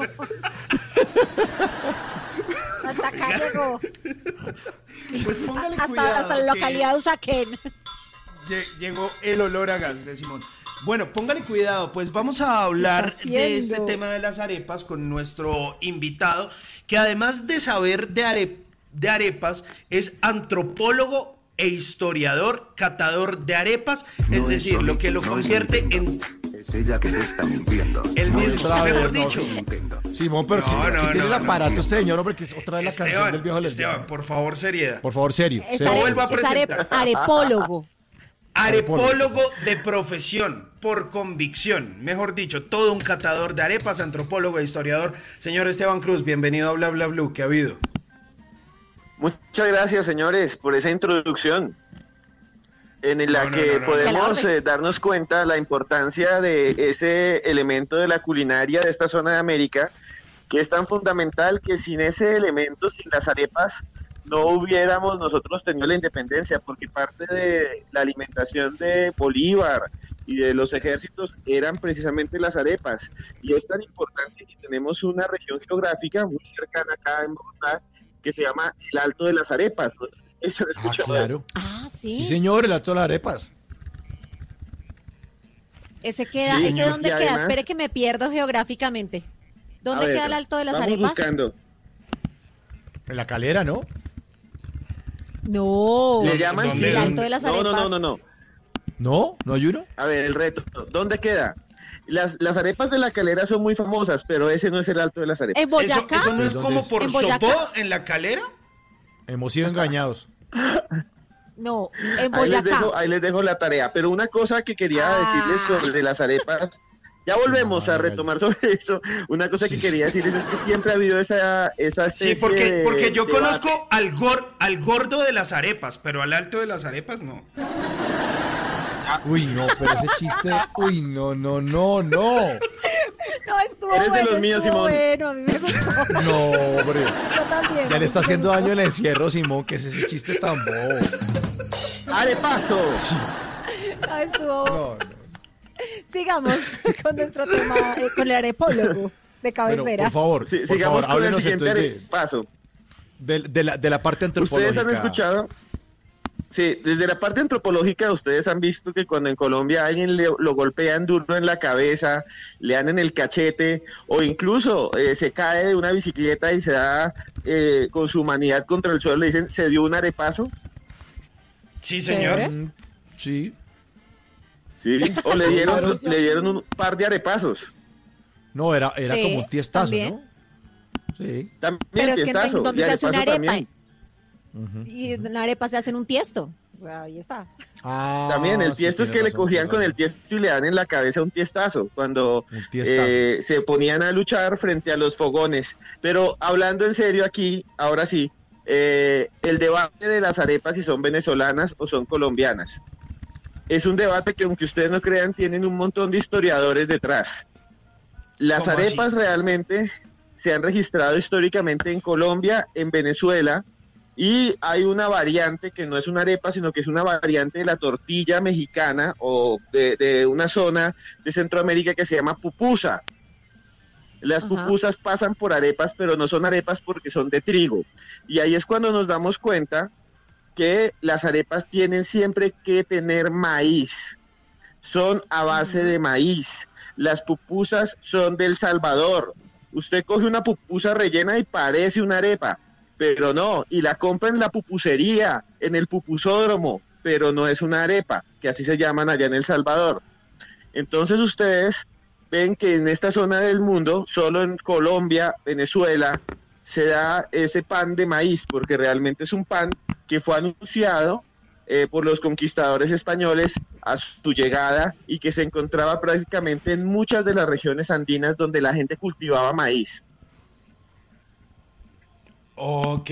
Speaker 37: Hasta acá llegó.
Speaker 18: Pues póngale
Speaker 37: Hasta,
Speaker 18: cuidado.
Speaker 37: hasta la localidad de Usaquén.
Speaker 18: lle- Llegó el olor a gas de Simón. Bueno, póngale cuidado, pues vamos a hablar
Speaker 37: ¿Qué está
Speaker 18: de este tema de las arepas con nuestro invitado, que además de saber de, are- de arepas, es antropólogo e historiador, catador de arepas, es decir, lo que lo
Speaker 36: no
Speaker 18: convierte en
Speaker 36: Es ella que te está mintiendo.
Speaker 18: el
Speaker 36: No
Speaker 18: mismo, mejor dicho.
Speaker 36: Nintendo.
Speaker 17: Simón, pero
Speaker 18: No,
Speaker 17: que-
Speaker 18: no,
Speaker 17: que tiene
Speaker 18: no,
Speaker 17: el
Speaker 18: no,
Speaker 17: aparato
Speaker 36: no.
Speaker 17: este señor, hombre, que es otra vez la canción
Speaker 18: Esteban,
Speaker 17: del viejo lesbiano.
Speaker 18: Esteban, por favor, seriedad.
Speaker 17: Por favor, serio.
Speaker 37: Es,
Speaker 17: serio.
Speaker 18: a presentar. *laughs*
Speaker 37: arepólogo.
Speaker 18: Arepólogo de profesión, por convicción, mejor dicho, todo un catador de arepas, antropólogo e historiador. Señor Esteban Cruz, bienvenido a Bla Bla Blue, ¿qué ha habido?
Speaker 38: Muchas gracias, señores, por esa introducción en la
Speaker 18: No,
Speaker 38: que
Speaker 18: no, no, no.
Speaker 38: podemos eh, darnos cuenta la importancia de ese elemento de la culinaria de esta zona de América, que es tan fundamental que sin ese elemento, sin las arepas, no hubiéramos nosotros tenido la independencia, porque parte de la alimentación de Bolívar y de los ejércitos eran precisamente las arepas. Y es tan importante que tenemos una región geográfica muy cercana acá en Bogotá, que se llama el Alto de las Arepas. No ¿Se han
Speaker 17: Ah, claro.
Speaker 37: Ah, sí.
Speaker 17: Sí, señor, el alto de las arepas.
Speaker 37: Ese queda,
Speaker 38: Sí,
Speaker 37: ¿ese dónde queda?
Speaker 38: además-
Speaker 37: Espere que me pierdo geográficamente. ¿Dónde
Speaker 38: ver,
Speaker 37: queda el Alto de las
Speaker 38: vamos
Speaker 37: Arepas?
Speaker 38: buscando.
Speaker 17: En la calera, ¿no?
Speaker 37: No.
Speaker 38: Le llaman
Speaker 37: Sí, el Alto de las
Speaker 38: no,
Speaker 37: Arepas.
Speaker 38: no, no, no, no.
Speaker 17: ¿No? ¿No hay uno?
Speaker 38: A ver, el reto. ¿Dónde queda? Las, las arepas de la calera son muy famosas, pero ese no es el alto de las arepas.
Speaker 37: ¿En Boyacá?
Speaker 18: ¿Eso, eso no es
Speaker 17: ¿Dónde
Speaker 18: como
Speaker 17: es?
Speaker 18: por
Speaker 37: ¿En Boyacá?
Speaker 18: Sopó en la calera?
Speaker 17: Hemos sido engañados. *laughs*
Speaker 37: No, en
Speaker 38: Ahí les,
Speaker 37: Boyacá.
Speaker 38: dejo, ahí les dejo la tarea. Pero una cosa que quería
Speaker 37: Ah.
Speaker 38: decirles sobre las arepas, ya volvemos a retomar sobre eso. Una cosa que quería decirles es que siempre ha habido esa, esa
Speaker 18: Sí,
Speaker 38: especie
Speaker 18: porque,
Speaker 38: de
Speaker 18: porque yo
Speaker 38: debate.
Speaker 18: conozco al, gor- al gordo de las arepas, pero al alto de las arepas no. *laughs*
Speaker 17: Uy, no, pero ese chiste. Uy, no, no, no, no.
Speaker 37: No, estuvo
Speaker 38: Eres de
Speaker 37: bueno,
Speaker 38: los míos, Simón.
Speaker 37: bueno, a mí me gustó.
Speaker 17: No, hombre.
Speaker 37: Yo también.
Speaker 17: Ya le está haciendo daño el encierro, Simón, que es ese chiste tan bobo.
Speaker 38: ¡Arepaso!
Speaker 37: Ah, estuvo...
Speaker 17: No, no.
Speaker 37: Sigamos *laughs* con nuestro tema, eh, con el arepólogo de
Speaker 17: Bueno,
Speaker 37: cabecera.
Speaker 17: por favor,
Speaker 38: Sí,
Speaker 17: por
Speaker 38: sigamos
Speaker 17: favor,
Speaker 38: con el siguiente
Speaker 17: de, de- de la, de la parte antropológica.
Speaker 38: ¿Ustedes han escuchado? Sí, desde la parte antropológica ustedes han visto que cuando en Colombia a alguien le- lo golpean duro en la cabeza, le dan en el cachete o incluso eh, se cae de una bicicleta y se da eh, con su humanidad contra el suelo, le dicen, se dio un arepaso,
Speaker 18: Sí, señor.
Speaker 17: Mm, Sí.
Speaker 38: ¿sí? O le *laughs* dieron, le dieron un par de arepazos.
Speaker 17: No, era, era
Speaker 37: Sí,
Speaker 17: como un tiestazo,
Speaker 37: también.
Speaker 17: ¿no? Sí.
Speaker 38: También
Speaker 37: Pero es que
Speaker 38: tiestazo,
Speaker 37: en donde
Speaker 38: y
Speaker 37: se hace una arepa
Speaker 38: también.
Speaker 37: Y en una arepa se hacen un tiesto. Ahí está.
Speaker 17: Ah,
Speaker 38: También el
Speaker 17: sí,
Speaker 38: tiesto es que le cogían con el tiesto y le dan en la cabeza un tiestazo cuando
Speaker 17: tiestazo.
Speaker 38: eh, se ponían a luchar frente a los fogones. Pero hablando en serio aquí, ahora sí, eh, el debate de las arepas si son venezolanas o son colombianas. Es un debate que aunque ustedes no crean, tienen un montón de historiadores detrás. Las arepas realmente se han registrado históricamente en Colombia, en Venezuela, y hay una variante que no es una arepa, sino que es una variante de la tortilla mexicana o de, de una zona de Centroamérica que se llama pupusa. Las
Speaker 37: Ajá.
Speaker 38: pupusas pasan por arepas, pero no son arepas porque son de trigo. Y ahí es cuando nos damos cuenta que las arepas tienen siempre que tener maíz. Son a base de maíz. Las pupusas son del Salvador. Usted coge una pupusa rellena y parece una arepa, pero no. Y la compra en la pupusería, en el pupusódromo, pero no es una arepa, que así se llaman allá en El Salvador. Entonces ustedes ven que en esta zona del mundo, solo en Colombia, Venezuela, se da ese pan de maíz, porque realmente es un pan que fue anunciado eh, por los conquistadores españoles a su llegada y que se encontraba prácticamente en muchas de las regiones andinas donde la gente cultivaba maíz.
Speaker 18: Ok.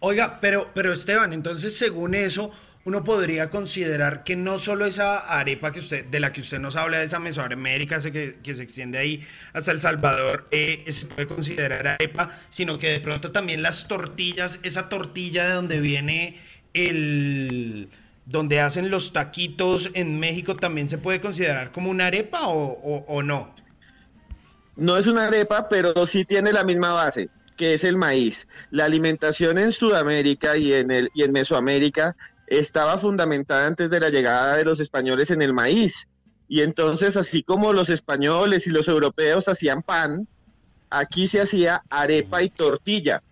Speaker 18: Oiga, pero, pero Esteban, entonces según eso, uno podría considerar que no solo esa arepa que usted, de la que usted nos habla, de esa Mesoamérica que, que se extiende ahí hasta El Salvador, eh, se puede considerar arepa, sino que de pronto también las tortillas, esa tortilla de donde viene el donde hacen los taquitos en México también se puede considerar como una arepa o- o no.
Speaker 38: No es una arepa, pero sí tiene la misma base, que es el maíz. La alimentación en Sudamérica y en, el, y en Mesoamérica estaba fundamentada antes de la llegada de los españoles en el maíz. Y entonces, así como los españoles y los europeos hacían pan, aquí se hacía arepa y tortilla.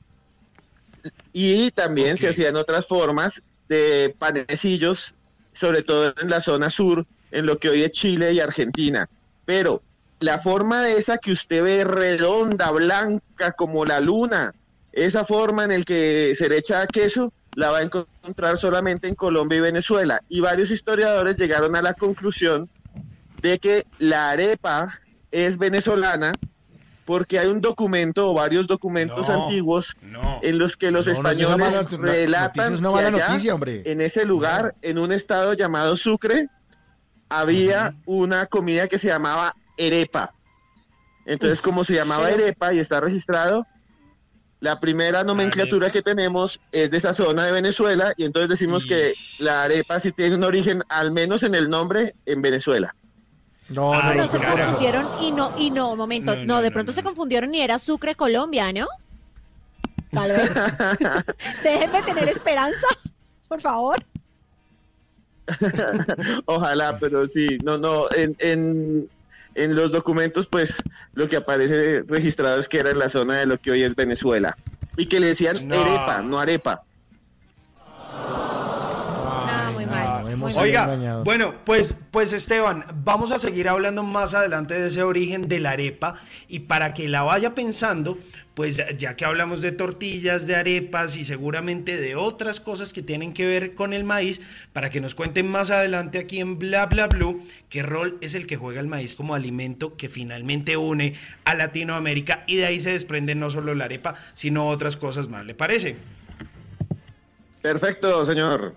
Speaker 38: Y también se hacían otras formas de panecillos, sobre todo en la zona sur, en lo que hoy es Chile y Argentina. Pero la forma de esa que usted ve redonda, blanca, como la luna, esa forma en el que se le echa queso, la va a encontrar solamente en Colombia y Venezuela. Y varios historiadores llegaron a la conclusión de que la arepa es venezolana porque hay un documento o varios documentos
Speaker 17: No,
Speaker 38: antiguos
Speaker 18: no.
Speaker 38: en los que los
Speaker 17: No,
Speaker 38: españoles
Speaker 17: mala
Speaker 38: relatan que allá,
Speaker 17: noticia,
Speaker 38: en ese lugar, en un estado llamado Sucre, había una comida que se llamaba arepa. Entonces, como se llamaba arepa y está registrado, la primera nomenclatura que tenemos es de esa zona de Venezuela y entonces decimos que la arepa sí tiene un origen, al menos en el nombre, en Venezuela.
Speaker 17: No,
Speaker 18: Ay,
Speaker 37: Pero se confundieron y no, y no, momento,
Speaker 18: No,
Speaker 37: no,
Speaker 18: no,
Speaker 37: de
Speaker 18: no,
Speaker 37: pronto
Speaker 18: no,
Speaker 37: se
Speaker 18: no.
Speaker 37: confundieron y era Sucre, Colombia, ¿no? *laughs* Tal vez. *laughs* Déjenme tener esperanza.
Speaker 36: por favor.
Speaker 39: Ojalá, pero sí, no, no, en, en, en los documentos, pues lo que aparece registrado es que era en la zona de lo que hoy es Venezuela. Y que le decían
Speaker 18: No.
Speaker 39: arepa, no arepa.
Speaker 18: Oiga, bueno, pues, pues Esteban, vamos a seguir hablando más adelante de ese origen de la arepa y para que la vaya pensando, pues ya que hablamos de tortillas, de arepas y seguramente de otras cosas que tienen que ver con el maíz, para que nos cuenten más adelante aquí en Bla Bla Blue qué rol es el que juega el maíz como alimento que finalmente une a Latinoamérica y de ahí se desprende no solo la arepa, sino otras cosas más, ¿le parece?
Speaker 39: Perfecto, señor.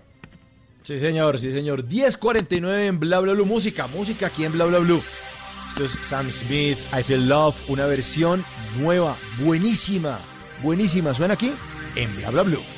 Speaker 17: Sí, señor, sí, señor. 10.49 en Bla Bla Blue. Música, música aquí en Bla Bla Blue. Esto es Sam Smith, I Feel Love, una versión nueva, buenísima, buenísima. Suena aquí en Bla Bla Blue.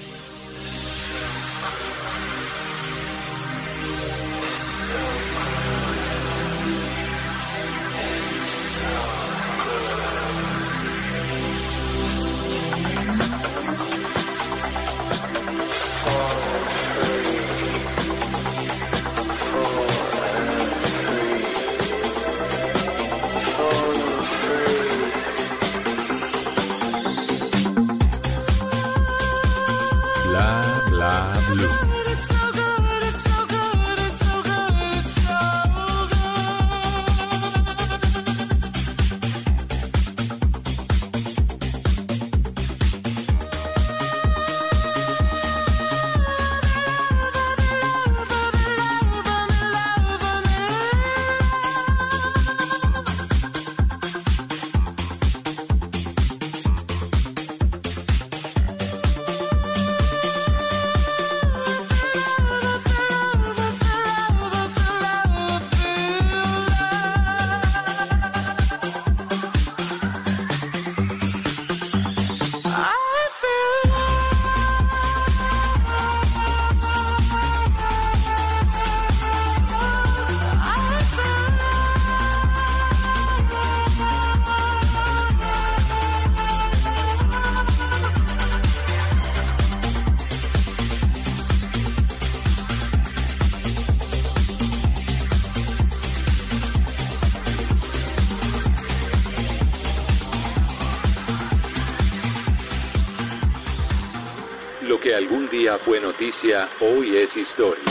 Speaker 6: Día fue noticia, hoy es historia.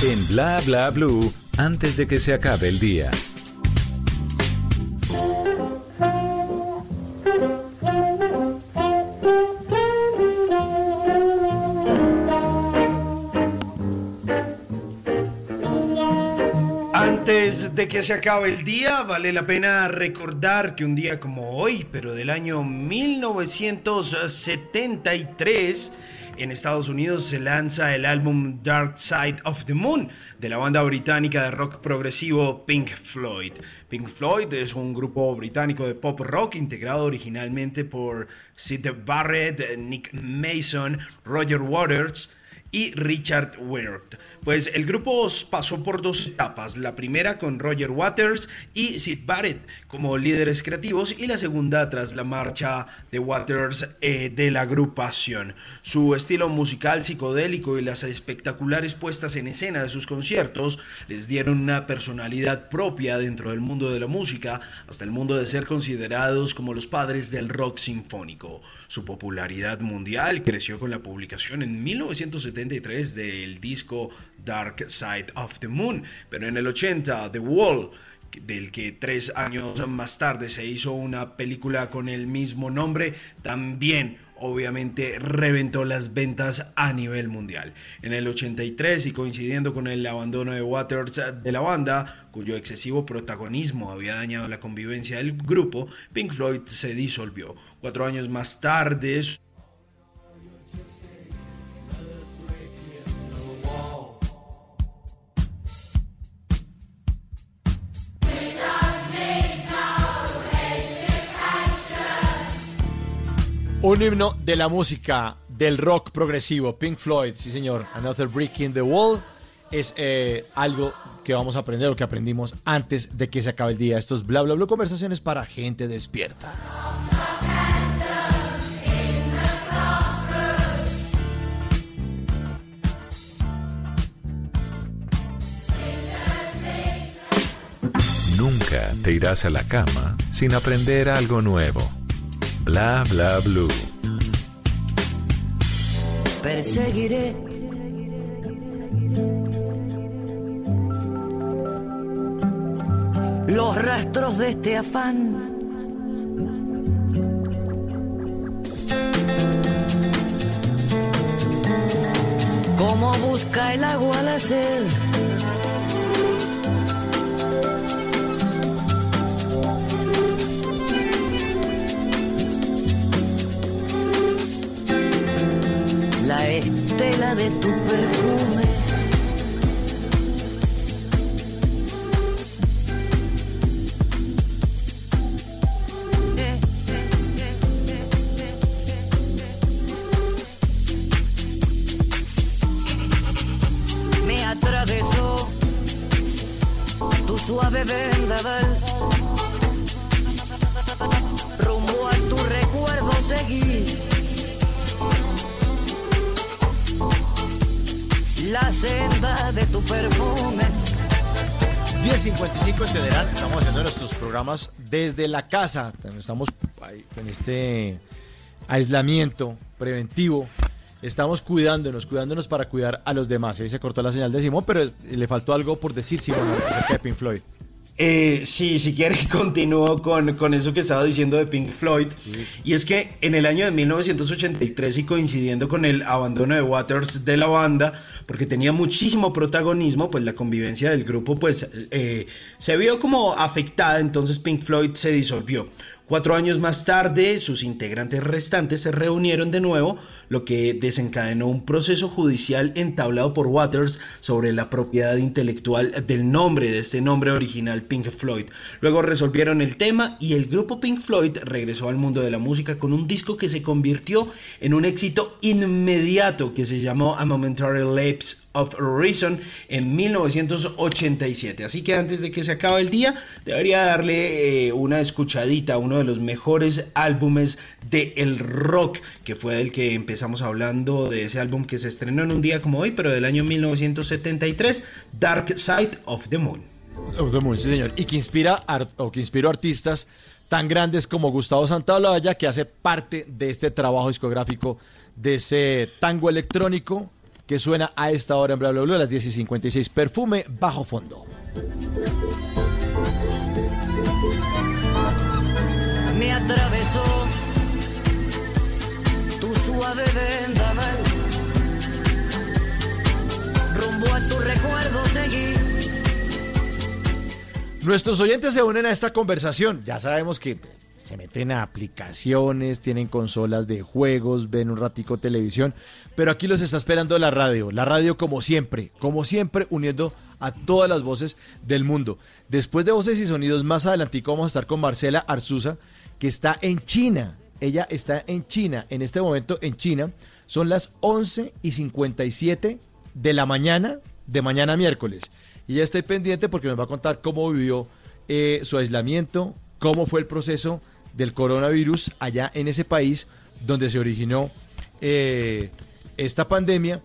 Speaker 6: En Bla Bla Blue, antes de que se acabe el día.
Speaker 18: Antes de que se acabe el día, vale la pena recordar que un día como hoy, pero del año 1973, en Estados Unidos se lanza el álbum Dark Side of the Moon de la banda británica de rock progresivo Pink Floyd. Pink Floyd es un grupo británico de pop rock integrado originalmente por Sid Barrett, Nick Mason, Roger Waters, y Richard Wirt. Pues el grupo pasó por dos etapas, la primera con Roger Waters y Sid Barrett como líderes creativos y la segunda tras la marcha de Waters eh, de la agrupación. Su estilo musical psicodélico y las espectaculares puestas en escena de sus conciertos les dieron una personalidad propia dentro del mundo de la música, hasta el mundo de ser considerados como los padres del rock sinfónico. Su popularidad mundial creció con la publicación en 1973 del disco Dark Side of the Moon, pero en el 80 The Wall del que tres años más tarde se hizo una película con el mismo nombre, también obviamente reventó las ventas a nivel mundial. En el 83 y coincidiendo con el abandono de Waters de la banda, cuyo excesivo protagonismo había dañado la convivencia del grupo, Pink Floyd se disolvió. Cuatro años más tarde,
Speaker 17: Un himno de la música, del rock progresivo, Pink Floyd, sí señor, Another Brick in the Wall, es eh, algo que vamos a aprender o que aprendimos antes de que se acabe el día. Estos es bla bla bla conversaciones para gente despierta.
Speaker 6: Nunca te irás a la cama sin aprender algo nuevo. Bla bla blue.
Speaker 40: perseguiré. Los rastros de este afán. Como busca el agua la sed. La estela de tu perfume. Me atravesó tu suave vendaval. La senda de tu perfume.
Speaker 17: 10.55 en Federal, estamos haciendo nuestros programas desde la casa. Estamos ahí con este aislamiento preventivo. Estamos cuidándonos, cuidándonos para cuidar a los demás. Ahí se cortó la señal de Simón, pero le faltó algo por decir, Simón, acerca de Pink Floyd.
Speaker 18: Eh, sí, si quiere *laughs* continúo con, con eso que estaba diciendo de Pink Floyd. Y es que en el año de 1983 y coincidiendo con el abandono de Waters de la banda, porque tenía muchísimo protagonismo, pues la convivencia del grupo pues eh, se vio como afectada, entonces Pink Floyd se disolvió. Cuatro años más tarde, sus integrantes restantes se reunieron de nuevo, lo que desencadenó un proceso judicial entablado por Waters sobre la propiedad intelectual del nombre, de este nombre original Pink Floyd. Luego resolvieron el tema y el grupo Pink Floyd regresó al mundo de la música con un disco que se convirtió en un éxito inmediato que se llamó A Momentary Lapse of Reason en 1987. Así que antes de que se acabe el día, debería darle eh, una escuchadita a uno de los mejores álbumes de el rock, que fue del que empezamos hablando de ese álbum que se estrenó en un día como hoy, pero del año 1973, Dark Side of the Moon.
Speaker 17: Of the Moon, sí señor. Y que inspira o que inspiró artistas tan grandes como Gustavo Santaolalla, que hace parte de este trabajo discográfico de ese tango electrónico que suena a esta hora en bla bla bla, a las 10 y 56. Perfume bajo fondo.
Speaker 40: Me atravesó tu suave vendaval. Rumbo a tu recuerdo seguí.
Speaker 17: Nuestros oyentes se unen a esta conversación. Ya sabemos que se meten a aplicaciones, tienen consolas de juegos, ven un ratico televisión, pero aquí los está esperando la radio. La radio como siempre, como siempre uniendo a todas las voces del mundo. Después de Voces y Sonidos, más adelantico vamos a estar con Marcela Arzuza, que está en China. Ella está en China, en este momento en China. Son las 11 y 57 de la mañana de mañana miércoles. Y ya estoy pendiente porque nos va a contar cómo vivió eh, su aislamiento, cómo fue el proceso del coronavirus allá en ese país donde se originó eh, esta pandemia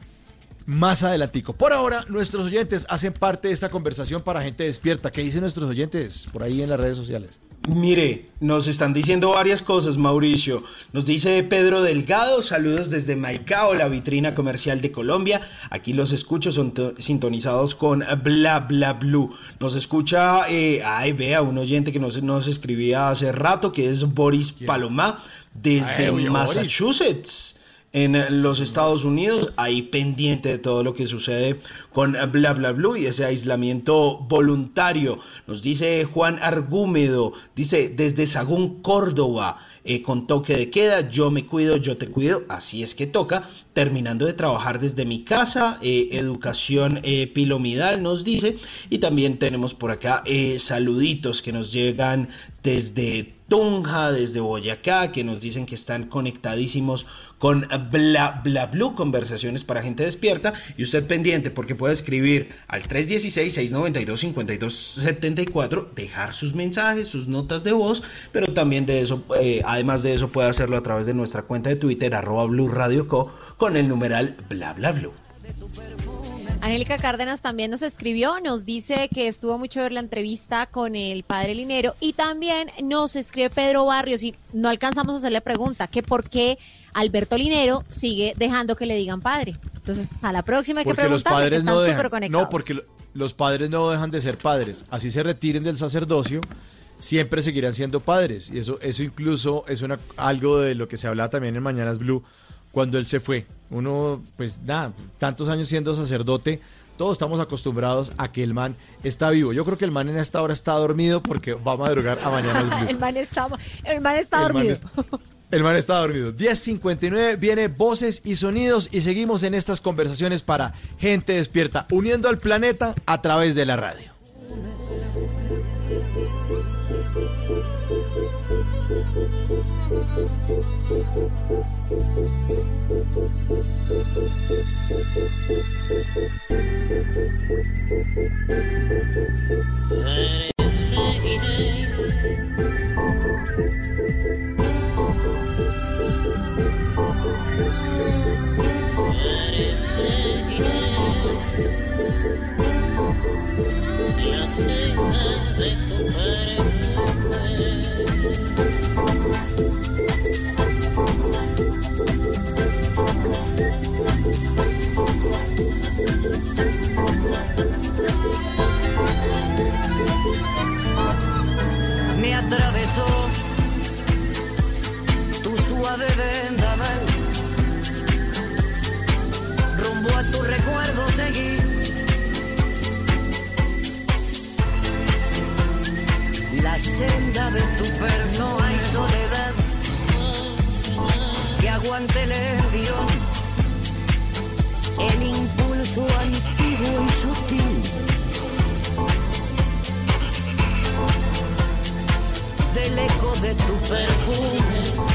Speaker 17: más adelantico. Por ahora, nuestros oyentes hacen parte de esta conversación para gente despierta. ¿Qué dicen nuestros oyentes por ahí en las redes sociales?
Speaker 18: Mire, nos están diciendo varias cosas, Mauricio. Nos dice Pedro Delgado, saludos desde Maicao, la vitrina comercial de Colombia. Aquí los escucho, son to- sintonizados con Bla Bla Blue. Nos escucha, eh, ay, vea, un oyente que nos, nos escribía hace rato, que es Boris Palomá, desde
Speaker 17: Ay.
Speaker 18: Massachusetts en los Estados Unidos, ahí pendiente de todo lo que sucede con Bla Bla Blue y ese aislamiento voluntario. Nos dice Juan Argúmedo, dice desde Sagún, Córdoba, eh, con toque de queda, yo me cuido, yo te cuido, así es que toca, terminando de trabajar desde mi casa, eh, educación eh, pilomidal nos dice, y también tenemos por acá eh, saluditos que nos llegan desde Tunja, desde Boyacá, que nos dicen que están conectadísimos con Bla Bla Blue, conversaciones para gente despierta. Y usted pendiente, porque puede escribir al 316-692-5274, dejar sus mensajes, sus notas de voz, pero también de eso, eh, además de eso, puede hacerlo a través de nuestra cuenta de Twitter, arroba Blue Radio Co, con el numeral Bla Bla Blue.
Speaker 37: Angélica Cárdenas también nos escribió, nos dice que estuvo mucho ver la entrevista con el padre Linero y también nos escribe Pedro Barrios y no alcanzamos a hacerle pregunta, que por qué Alberto Linero sigue dejando que le digan padre. Entonces, a la próxima hay que
Speaker 17: Porque los
Speaker 37: preguntarle, que
Speaker 17: padres
Speaker 37: están
Speaker 17: no dejan.
Speaker 37: conectados.
Speaker 17: No, porque lo- los padres no dejan de ser padres. Así se retiren del sacerdocio, siempre seguirán siendo padres. Y eso, eso incluso es una, algo de lo que se hablaba también en Mañanas Blue cuando él se fue. Uno, pues nada, tantos años siendo sacerdote, todos estamos acostumbrados a que el man está vivo. Yo creo que el man en esta hora está dormido porque va a madrugar a Mañanas *laughs* Blue.
Speaker 37: el man está, el man está
Speaker 17: El man
Speaker 37: dormido.
Speaker 17: es- El man está dormido. 10.59 viene voces y sonidos y seguimos en estas conversaciones para gente despierta, uniendo al planeta a través de la radio.
Speaker 40: Me de tu perno hay soledad que aguante el envión. El impulso antiguo y sutil del eco de tu perfume.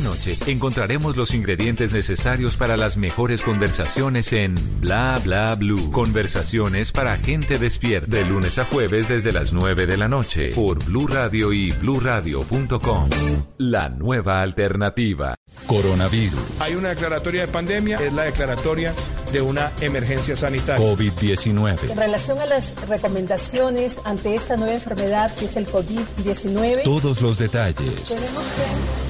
Speaker 6: Cada noche encontraremos los ingredientes necesarios para las mejores conversaciones en Bla Bla Blue. Conversaciones para gente despierta. De lunes a jueves desde las 9 de la noche por Blue Radio y bluradio.com. La nueva alternativa. Coronavirus.
Speaker 7: Hay una declaratoria de pandemia, es la declaratoria de una emergencia sanitaria.
Speaker 6: COVID-19.
Speaker 34: En relación a las recomendaciones ante esta nueva enfermedad que es el COVID-19,
Speaker 6: Todos los detalles.
Speaker 41: Tenemos que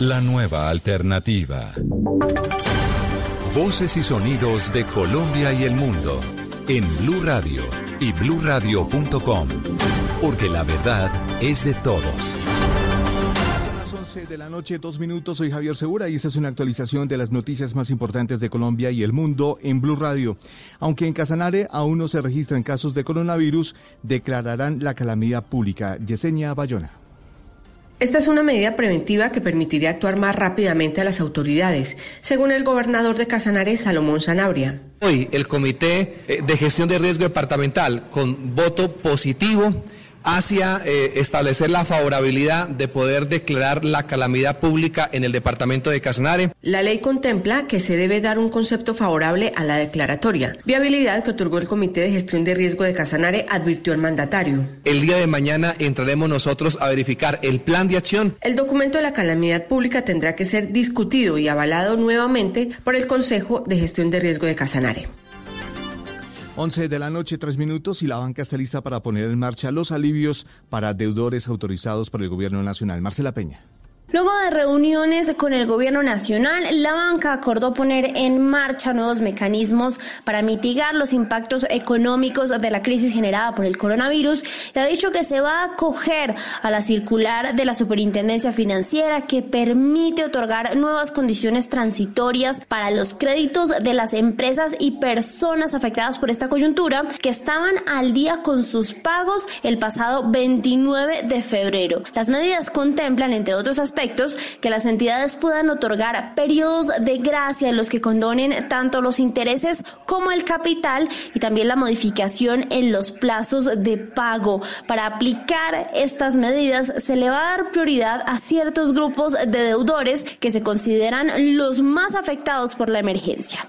Speaker 6: La nueva alternativa. Voces y sonidos de Colombia y el mundo en Blue Radio y bluradio.com, porque la verdad es de todos.
Speaker 12: Son las 11 de la noche, dos minutos. Soy Javier Segura y esta es una actualización de las noticias más importantes de Colombia y el mundo en Blue Radio. Aunque en Casanare aún no se registran casos de coronavirus, declararán la calamidad pública. Yesenia Bayona.
Speaker 42: Esta es una medida preventiva que permitiría actuar más rápidamente a las autoridades, según el gobernador de Casanare, Salomón Sanabria.
Speaker 43: Hoy el Comité eh, de Gestión de Riesgo Departamental, con voto positivo, hacia eh, establecer la favorabilidad de poder declarar la calamidad pública en el departamento de Casanare.
Speaker 42: La ley contempla que se debe dar un concepto favorable a la declaratoria, viabilidad que otorgó el Comité de Gestión de Riesgo de Casanare, advirtió el mandatario.
Speaker 43: El día de mañana entraremos nosotros a verificar el plan de acción.
Speaker 42: El documento de la calamidad pública tendrá que ser discutido y avalado nuevamente por el Consejo de Gestión de Riesgo de Casanare.
Speaker 12: 11 de la noche, tres minutos y la banca está lista para poner en marcha los alivios para deudores autorizados por el gobierno nacional. Marcela Peña.
Speaker 44: Luego de reuniones con el gobierno nacional, la banca acordó poner en marcha nuevos mecanismos para mitigar los impactos económicos de la crisis generada por el coronavirus y ha dicho que se va a acoger a la circular de la Superintendencia Financiera que permite otorgar nuevas condiciones transitorias para los créditos de las empresas y personas afectadas por esta coyuntura que estaban al día con sus pagos el pasado 29 de febrero. Las medidas contemplan, entre otros aspectos, que las entidades puedan otorgar periodos de gracia en los que condonen tanto los intereses como el capital y también la modificación en los plazos de pago. Para aplicar estas medidas se le va a dar prioridad a ciertos grupos de deudores que se consideran los más afectados por la emergencia.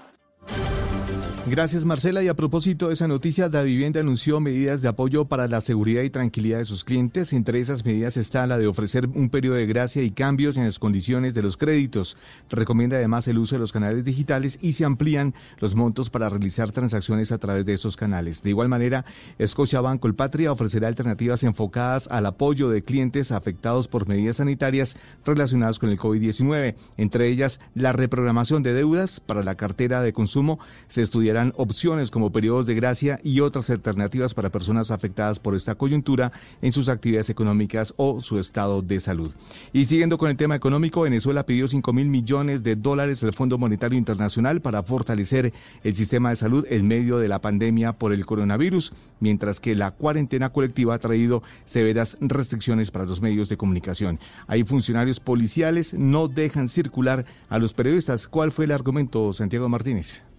Speaker 12: Gracias Marcela y a propósito de esa noticia, Da Vivienda anunció medidas de apoyo para la seguridad y tranquilidad de sus clientes. Entre esas medidas está la de ofrecer un periodo de gracia y cambios en las condiciones de los créditos. Recomienda además el uso de los canales digitales y se amplían los montos para realizar transacciones a través de esos canales. De igual manera, Scotiabank Colpatria ofrecerá alternativas enfocadas al apoyo de clientes afectados por medidas sanitarias relacionadas con el COVID-19. Entre ellas, la reprogramación de deudas para la cartera de consumo se estudiará opciones como periodos de gracia y otras alternativas para personas afectadas por esta coyuntura en sus actividades económicas o su estado de salud. Y siguiendo con el tema económico, Venezuela pidió 5 mil millones de dólares al Fondo Monetario Internacional para fortalecer el sistema de salud en medio de la pandemia por el coronavirus, mientras que la cuarentena colectiva ha traído severas restricciones para los medios de comunicación. Hay funcionarios policiales no dejan circular a los periodistas. ¿Cuál fue el argumento, Santiago Martínez?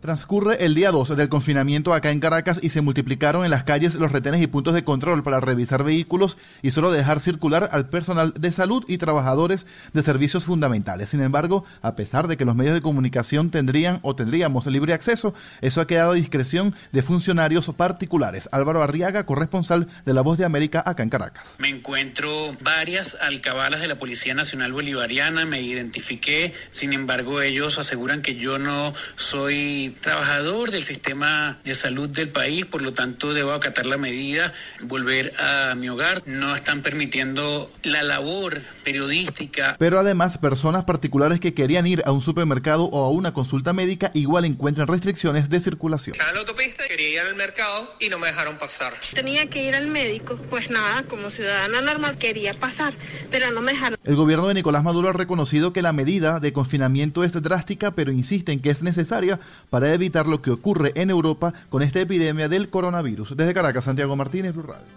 Speaker 45: Transcurre el día 2 del confinamiento acá en Caracas y se multiplicaron en las calles los retenes y puntos de control para revisar vehículos y solo dejar circular al personal de salud y trabajadores de servicios fundamentales. Sin embargo, a pesar de que los medios de comunicación tendrían o tendríamos libre acceso, eso ha quedado a discreción de funcionarios particulares. Álvaro Arriaga, corresponsal de La Voz de América acá en Caracas.
Speaker 46: Me encuentro varias alcabalas de la Policía Nacional Bolivariana, me identifiqué, sin embargo ellos aseguran que yo no soy trabajador del sistema de salud del país, por lo tanto debo acatar la medida, volver a mi hogar. No están permitiendo la labor periodística.
Speaker 45: Pero además, personas particulares que querían ir a un supermercado o a una consulta médica igual encuentran restricciones de circulación.
Speaker 47: Estaba en la autopista, quería ir al mercado y no me dejaron pasar.
Speaker 48: Tenía que ir al médico, pues nada, como ciudadana normal quería pasar, pero no me dejaron.
Speaker 45: El gobierno de Nicolás Maduro ha reconocido que la medida de confinamiento es drástica, pero insiste en que es necesaria para para evitar lo que ocurre en Europa con esta epidemia del coronavirus. Desde Caracas, Santiago Martínez, Blue Radio.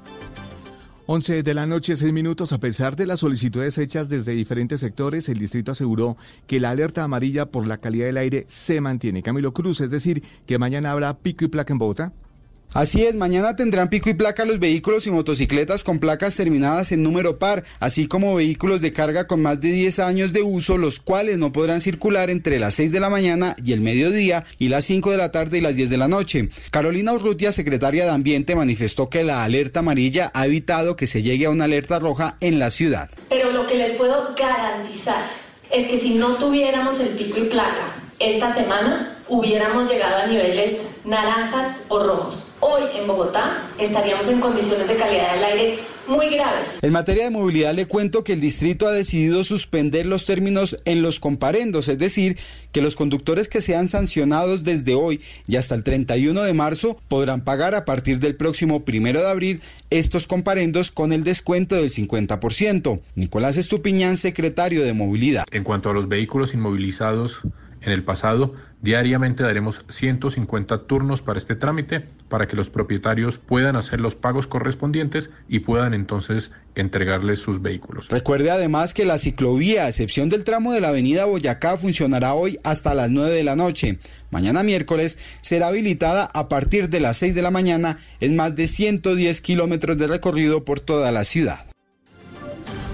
Speaker 12: 11 de la noche, 6 minutos. A pesar de las solicitudes hechas desde diferentes sectores, el distrito aseguró que la alerta amarilla por la calidad del aire se mantiene. Camilo Cruz, es decir, que mañana habrá pico y placa en Bogotá.
Speaker 49: Así es, mañana tendrán pico y placa los vehículos y motocicletas con placas terminadas en número par, así como vehículos de carga con más de 10 años de uso, los cuales no podrán circular entre las 6 de la mañana y el mediodía y las 5 de la tarde y las 10 de la noche. Carolina Urrutia, secretaria de Ambiente, manifestó que la alerta amarilla ha evitado que se llegue a una alerta roja en la ciudad.
Speaker 21: Pero lo que les puedo garantizar es que si no tuviéramos el pico y placa esta semana, hubiéramos llegado a niveles naranjas o rojos. Hoy en Bogotá estaríamos en condiciones de calidad del aire muy graves.
Speaker 49: En materia de movilidad le cuento que el distrito ha decidido suspender los términos en los comparendos, es decir, que los conductores que sean sancionados desde hoy y hasta el 31 de marzo podrán pagar a partir del próximo primero de abril estos comparendos con el descuento del 50%. Nicolás Estupiñán, secretario de Movilidad.
Speaker 50: En cuanto a los vehículos inmovilizados, en el pasado, diariamente daremos 150 turnos para este trámite para que los propietarios puedan hacer los pagos correspondientes y puedan entonces entregarles sus vehículos.
Speaker 49: Recuerde además que la ciclovía, a excepción del tramo de la avenida Boyacá, funcionará hoy hasta las 9 de la noche. Mañana miércoles será habilitada a partir de las 6 de la mañana en más de 110 kilómetros de recorrido por toda la ciudad.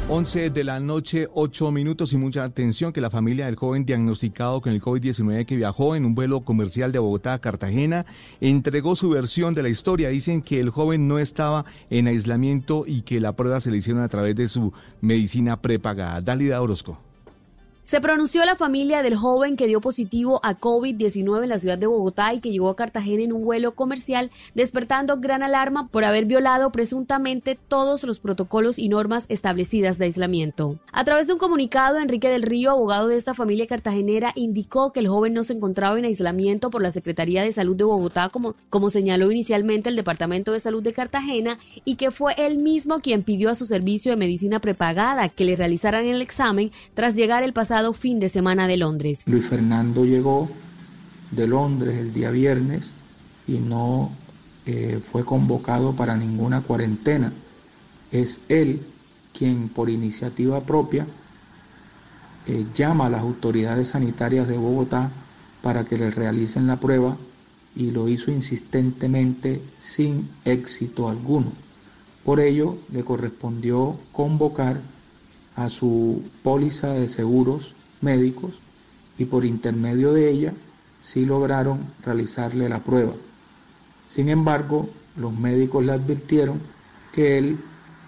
Speaker 12: 11 de la noche, 8 minutos y mucha atención que la familia del joven diagnosticado con el COVID-19 que viajó en un vuelo comercial de Bogotá a Cartagena entregó su versión de la historia. Dicen que el joven no estaba en aislamiento y que la prueba se le hicieron a través de su medicina prepagada. Dálida Orozco.
Speaker 51: Se pronunció la familia del joven que dio positivo a COVID-19 en la ciudad de Bogotá y que llegó a Cartagena en un vuelo comercial, despertando gran alarma por haber violado presuntamente todos los protocolos y normas establecidas de aislamiento. A través de un comunicado, Enrique del Río, abogado de esta familia cartagenera, indicó que el joven no se encontraba en aislamiento por la Secretaría de Salud de Bogotá, como, como señaló inicialmente el Departamento de Salud de Cartagena, y que fue él mismo quien pidió a su servicio de medicina prepagada que le realizaran el examen tras llegar el pasado fin de semana de Londres.
Speaker 52: Luis Fernando llegó de Londres el día viernes y no eh, fue convocado para ninguna cuarentena. Es él quien por iniciativa propia eh, llama a las autoridades sanitarias de Bogotá para que le realicen la prueba y lo hizo insistentemente sin éxito alguno. Por ello le correspondió convocar a su póliza de seguros médicos y por intermedio de ella sí lograron realizarle la prueba. Sin embargo, los médicos le advirtieron que él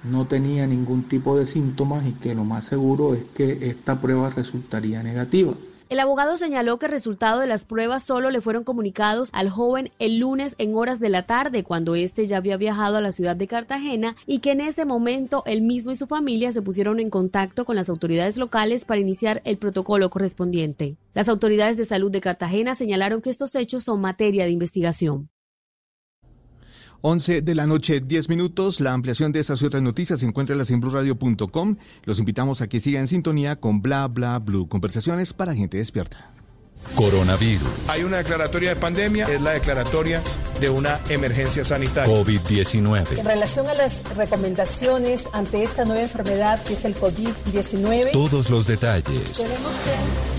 Speaker 52: no tenía ningún tipo de síntomas y que lo más seguro es que esta prueba resultaría negativa.
Speaker 51: El abogado señaló que el resultado de las pruebas solo le fueron comunicados al joven el lunes en horas de la tarde, cuando éste ya había viajado a la ciudad de Cartagena y que en ese momento él mismo y su familia se pusieron en contacto con las autoridades locales para iniciar el protocolo correspondiente. Las autoridades de salud de Cartagena señalaron que estos hechos son materia de investigación.
Speaker 53: 11 de la noche, 10 minutos. La ampliación de estas y otras noticias se encuentra en la Los invitamos a que sigan en sintonía con Bla Bla Blue. Conversaciones para gente despierta.
Speaker 6: Coronavirus.
Speaker 33: Hay una declaratoria de pandemia, es la declaratoria de una emergencia sanitaria.
Speaker 6: COVID-19.
Speaker 34: En relación a las recomendaciones ante esta nueva enfermedad que es el COVID-19.
Speaker 6: Todos los detalles.
Speaker 54: Tenemos que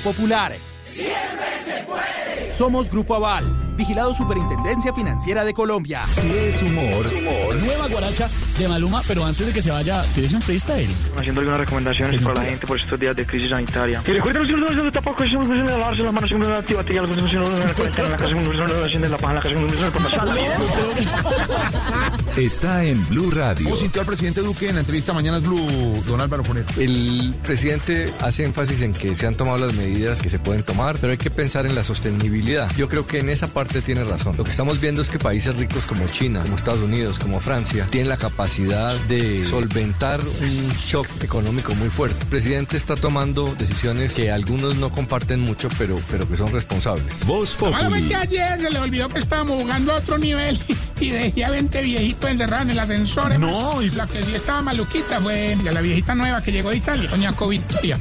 Speaker 32: Popular.
Speaker 55: Siempre se puede.
Speaker 32: Somos Grupo Aval, vigilado Superintendencia Financiera de Colombia.
Speaker 6: Si es humor, humor.
Speaker 56: Nueva guaracha de Maluma, pero antes de que se vaya, ¿tienes un freestyle?
Speaker 57: Haciendo algunas recomendaciones para la gente por estos días de crisis sanitaria. Y recuerden los unos de tapaco, si uno de lavarse las manos, uno de antibacterial, si uno de la cuarentena en la casa, uno de la paja la casa, de la
Speaker 6: Está en Blue Radio.
Speaker 53: ¿Cómo sintió al presidente Duque en la entrevista mañana es Blue, don Álvaro Forero?
Speaker 29: El presidente hace énfasis en que se han tomado las medidas que se pueden tomar, pero hay que pensar en la sostenibilidad. Yo creo que en esa parte tiene razón. Lo que estamos viendo es que países ricos como China, como Estados Unidos, como Francia, tienen la capacidad de solventar un shock económico muy fuerte. El presidente está tomando decisiones que algunos no comparten mucho, pero, pero que son responsables.
Speaker 6: Voz Populi.
Speaker 56: ayer se le olvidó que estábamos jugando a otro nivel *laughs* y dejé a 20 viejitos encerrados en el ascensor.
Speaker 53: No,
Speaker 56: y la que sí estaba maluquita fue la viejita nueva que llegó de Italia, doña Victoria.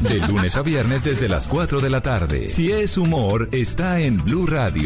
Speaker 6: De lunes a viernes desde las 4 de la tarde. Si es humor, está en Blue Radio,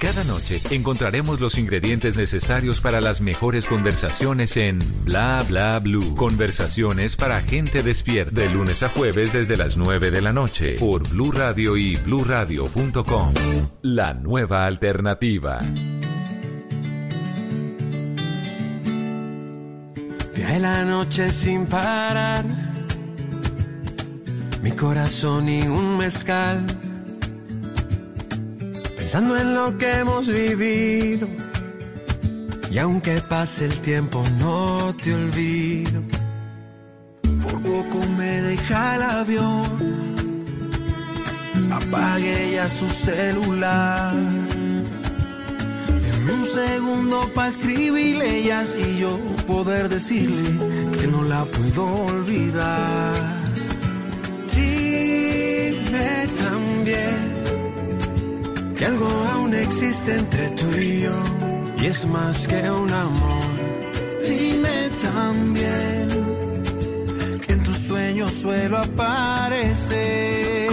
Speaker 6: Cada noche encontraremos los ingredientes necesarios para las mejores conversaciones en Bla Bla Blue. Conversaciones para gente despierta. De lunes a jueves desde las 9 de la noche por Blue Radio y bluradio.com. La nueva alternativa.
Speaker 58: Viaje la noche sin parar. Mi corazón y un mezcal pensando en lo que hemos vivido. Y aunque pase el tiempo, no te olvido. Por poco me deja el avión. apague ya su celular. En un segundo para escribirle y así yo poder decirle que no la puedo olvidar. Dime también que algo aún existe entre tú y yo y es más que un amor. Dime también que en tus sueños suelo aparecer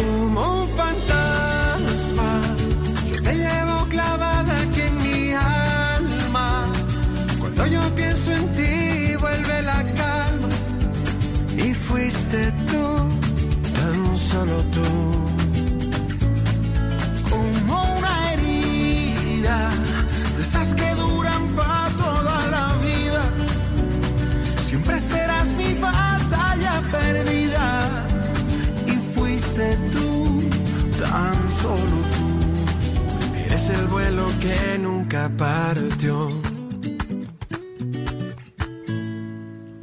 Speaker 58: que nunca partió.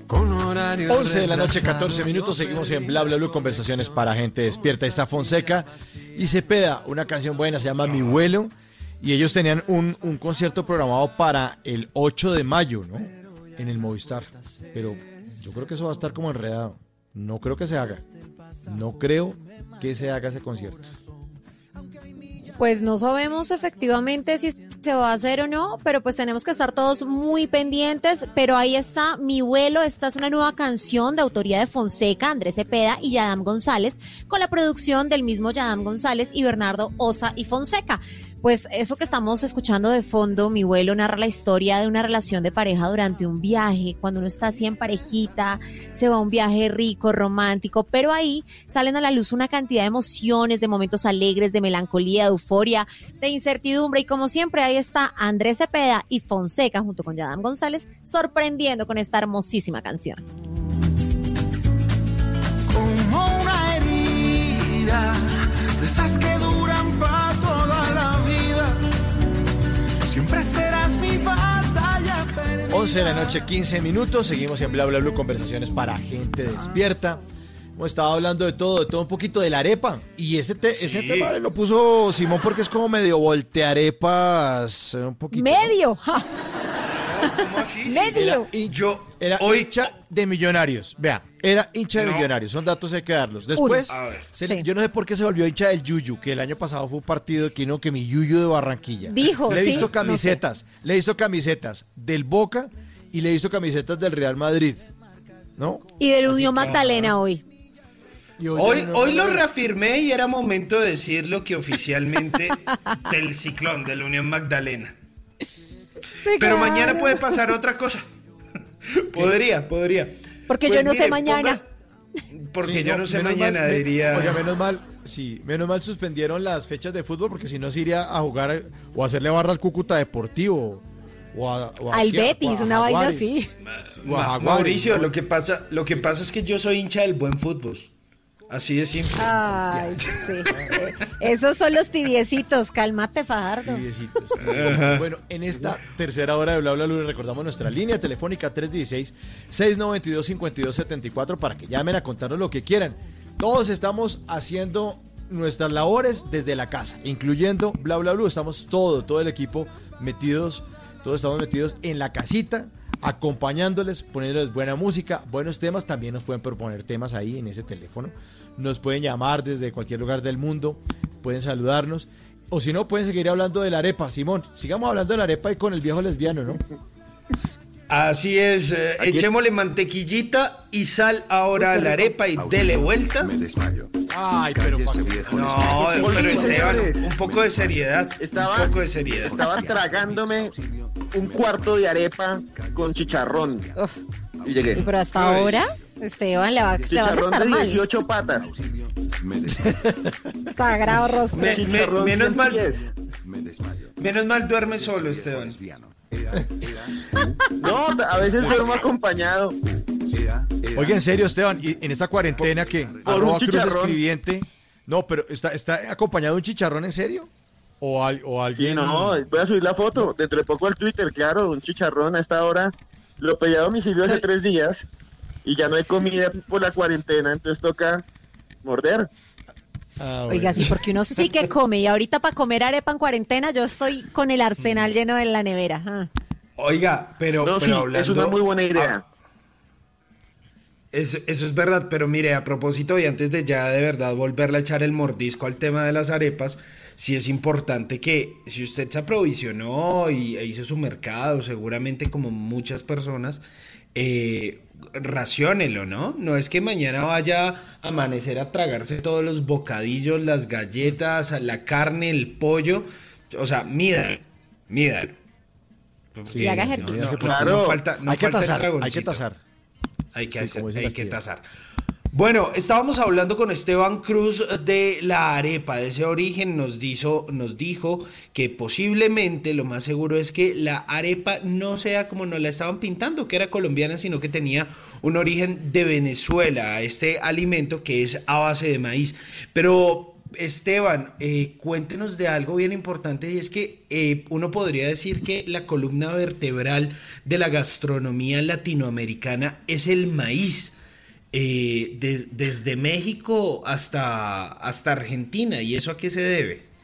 Speaker 58: Con horario
Speaker 17: 11 de la noche, 14 minutos. Seguimos en Bla Bla Blue, conversaciones para gente despierta. Está Fonseca y Cepeda, una canción buena, se llama Mi Vuelo. Y ellos tenían un, un concierto programado para el 8 de mayo, ¿no? En el Movistar. Pero yo creo que eso va a estar como enredado. No creo que se haga. No creo que se haga ese concierto.
Speaker 37: Pues no sabemos efectivamente si se va a hacer o no, pero pues tenemos que estar todos muy pendientes. Pero ahí está Mi Vuelo, esta es una nueva canción de autoría de Fonseca, Andrés Cepeda y Yadam González, con la producción del mismo Yadam González y Bernardo Osa y Fonseca. Pues eso que estamos escuchando de fondo, mi vuelo narra la historia de una relación de pareja durante un viaje, cuando uno está así en parejita, se va a un viaje rico, romántico, pero ahí salen a la luz una cantidad de emociones, de momentos alegres, de melancolía, de euforia, de incertidumbre y como siempre ahí está Andrés Cepeda y Fonseca junto con Yadam González sorprendiendo con esta hermosísima canción.
Speaker 58: como una herida
Speaker 17: 11 de la noche, 15 minutos. Seguimos en Bla Bla Blue, conversaciones para gente despierta. Hemos estado hablando de todo, de todo un poquito de la arepa. Y ese, te- ese
Speaker 18: Sí.
Speaker 17: tema lo puso Simón porque es como medio voltearepas. eh, Un poquito.
Speaker 37: Medio. Ja.
Speaker 17: Medio. yo era hincha de millonarios. Vea, era hincha de
Speaker 18: No.
Speaker 17: millonarios. Son datos hay que darlos. Después,
Speaker 18: A ver.
Speaker 17: se-
Speaker 18: Sí.
Speaker 17: yo no sé por qué se volvió hincha del Yuyu, que el año pasado fue un partido que no, que mi Yuyu de Barranquilla.
Speaker 37: Dijo,
Speaker 17: Le he
Speaker 37: sí,
Speaker 17: visto
Speaker 37: no
Speaker 17: camisetas, le he visto camisetas del Boca y le he visto camisetas del Real Madrid. ¿No?
Speaker 37: Y del Unión Magdalena hoy.
Speaker 18: Hoy, hoy lo reafirmé y era momento de decirlo que oficialmente *laughs* del ciclón de la Unión Magdalena. Pero mañana puede pasar otra cosa. *laughs* podría, podría.
Speaker 37: Porque
Speaker 18: Pues
Speaker 37: yo no sé mañana.
Speaker 18: ponga- Porque
Speaker 17: Sí,
Speaker 18: yo no sé mañana,
Speaker 17: mal,
Speaker 18: diría.
Speaker 17: Oiga, menos mal, sí, menos mal suspendieron las fechas de fútbol porque si no se iría a jugar o a hacerle barra al Cúcuta Deportivo o a, o a-
Speaker 37: Al. Betis,
Speaker 17: a
Speaker 37: una vaina así.
Speaker 18: Ma- Mauricio, lo que pasa, lo que pasa es que yo soy hincha del buen fútbol. Así de simple.
Speaker 37: Ay, sí. Eh, Esos son los tibiecitos. Cálmate, Fajardo.
Speaker 17: Tibiecitos.
Speaker 18: Ajá.
Speaker 17: Bueno, en esta tercera hora de Bla Bla Blue recordamos nuestra línea telefónica 316-692-5274 para que llamen a contarnos lo que quieran. Todos estamos haciendo nuestras labores desde la casa, incluyendo Bla Bla Blue. Estamos todo, todo el equipo metidos, todos estamos metidos en la casita, acompañándoles, poniéndoles buena música, buenos temas. También nos pueden proponer temas ahí en ese teléfono. Nos pueden llamar desde cualquier lugar del mundo, pueden saludarnos. O si no, pueden seguir hablando de la arepa. Simón, sigamos hablando de la arepa y con el viejo lesbiano, ¿no?
Speaker 18: Así es, eh, echémosle mantequillita y sal ahora a la arepa y dele vuelta.
Speaker 17: Ay, pero
Speaker 18: No,
Speaker 38: Oye,
Speaker 18: pero Esteban, un poco de seriedad.
Speaker 38: Estaba,
Speaker 18: un poco de seriedad.
Speaker 38: estaba tragándome un cuarto de arepa con chicharrón. Y llegué.
Speaker 37: Pero hasta ahora, Esteban le va, le va a
Speaker 38: Chicharrón de
Speaker 37: mal.
Speaker 38: 18 patas. *laughs*
Speaker 37: Sagrado rostro.
Speaker 18: Me- me-
Speaker 38: Chicharrón
Speaker 18: menos mal,
Speaker 38: pies.
Speaker 18: menos mal duerme solo, Esteban.
Speaker 38: No, a veces duermo acompañado.
Speaker 17: Oiga, en serio, Esteban, y en esta cuarentena que
Speaker 38: Por un chicharrón.
Speaker 17: escribiente. No, pero ¿está, ¿está acompañado de un chicharrón en serio? ¿O, al- o alguien?
Speaker 38: Sí, no, voy a subir la foto. Dentro de poco al Twitter, claro, un chicharrón a esta hora. Lo pedí a domicilio hace tres días y ya no hay comida por la cuarentena, entonces toca morder.
Speaker 17: Ah,
Speaker 37: Oiga, sí, porque uno sí que come y ahorita para comer arepa en cuarentena yo estoy con el arsenal lleno de la nevera. ah.
Speaker 18: Oiga, pero,
Speaker 38: No,
Speaker 18: pero
Speaker 38: sí,
Speaker 18: hablando-
Speaker 38: es una muy buena idea.
Speaker 18: Ah, es- eso es verdad, pero mire, a propósito, y antes de ya de verdad volverle a echar el mordisco al tema de las arepas, sí es importante que si usted se aprovisionó y e hizo su mercado, seguramente como muchas personas, eh, raciónelo, ¿no? No es que mañana vaya a amanecer a tragarse todos los bocadillos, las galletas, la carne, el pollo, o sea, mídalo, mídalo.
Speaker 37: Y haga ejercicio.
Speaker 18: No, no,
Speaker 17: Claro.
Speaker 18: no falta, no
Speaker 17: hay que
Speaker 18: falta el
Speaker 17: tasar, hay que tasar.
Speaker 18: Hay que,
Speaker 17: Sí, dicen
Speaker 18: hay que tasar. Bueno, estábamos hablando con Esteban Cruz de la arepa, de ese origen, nos dijo, nos dijo que posiblemente lo más seguro es que la arepa no sea como nos la estaban pintando, que era colombiana, sino que tenía un origen de Venezuela, este alimento que es a base de maíz. Pero Esteban, eh, cuéntenos de algo bien importante y es que eh, uno podría decir que la columna vertebral de la gastronomía latinoamericana es el maíz. Eh, de- desde México hasta, hasta Argentina. ¿Y eso a qué se debe?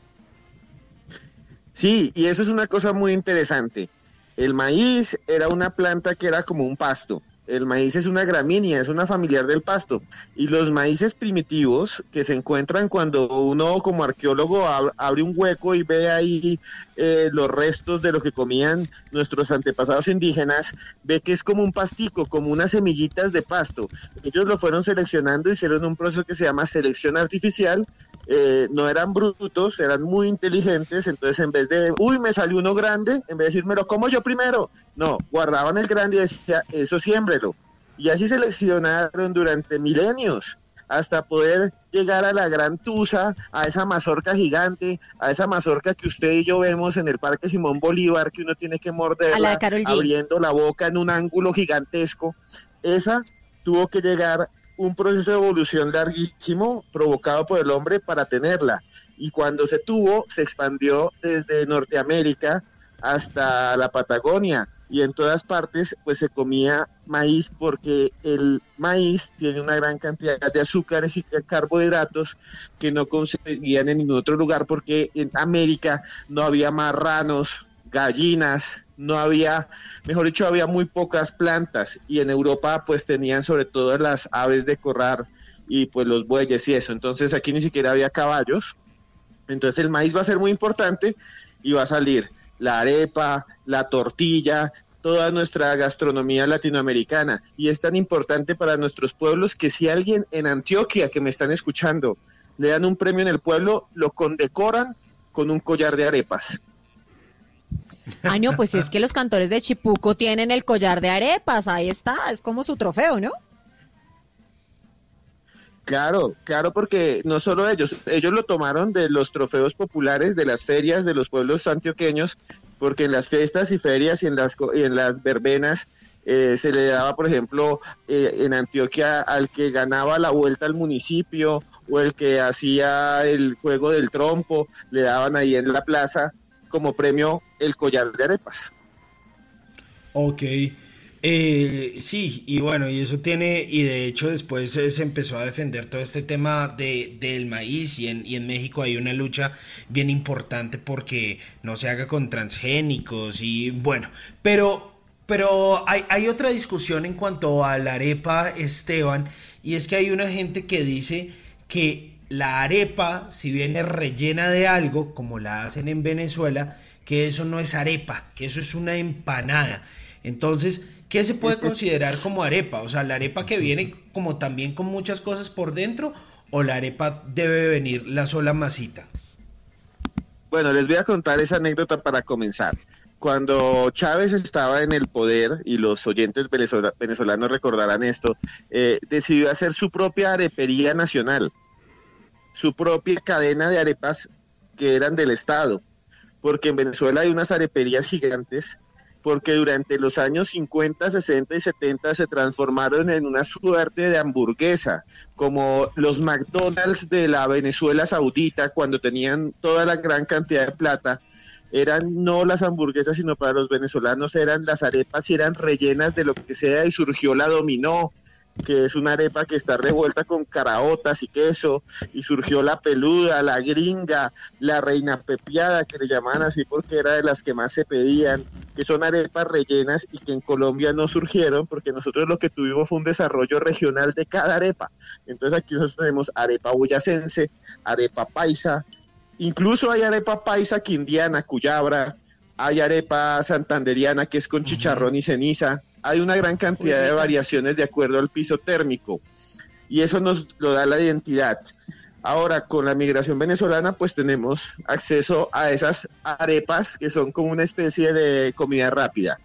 Speaker 38: Sí, y eso es una cosa muy interesante. El maíz era una planta que era como un pasto. El maíz es una gramínea, es una familiar del pasto. Y los maíces primitivos que se encuentran cuando uno como arqueólogo ab- abre un hueco y ve ahí eh, los restos de lo que comían nuestros antepasados indígenas, ve que es como un pastico, como unas semillitas de pasto. Ellos lo fueron seleccionando, hicieron un proceso que se llama selección artificial. Eh, no eran brutos, eran muy inteligentes, entonces en vez de, uy, me salió uno grande, en vez de decir, me lo como yo primero, no, guardaban el grande y decía, eso siémbrelo. Y así seleccionaron durante milenios hasta poder llegar a la gran tusa, a esa mazorca gigante, a esa mazorca que usted y yo vemos en el Parque Simón Bolívar, que uno tiene que
Speaker 37: la
Speaker 38: morderla
Speaker 37: G.
Speaker 38: abriendo la boca en un ángulo gigantesco. Esa tuvo que llegar un proceso de evolución larguísimo provocado por el hombre para tenerla. Y cuando se tuvo, se expandió desde Norteamérica hasta la Patagonia y en todas partes pues se comía maíz porque el maíz tiene una gran cantidad de azúcares y carbohidratos que no conseguían en ningún otro lugar porque en América no había marranos, gallinas, no había, mejor dicho, había muy pocas plantas y en Europa pues tenían sobre todo las aves de corral y pues los bueyes y eso. Entonces aquí ni siquiera había caballos. Entonces el maíz va a ser muy importante y va a salir la arepa, la tortilla, toda nuestra gastronomía latinoamericana. Y es tan importante para nuestros pueblos que si alguien en Antioquia que me están escuchando le dan un premio en el pueblo, lo condecoran con un collar de arepas.
Speaker 37: No, pues es que los cantores de Chipuco tienen el collar de arepas, ahí está, es como su trofeo, ¿no?
Speaker 38: Claro, claro, porque no solo ellos, ellos lo tomaron de los trofeos populares de las ferias de los pueblos antioqueños, porque en las fiestas y ferias y en las, y en las verbenas eh, se le daba, por ejemplo, eh, en Antioquia al que ganaba la vuelta al municipio o el que hacía el juego del trompo, le daban ahí en la plaza como premio el collar de arepas.
Speaker 18: Ok. Eh, sí, y bueno, y eso tiene, y de hecho después eh, se empezó a defender todo este tema de, del maíz y en, y en México hay una lucha bien importante porque no se haga con transgénicos y bueno, pero, pero hay, hay otra discusión en cuanto a la arepa, Esteban, y es que hay una gente que dice que la arepa, si viene rellena de algo, como la hacen en Venezuela, que eso no es arepa, que eso es una empanada. Entonces, ¿qué se puede considerar como arepa? O sea, la arepa que viene como también con muchas cosas por dentro, o la arepa debe venir la sola masita.
Speaker 38: Bueno, les voy a contar esa anécdota para comenzar. Cuando Chávez estaba en el poder, y los oyentes venezola- venezolanos recordarán esto, eh, decidió hacer su propia arepería nacional, su propia cadena de arepas que eran del Estado, porque en Venezuela hay unas areperías gigantes, porque durante los años 50, 60 y 70 se transformaron en una suerte de hamburguesa, como los McDonald's de la Venezuela Saudita, cuando tenían toda la gran cantidad de plata, eran no las hamburguesas, sino para los venezolanos eran las arepas y eran rellenas de lo que sea y surgió la dominó, que es una arepa que está revuelta con caraotas y queso, y surgió la peluda, la gringa, la reina pepiada, que le llamaban así porque era de las que más se pedían, que son arepas rellenas y que en Colombia no surgieron porque nosotros lo que tuvimos fue un desarrollo regional de cada arepa. Entonces aquí nosotros tenemos arepa boyacense, arepa paisa, incluso hay arepa paisa quindiana, cuyabra, hay arepa santanderiana que es con chicharrón y ceniza, hay una gran cantidad de variaciones de acuerdo al piso térmico y eso nos lo da la identidad. Ahora, con la migración venezolana, pues tenemos acceso a esas arepas que son como una especie de comida rápida.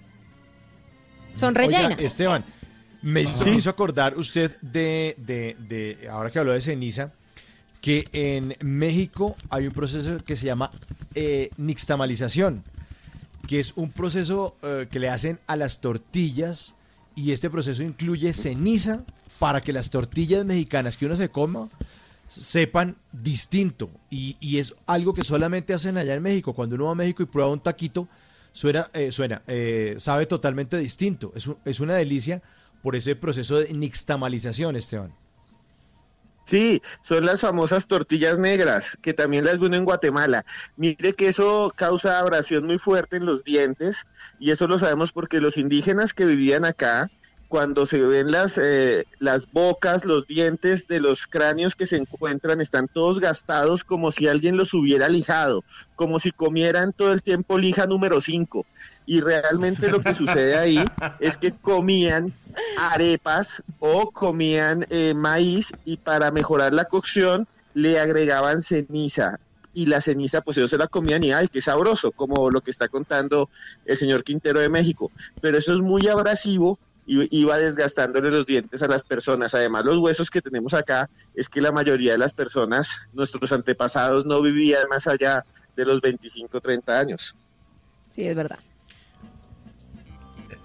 Speaker 37: Son rellenas.
Speaker 17: Oiga, Esteban, me hizo acordar usted de, de, de, ahora que habló de ceniza, que en México hay un proceso que se llama eh, nixtamalización que es un proceso eh, que le hacen a las tortillas y este proceso incluye ceniza para que las tortillas mexicanas que uno se coma sepan distinto y, y es algo que solamente hacen allá en México. Cuando uno va a México y prueba un taquito, suena, eh, suena eh, sabe totalmente distinto. Es, un- es una delicia por ese proceso de nixtamalización, Esteban.
Speaker 38: Sí, son las famosas tortillas negras, que también las vino en Guatemala. Mire que eso causa abrasión muy fuerte en los dientes, y eso lo sabemos porque los indígenas que vivían acá, cuando se ven las, eh, las bocas, los dientes de los cráneos que se encuentran, están todos gastados como si alguien los hubiera lijado, como si comieran todo el tiempo lija número 5. Y realmente lo que sucede ahí es que comían arepas o comían eh, maíz y para mejorar la cocción le agregaban ceniza. Y la ceniza pues ellos se la comían y ay qué sabroso como lo que está contando el señor Quintero de México. Pero eso es muy abrasivo y iba desgastándole los dientes a las personas. Además los huesos que tenemos acá es que la mayoría de las personas nuestros antepasados no vivían más allá de los 25 30 años.
Speaker 37: Sí, es verdad.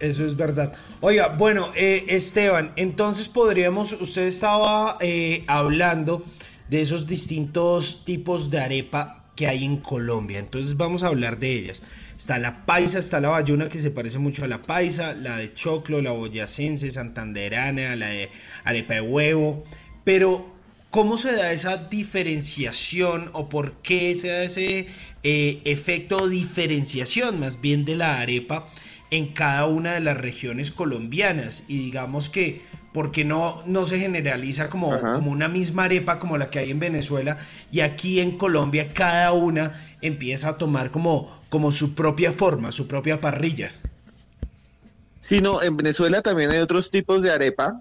Speaker 18: Eso es verdad. Oiga, bueno, eh, Esteban, entonces podríamos, usted estaba eh, hablando de esos distintos tipos de arepa que hay en Colombia. Entonces vamos a hablar de ellas. Está la paisa, está la bayuna que se parece mucho a la paisa, la de choclo, la boyacense, santanderana, la de arepa de huevo. Pero, ¿cómo se da esa diferenciación o por qué se da ese eh, efecto diferenciación más bien de la arepa en cada una de las regiones colombianas? Y digamos que, ¿por qué no, no se generaliza como,
Speaker 38: Ajá.
Speaker 18: como una misma arepa como la que hay en Venezuela y aquí en Colombia cada una empieza a tomar como, como su propia forma, su propia parrilla?
Speaker 38: Sí, no, en Venezuela también hay otros tipos de arepa,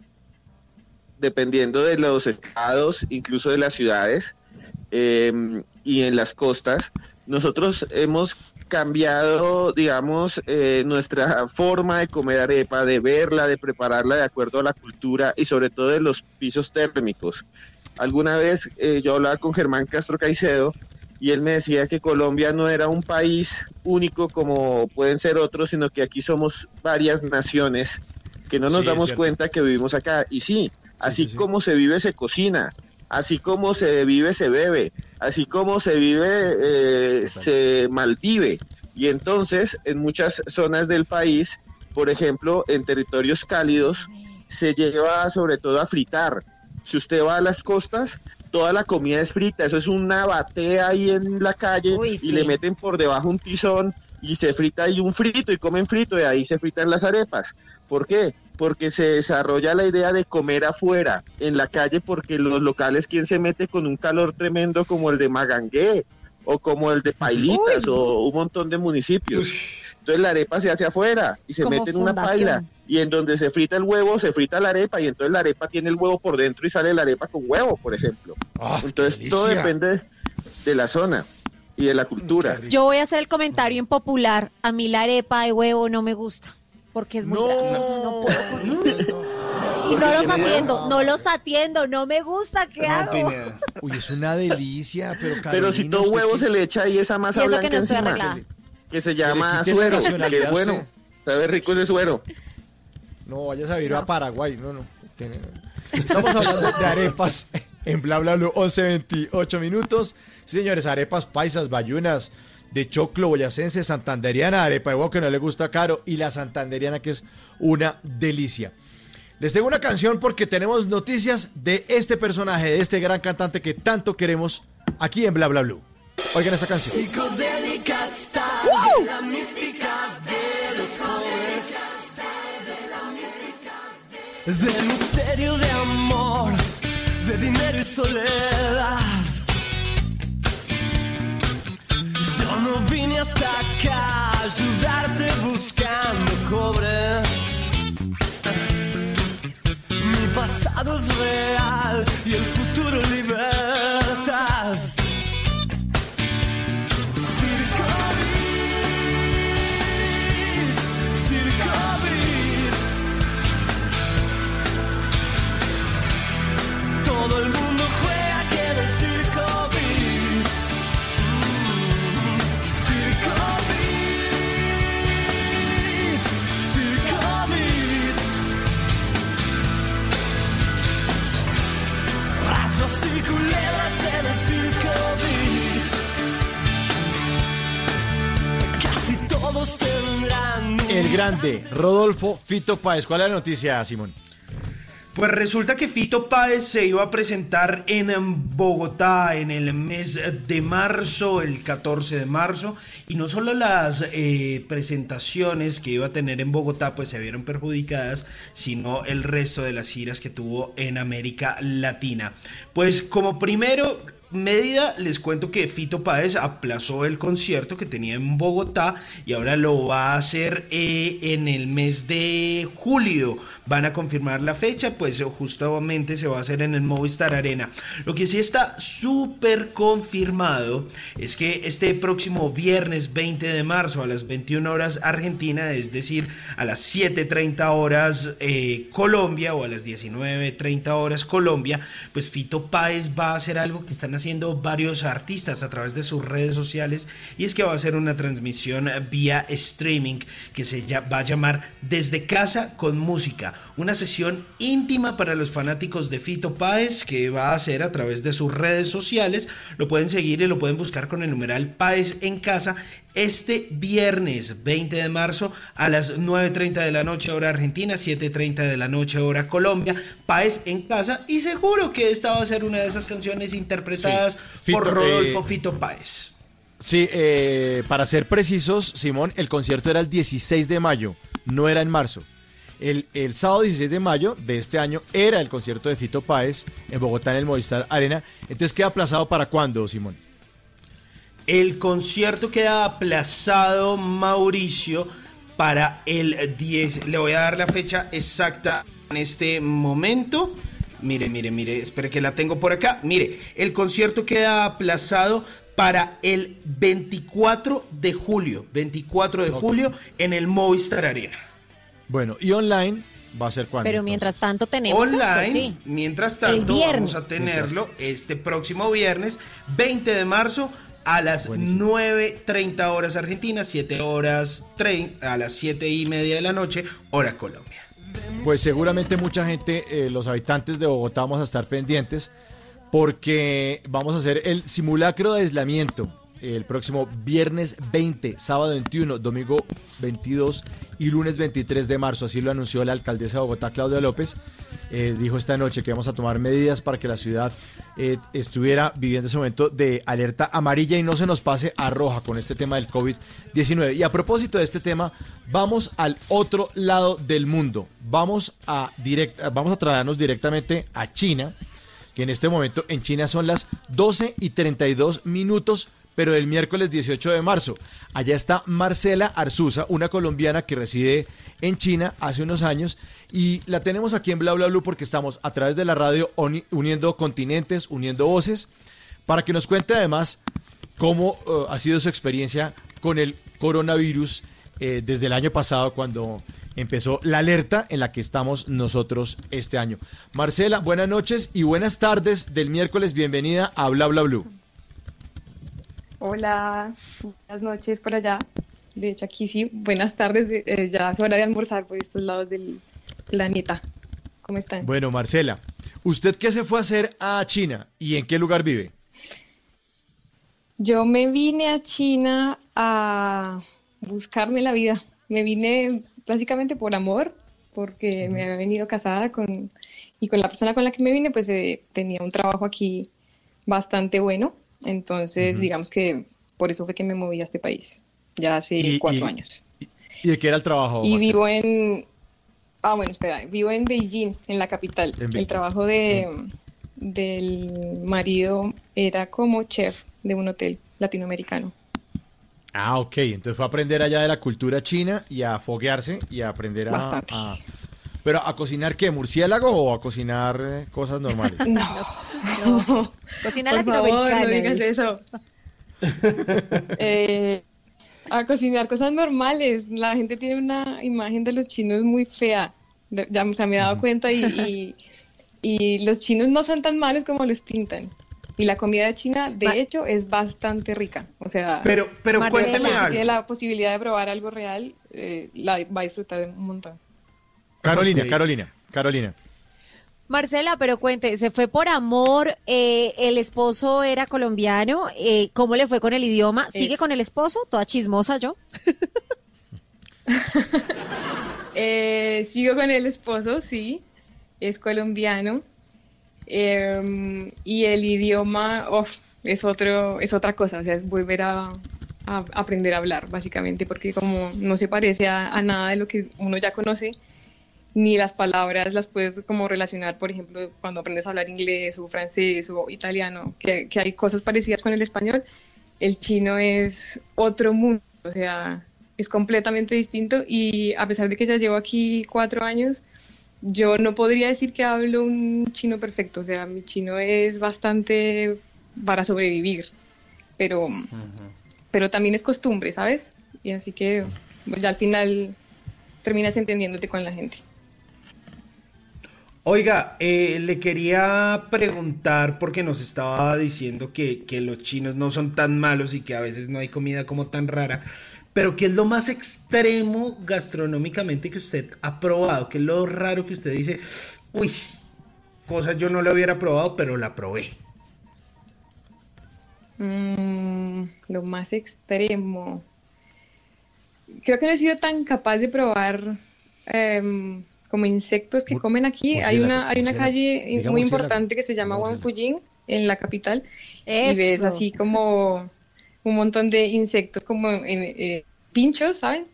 Speaker 38: dependiendo de los estados, incluso de las ciudades eh, y en las costas. Nosotros hemos cambiado, digamos, eh, nuestra forma de comer arepa, de verla, de prepararla de acuerdo a la cultura y sobre todo de los pisos térmicos. Alguna vez eh, yo hablaba con Germán Castro Caicedo y él me decía que Colombia no era un país único como pueden ser otros, sino que aquí somos varias naciones que no nos
Speaker 17: Sí,
Speaker 38: damos cuenta que vivimos acá. Y sí, así como se vive, se cocina, así como se vive, se bebe, así como se vive, eh, se malvive. Y entonces, en muchas zonas del país, por ejemplo, en territorios cálidos, se lleva sobre todo a fritar. Si usted va a las costas, toda la comida es frita, eso es una batea ahí en la calle y
Speaker 37: sí.
Speaker 38: le meten por debajo un tizón y se frita ahí un frito y comen frito y ahí se fritan las arepas. ¿Por qué? Porque se desarrolla la idea de comer afuera, en la calle, porque los locales, ¿quién se mete con un calor tremendo como el de Magangué o como el de Pailitas o un montón de municipios? Entonces la arepa se hace afuera y se
Speaker 37: Como
Speaker 38: mete en una
Speaker 37: fundación.
Speaker 38: paila y en donde se frita el huevo, se frita la arepa y entonces la arepa tiene el huevo por dentro y sale la arepa con huevo, por ejemplo. entonces todo depende de la zona y de la cultura.
Speaker 37: Yo voy a hacer el comentario impopular. A mí la arepa de huevo no me gusta. Porque es muy grasosa, no puedo. Y no los atiendo, no los atiendo, no me gusta, ¿qué hago? *laughs*
Speaker 17: Uy, es una delicia, pero *laughs*
Speaker 38: Pero si
Speaker 17: Carolina,
Speaker 38: todo
Speaker 17: ¿usted
Speaker 38: huevo
Speaker 17: qué-
Speaker 38: se le echa ahí esa masa blanca
Speaker 37: que no
Speaker 38: encima,
Speaker 37: arreglada.
Speaker 38: que se llama suero, que es bueno. Sabe rico ese suero.
Speaker 17: No, vayas a vivir a Paraguay. No, no. Estamos hablando de arepas *laughs* en bla bla bla 11 28 minutos. Sí, señores, arepas paisas, bayunas, de choclo, boyacense, santanderiana, arepa de huevo que no le gusta caro y la santanderiana que es una delicia. Les tengo una canción porque tenemos noticias de este personaje, de este gran cantante que tanto queremos aquí en Bla Bla Blue. Oigan esta canción.
Speaker 23: Psicodélica está la mística de los jóvenes. De misterio de amor, de dinero y soledad. Yo no vine hasta acá a ayudarte buscando cobre. Mi pasado es real y el futuro libertad. El
Speaker 17: grande Rodolfo Fito Páez. ¿Cuál es la noticia, Simón?
Speaker 18: Pues resulta que Fito Páez se iba a presentar en Bogotá en el mes de marzo, el 14 de marzo, y no solo las eh, presentaciones que iba a tener en Bogotá pues se vieron perjudicadas, sino el resto de las giras que tuvo en América Latina. Pues como primero medida, les cuento que Fito Páez aplazó el concierto que tenía en Bogotá y ahora lo va a hacer eh, en el mes de julio. Van a confirmar la fecha, pues justamente se va a hacer en el Movistar Arena. Lo que sí está súper confirmado es que este próximo viernes 20 de marzo a las 21 horas Argentina, es decir, a las 7.30 horas eh, Colombia o a las 19.30 horas Colombia, pues Fito Páez va a hacer algo que están haciendo varios artistas a través de sus redes sociales y es que va a hacer una transmisión vía streaming que se va a llamar Desde casa con música, una sesión íntima para los fanáticos de Fito Páez que va a hacer a través de sus redes sociales, lo pueden seguir y lo pueden buscar con el numeral Páez en casa este viernes 20 de marzo a las 9.30 de la noche hora Argentina, 7.30 de la noche hora Colombia, Páez en casa y seguro que esta va a ser una de esas canciones interpretadas
Speaker 17: Sí.
Speaker 18: por
Speaker 17: Fito,
Speaker 18: Rodolfo
Speaker 17: eh,
Speaker 18: Fito Páez.
Speaker 17: Sí, eh, para ser precisos, Simón, el concierto era el 16 de mayo, no era en marzo. El, el sábado 16 de mayo de este año era el concierto de Fito Páez en Bogotá en el Movistar Arena. Entonces queda aplazado para cuándo, Simón?
Speaker 18: El concierto queda aplazado, Mauricio, para el 10. Le voy a dar la fecha exacta en este momento. Mire, mire, mire, espere que la tengo por acá. Mire, el concierto queda aplazado para el 24 de julio. 24 de julio en el Movistar Arena.
Speaker 17: Bueno, y online va a ser cuándo.
Speaker 37: Pero mientras tanto tenemos
Speaker 18: Online,
Speaker 37: esto, sí.
Speaker 18: mientras tanto, vamos a tenerlo este próximo viernes, 20 de marzo, a las 9.30 horas Argentina, 7 horas, a las 7 y media de la noche, hora Colombia.
Speaker 17: Pues seguramente mucha gente, eh, los habitantes de Bogotá, vamos a estar pendientes porque vamos a hacer el simulacro de aislamiento el próximo viernes 20, sábado 21, domingo 22 y lunes 23 de marzo. Así lo anunció la alcaldesa de Bogotá, Claudia López. Eh, dijo esta noche que vamos a tomar medidas para que la ciudad eh, estuviera viviendo ese momento de alerta amarilla y no se nos pase a roja con este tema del COVID-19. Y a propósito de este tema, vamos al otro lado del mundo. Vamos a, direct, vamos a trasladarnos directamente a China, que en este momento en China son las 12 y 32 minutos pero el miércoles 18 de marzo. Allá está Marcela Arzuza, una colombiana que reside en China hace unos años y la tenemos aquí en Bla Bla Blue porque estamos a través de la radio uni- uniendo continentes, uniendo voces, para que nos cuente además cómo eh, ha sido su experiencia con el coronavirus eh, desde el año pasado cuando empezó la alerta en la que estamos nosotros este año. Marcela, buenas noches y buenas tardes del miércoles. Bienvenida a Bla Bla Blue.
Speaker 59: Hola, buenas noches por allá. De hecho, aquí sí, buenas tardes. de- eh, ya es hora de almorzar por estos lados del planeta. ¿Cómo están?
Speaker 17: Bueno, Marcela, ¿usted qué se fue a hacer a China y en qué lugar vive?
Speaker 59: Yo me vine a China a buscarme la vida. Me vine básicamente por amor, porque me había venido casada con, y con la persona con la que me vine, pues eh, tenía un trabajo aquí bastante bueno. Entonces, digamos que por eso fue que me moví a este país, ya hace cuatro años.
Speaker 60: ¿Y de qué era el trabajo?
Speaker 59: Y vivo en... Ah, bueno, espera, vivo en Beijing, en la capital. el trabajo de, del marido era como chef de un hotel latinoamericano.
Speaker 60: Ah, ok. Entonces fue a aprender allá de la cultura china y a foguearse y a aprender a, Pero a cocinar qué, murciélago o a cocinar eh, cosas normales? *laughs*
Speaker 59: No, no.
Speaker 37: Cocinar
Speaker 59: latinoamericana. no digas eso. *laughs* eh, a cocinar cosas normales. La gente tiene una imagen de los chinos muy fea. Ya o sea, me he dado cuenta y, y, los chinos no son tan malos como los pintan. Y la comida de China, de hecho, es bastante rica. O sea,
Speaker 61: pero, pero cuénteme algo.
Speaker 59: tiene la posibilidad de probar algo real, eh, la va a disfrutar un montón.
Speaker 60: Carolina, Carolina, Carolina.
Speaker 37: Marcela, pero cuente, ¿se fue por amor? Eh, ¿El esposo era colombiano? Eh, ¿Cómo le fue con el idioma? ¿Sigue con el esposo? Toda chismosa yo. *laughs*
Speaker 59: eh, sigo con el esposo, sí. Es colombiano. Em, y el idioma es, otro, es otra cosa, o sea, es volver a, aprender a hablar, básicamente, porque como no se parece a nada de lo que uno ya conoce, ni las palabras las puedes como relacionar, por ejemplo, cuando aprendes a hablar inglés o francés o italiano, que, hay cosas parecidas con el español, el chino es otro mundo, o sea, es completamente distinto y a pesar de que ya llevo aquí cuatro años, yo no podría decir que hablo un chino perfecto, o sea, mi chino es bastante para sobrevivir, pero, pero también es costumbre, ¿sabes? Y así que pues, ya al final terminas entendiéndote con la gente.
Speaker 61: Oiga, eh, le quería preguntar porque nos estaba diciendo que, los chinos no son tan malos y que a veces no hay comida como tan rara, pero ¿qué es lo más extremo gastronómicamente que usted ha probado? ¿Qué es lo raro que usted dice, uy, cosas yo no lo hubiera probado, pero la probé?
Speaker 59: Mm, lo más extremo. Creo que no he sido tan capaz de probar... Em, como insectos que comen aquí. Hay una, hay una calle muy importante que se llama Wanfujing en la capital y ves así como un montón de insectos como en, eh, pinchos, ¿saben?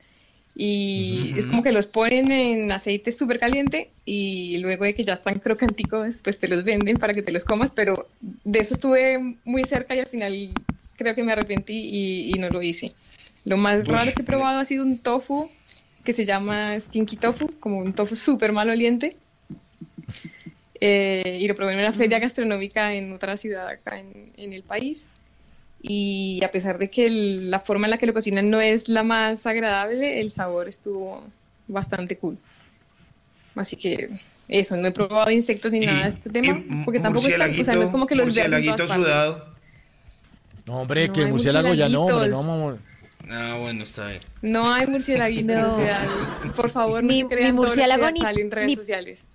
Speaker 59: Y es como que los ponen en aceite súper caliente y luego de que ya están crocanticos, pues te los venden para que te los comas, pero de eso estuve muy cerca y al final creo que me arrepentí y, no lo hice. Lo más raro que he probado ha sido un tofu que se llama Stinky Tofu, como un tofu súper mal oliente. Eh, y lo probé en una feria gastronómica en otra ciudad acá en, el país. Y a pesar de que la forma en la que lo cocinan no es la más agradable, el sabor estuvo bastante cool. Así que eso, no he probado insectos ni nada de este tema, porque tampoco está, o sea, no es como que los veas
Speaker 61: sudado.
Speaker 60: No, hombre, que el murciélago ya no, hombre, no, amor.
Speaker 61: Ah, bueno, está bien.
Speaker 59: No hay murciélaguitos, o sea, por favor, no
Speaker 37: ni,
Speaker 59: ni
Speaker 37: murciélago ni,
Speaker 59: en redes sociales.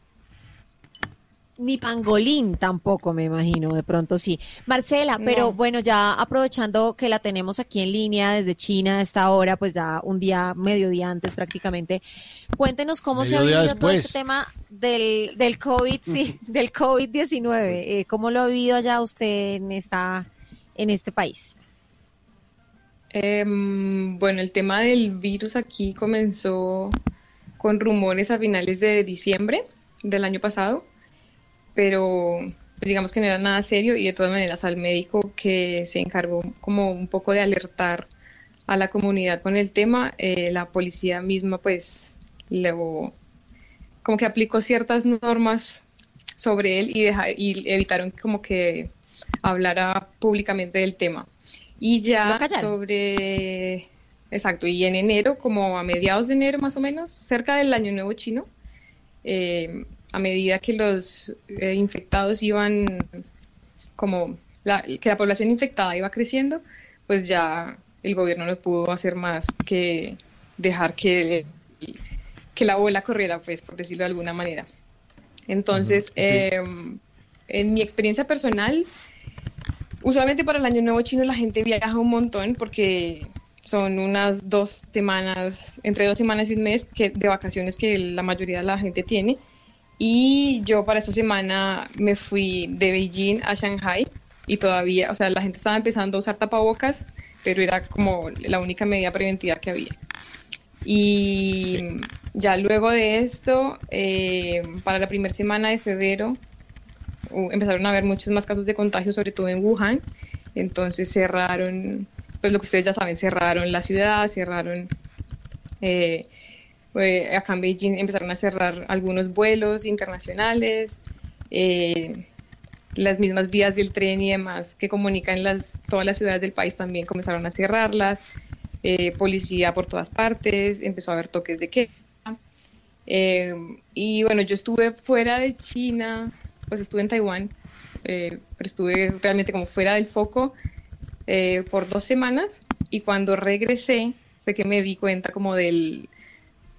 Speaker 37: Ni pangolín tampoco, me imagino, de pronto sí. Marcela, pero bueno, ya aprovechando que la tenemos aquí en línea desde China a esta hora, pues ya un día, mediodía antes prácticamente, cuéntenos cómo se ha vivido todo este tema del, del COVID, sí, *laughs* del COVID-19. Eh, ¿Cómo lo ha vivido allá usted en, esta, en este país?
Speaker 59: Em, bueno, el tema del virus aquí comenzó con rumores a finales de diciembre del año pasado, pero digamos que no era nada serio y de todas maneras al médico que se encargó como un poco de alertar a la comunidad con el tema, eh, la policía misma pues luego como que aplicó ciertas normas sobre él y, y evitaron como que hablara públicamente del tema. Y ya sobre, exacto, y en enero, como a mediados de enero más o menos, cerca del año nuevo chino, eh, a medida que los eh, infectados iban, como la, que la población infectada iba creciendo, pues ya el gobierno no pudo hacer más que dejar que, que la bola corriera, pues, por decirlo de alguna manera. Entonces, em, en mi experiencia personal, Usualmente para el Año Nuevo Chino la gente viaja un montón porque son unas dos semanas, entre dos semanas y un mes que, de vacaciones que la mayoría de la gente tiene. Y yo para esa semana me fui de Beijing a Shanghai y todavía, o sea, la gente estaba empezando a usar tapabocas, pero era como la única medida preventiva que había. Y ya luego de esto, eh, para la primera semana de febrero, empezaron a haber muchos más casos de contagio, sobre todo en Wuhan. Entonces cerraron, pues lo que ustedes ya saben, cerraron la ciudad, cerraron, eh, eh, acá en Beijing empezaron a cerrar algunos vuelos internacionales, eh, las mismas vías del tren y demás que comunican las, todas las ciudades del país también comenzaron a cerrarlas, policía por todas partes, empezó a haber toques de queda. y bueno, yo estuve fuera de China, pues estuve en Taiwán eh, pero estuve realmente como fuera del foco eh, por dos semanas y cuando regresé fue que me di cuenta como del,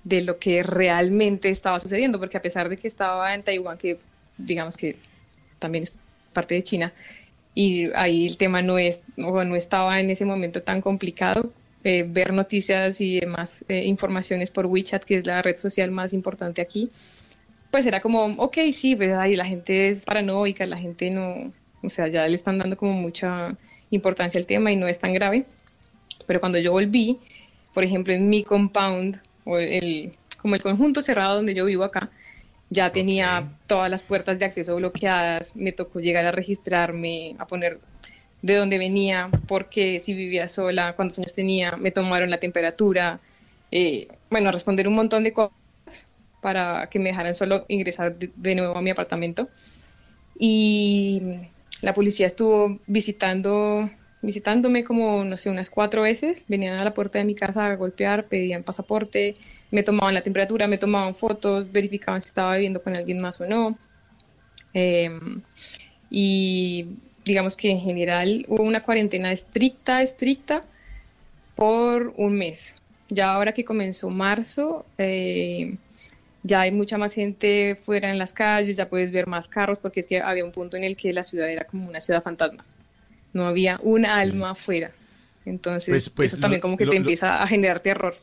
Speaker 59: de lo que realmente estaba sucediendo, porque a pesar de que estaba en Taiwán, que digamos que también es parte de China, y ahí el tema no, es, o no estaba en ese momento tan complicado, eh, ver noticias y demás informaciones por WeChat, que es la red social más importante aquí, pues era como, ok, sí, ¿verdad? Y la gente es paranoica, la gente no, o sea, ya le están dando como mucha importancia al tema y no es tan grave. Pero cuando yo volví, por ejemplo, en mi compound, o el, como el conjunto cerrado donde yo vivo acá, ya tenía todas las puertas de acceso bloqueadas, me tocó llegar a registrarme, a poner de dónde venía, porque si vivía sola, cuántos años tenía, me tomaron la temperatura, eh, bueno, a responder un montón de cosas para que me dejaran solo ingresar de, nuevo a mi apartamento. Y la policía estuvo visitando, visitándome como, no sé, unas cuatro veces. Venían a la puerta de mi casa a golpear, pedían pasaporte, me tomaban la temperatura, me tomaban fotos, verificaban si estaba viviendo con alguien más o no. Em, y digamos que en general hubo una cuarentena estricta, estricta, por un mes. Ya ahora que comenzó marzo, eh, ya hay mucha más gente fuera en las calles, ya puedes ver más carros, porque es que había un punto en el que la ciudad era como una ciudad fantasma. No había un alma afuera. Entonces, pues, pues, eso también como que te empieza a generar terror.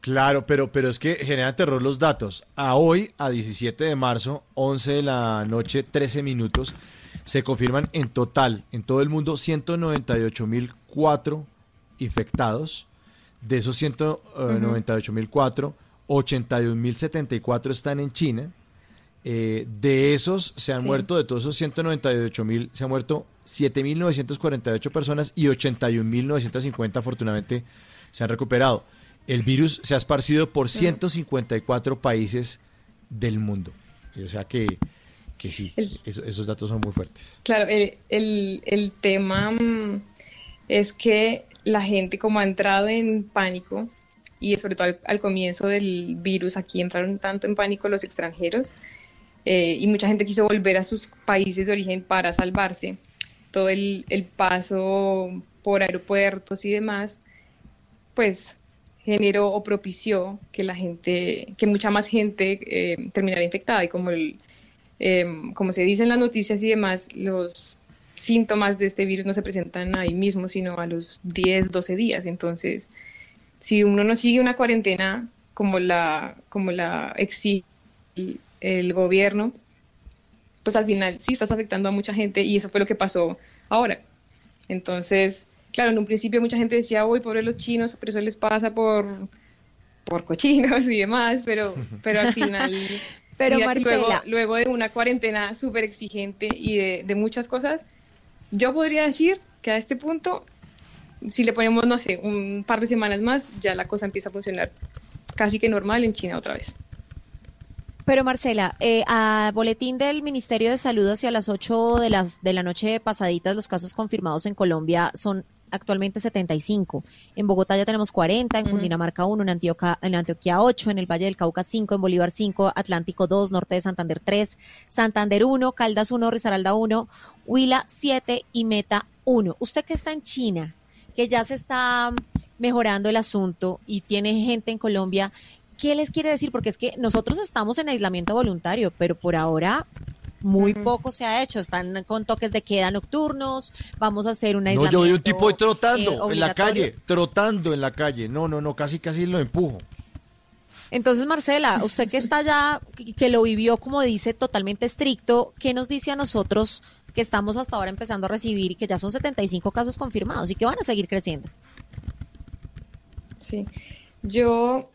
Speaker 60: Claro, pero, pero es que generan terror los datos. A hoy, a 17 de marzo, 11 de la noche, 13 minutos, se confirman en total, en todo el mundo, 198.004 infectados. De esos 198.004, 81.074 están en China. Eh, de esos se han muerto, de todos esos 198.000, se han muerto 7.948 personas y 81.950 afortunadamente se han recuperado. El virus se ha esparcido por 154 países del mundo. O sea que, que sí, esos, datos son muy fuertes.
Speaker 59: Claro, el, el, el tema mm, es que la gente como ha entrado en pánico, y sobre todo al, comienzo del virus aquí entraron tanto en pánico los extranjeros eh, y mucha gente quiso volver a sus países de origen para salvarse. Todo el, paso por aeropuertos y demás, pues generó o propició que la gente, que mucha más gente eh, terminara infectada y como el, em, como se dice en las noticias y demás, los síntomas de este virus no se presentan ahí mismo, sino a los 10, 12 días. Entonces, si uno no sigue una cuarentena como la, como la exige el, gobierno, pues al final sí estás afectando a mucha gente y eso fue lo que pasó ahora. Entonces, claro, en un principio mucha gente decía, uy, pobre los chinos, pero eso les pasa por, por cochinos y demás, pero, pero al final... *laughs*
Speaker 37: pero
Speaker 59: luego, luego, de una cuarentena súper exigente y de, de muchas cosas, yo podría decir que a este punto si le ponemos, no sé, un par de semanas más, ya la cosa empieza a funcionar casi que normal en China otra vez.
Speaker 37: Pero Marcela, eh, a boletín del Ministerio de Salud hacia las 8 de, las, de la noche pasaditas, los casos confirmados en Colombia son actualmente 75. En Bogotá ya tenemos 40, en Cundinamarca 1, en Antioquia, en Antioquia 8, en el Valle del Cauca 5, en Bolívar 5, Atlántico 2, Norte de Santander 3, Santander 1, Caldas 1, Risaralda 1, Huila 7 y Meta 1. Usted que está en China, que ya se está mejorando el asunto y tiene gente en Colombia, ¿qué les quiere decir? Porque es que nosotros estamos en aislamiento voluntario, pero por ahora muy poco se ha hecho. Están con toques de queda nocturnos, vamos a hacer una
Speaker 17: No, yo vi un tipo
Speaker 37: eh,
Speaker 17: trotando en la calle, trotando en la calle. No, no, no, casi, casi lo empujo.
Speaker 37: Entonces, Marcela, usted que está allá, que lo vivió, como dice, totalmente estricto, ¿qué nos dice a nosotros que estamos hasta ahora empezando a recibir y que ya son 75 casos confirmados y que van a seguir creciendo?
Speaker 59: Sí, yo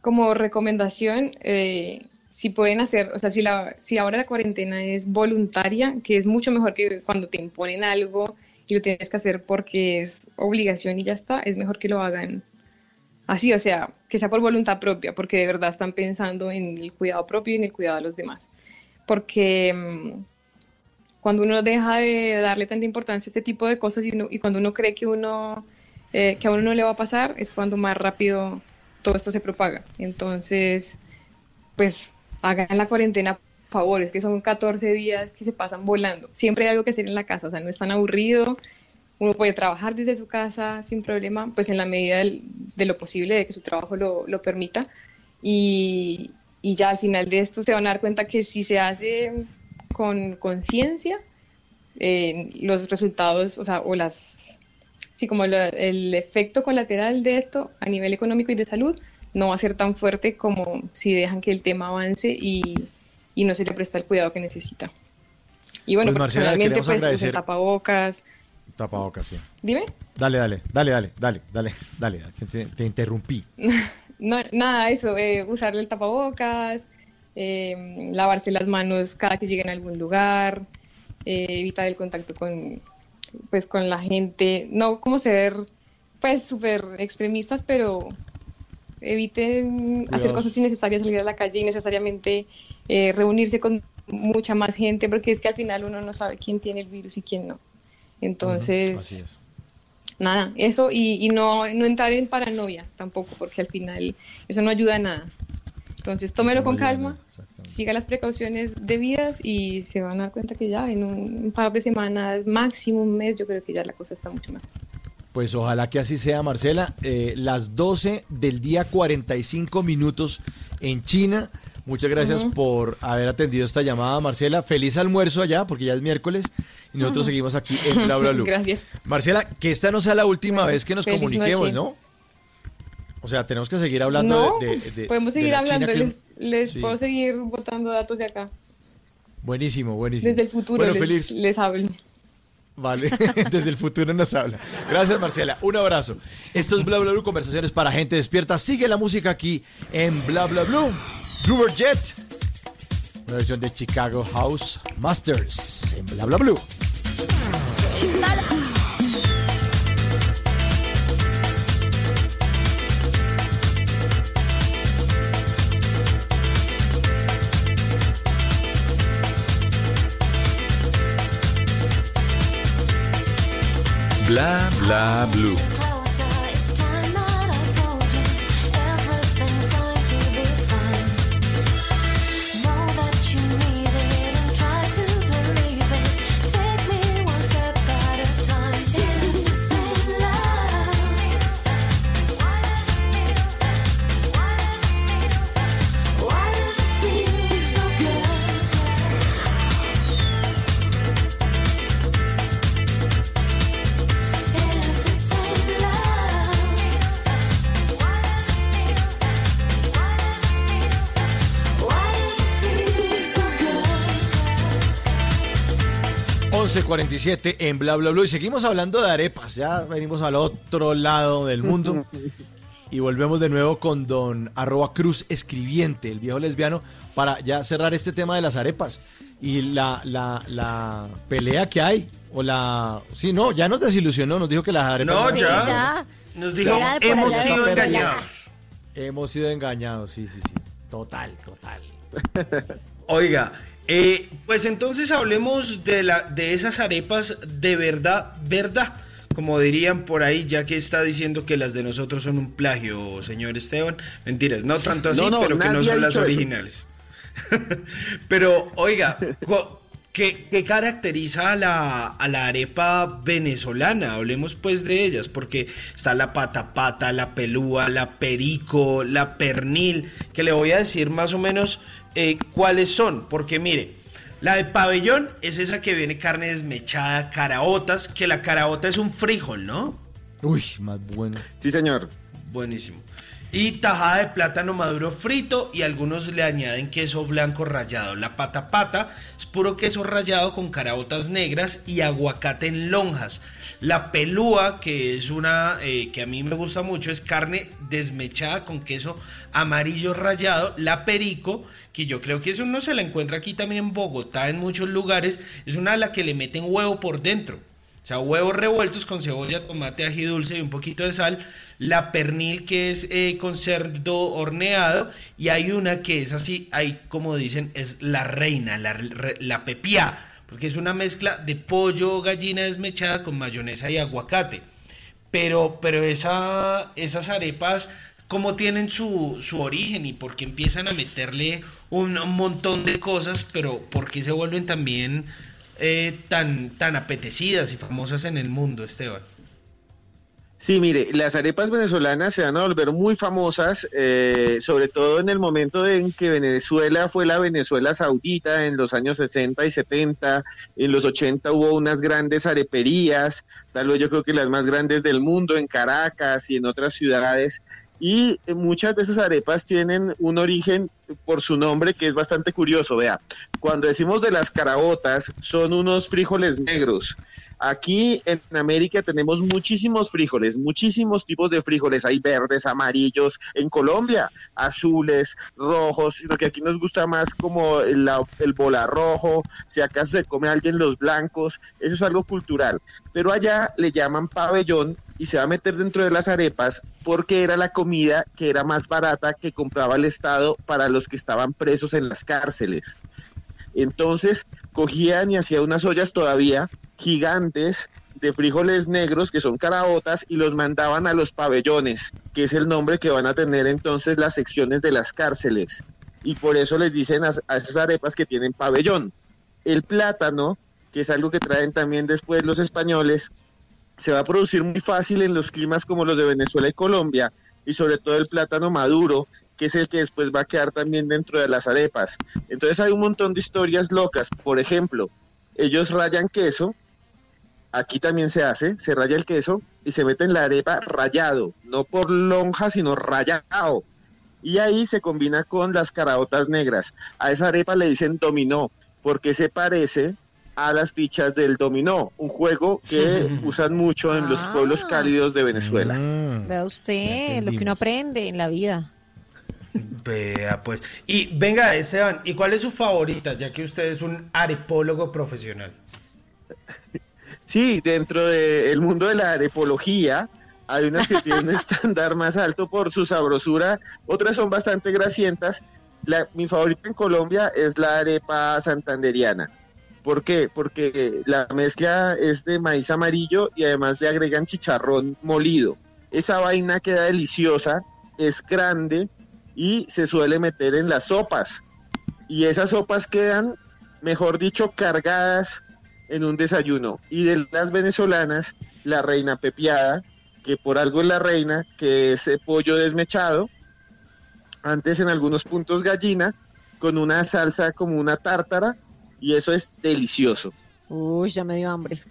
Speaker 59: como recomendación, eh, si pueden hacer, o sea, si, la, si ahora la cuarentena es voluntaria, que es mucho mejor que cuando te imponen algo y lo tienes que hacer porque es obligación y ya está, es mejor que lo hagan así, o sea, que sea por voluntad propia, porque de verdad están pensando en el cuidado propio y en el cuidado de los demás. Porque mm, cuando uno deja de darle tanta importancia a este tipo de cosas y, y cuando uno cree que, uno, eh, que a uno no le va a pasar, es cuando más rápido todo esto se propaga. Entonces, pues hagan la cuarentena, por favor, es que son 14 días que se pasan volando. Siempre hay algo que hacer en la casa, o sea, no es tan aburrido. Uno puede trabajar desde su casa sin problema, pues en la medida de lo posible, de que su trabajo lo, lo permita. Y, y ya al final de esto se van a dar cuenta que si se hace con conciencia, eh, los resultados, o sea, o las, sí, como lo, el efecto colateral de esto a nivel económico y de salud no va a ser tan fuerte como si dejan que el tema avance y, y no se le presta el cuidado que necesita. Y bueno,
Speaker 17: Pues, Marcela,
Speaker 59: personalmente, pues,
Speaker 17: agradecer-
Speaker 59: tapabocas.
Speaker 17: Tapabocas, sí.
Speaker 59: Dime.
Speaker 17: Dale, dale, dale, dale, dale, dale, dale, te, te interrumpí. *laughs*
Speaker 59: No, nada, eso, eh, usar el tapabocas, eh, lavarse las manos cada que lleguen a algún lugar, eh, evitar el contacto con, pues, con la gente, no como ser, pues, súper extremistas, pero eviten hacer cosas innecesarias, salir a la calle innecesariamente, eh, reunirse con mucha más gente, porque es que al final uno no sabe quién tiene el virus y quién no. Entonces,
Speaker 17: Así es.
Speaker 59: nada, eso y, y no, no entrar en paranoia tampoco, porque al final eso no ayuda a nada. Entonces, tómelo con calma, siga las precauciones debidas y se van a dar cuenta que ya en un, par de semanas, máximo un mes, yo creo que ya la cosa está mucho mejor.
Speaker 17: Pues ojalá que así sea, Marcela. Eh, las 12 del día 45 minutos en China. Muchas gracias por haber atendido esta llamada, Marcela. Feliz almuerzo allá, porque ya es miércoles y nosotros seguimos aquí en Bla Bla. *laughs*
Speaker 59: Gracias.
Speaker 17: Marcela, que esta no sea la última vez que nos
Speaker 59: Feliz
Speaker 17: comuniquemos,
Speaker 59: noche.
Speaker 17: ¿no? O sea, tenemos que seguir hablando
Speaker 59: no,
Speaker 17: de, de- de-
Speaker 59: podemos
Speaker 17: de
Speaker 59: seguir hablando,
Speaker 17: que-
Speaker 59: les, les
Speaker 17: Sí.
Speaker 59: puedo seguir botando datos de acá.
Speaker 17: Buenísimo, buenísimo.
Speaker 59: Desde el futuro
Speaker 17: Bueno,
Speaker 59: les, hablo.
Speaker 17: Vale, *laughs* desde el futuro nos habla. Gracias, Marcela. Un abrazo. Esto es Bla Bla Blue, conversaciones para gente despierta. Sigue la música aquí en Bla Bla Blue. Jet, una versión de Chicago House Masters en Bla Bla Blue.
Speaker 62: Bla bla blue.
Speaker 17: 11.47 en Bla Bla Blue. Y seguimos hablando de arepas. Ya venimos al otro lado del mundo. *laughs* Y volvemos de nuevo con don arroba cruz escribiente, el viejo lesbiano, para ya cerrar este tema de las arepas. Y la, la, la pelea que hay, o la... Sí, no, ya nos desilusionó, nos dijo que las arepas...
Speaker 18: No, ya. Nos dijo,
Speaker 17: Ya
Speaker 18: hemos sido engañados.
Speaker 17: Hemos sido engañados, sí, sí, sí. Total, total.
Speaker 18: Oiga, eh, pues entonces hablemos de, la, de esas arepas de verdad, verdad, como dirían por ahí, ya que está diciendo que las de nosotros son un plagio, señor Esteban. Mentiras, no tanto así,
Speaker 38: No, no,
Speaker 18: pero que no son las originales. *laughs* pero, oiga, ¿qué, qué caracteriza a la, a la arepa venezolana? Hablemos pues de ellas, porque está la pata pata, la pelúa, la perico, la pernil, que le voy a decir más o menos eh, cuáles son, porque mire, La de pabellón es esa que viene carne desmechada, caraotas, que la caraota es un frijol, ¿no?
Speaker 17: Uy, más bueno.
Speaker 38: Sí, señor.
Speaker 18: Buenísimo. Y tajada de plátano maduro frito y algunos le añaden queso blanco rallado. La pata pata es puro queso rallado con caraotas negras y aguacate en lonjas. La pelúa, que es una eh, que a mí me gusta mucho, es carne desmechada con queso amarillo rallado. La perico, que yo creo que eso no se la encuentra aquí también en Bogotá, en muchos lugares, es una a la que le meten huevo por dentro. O sea, huevos revueltos con cebolla, tomate, ají dulce y un poquito de sal. La pernil que es eh, con cerdo horneado. Y hay una que es así, ahí como dicen, es la reina, la, la pepía. Porque es una mezcla de pollo, gallina desmechada con mayonesa y aguacate. Pero, pero esa, esas arepas, ¿cómo tienen su, su origen? ¿Y por qué empiezan a meterle un, montón de cosas? Pero ¿por qué se vuelven también eh, tan, tan apetecidas y famosas en el mundo, Esteban?
Speaker 38: Sí, mire, las arepas venezolanas se van a volver muy famosas, eh, sobre todo en el momento en que Venezuela fue la Venezuela saudita en los años 60 y 70, en los 80 hubo unas grandes areperías, tal vez yo creo que las más grandes del mundo, en Caracas y en otras ciudades, y muchas de esas arepas tienen un origen por su nombre que es bastante curioso. Vea, cuando decimos de las caraotas, son unos frijoles negros. Aquí en América tenemos muchísimos frijoles, muchísimos tipos de frijoles. Hay verdes, amarillos. En Colombia, azules, rojos, sino que aquí nos gusta más como el, el bola rojo. Si acaso se come alguien los blancos, eso es algo cultural. Pero allá le llaman pabellón y se va a meter dentro de las arepas porque era la comida que era más barata que compraba el Estado para los que estaban presos en las cárceles. Entonces cogían y hacían unas ollas todavía gigantes de frijoles negros que son caraotas y los mandaban a los pabellones, que es el nombre que van a tener entonces las secciones de las cárceles. Y por eso les dicen a, a esas arepas que tienen pabellón. El plátano, que es algo que traen también después los españoles, se va a producir muy fácil en los climas como los de Venezuela y Colombia, y sobre todo el plátano maduro, que es el que después va a quedar también dentro de las arepas. Entonces hay un montón de historias locas. Por ejemplo, ellos rayan queso, aquí también se hace, se raya el queso y se mete en la arepa rayado, no por lonja, sino rayado. Y ahí se combina con las caraotas negras. A esa arepa le dicen dominó, porque se parece a las fichas del dominó, un juego que *laughs* usan mucho en los pueblos cálidos de Venezuela.
Speaker 37: Vea usted lo que uno aprende en la vida.
Speaker 18: Vea, pues. Y venga, Esteban, ¿y cuál es su favorita, ya que usted es un arepólogo profesional?
Speaker 38: Sí, dentro del mundo de la arepología, hay unas que tienen un *laughs* estándar más alto por su sabrosura, otras son bastante grasientas. Mi favorita en Colombia es la arepa santanderiana. ¿Por qué? Porque la mezcla es de maíz amarillo y además le agregan chicharrón molido. Esa vaina queda deliciosa, es grande y se suele meter en las sopas. Y esas sopas quedan, mejor dicho, cargadas en un desayuno. Y de las venezolanas, la reina pepiada, que por algo es la reina, que es pollo desmechado, antes en algunos puntos gallina, con una salsa como una tártara y eso es delicioso.
Speaker 37: Uy, ya me dio hambre.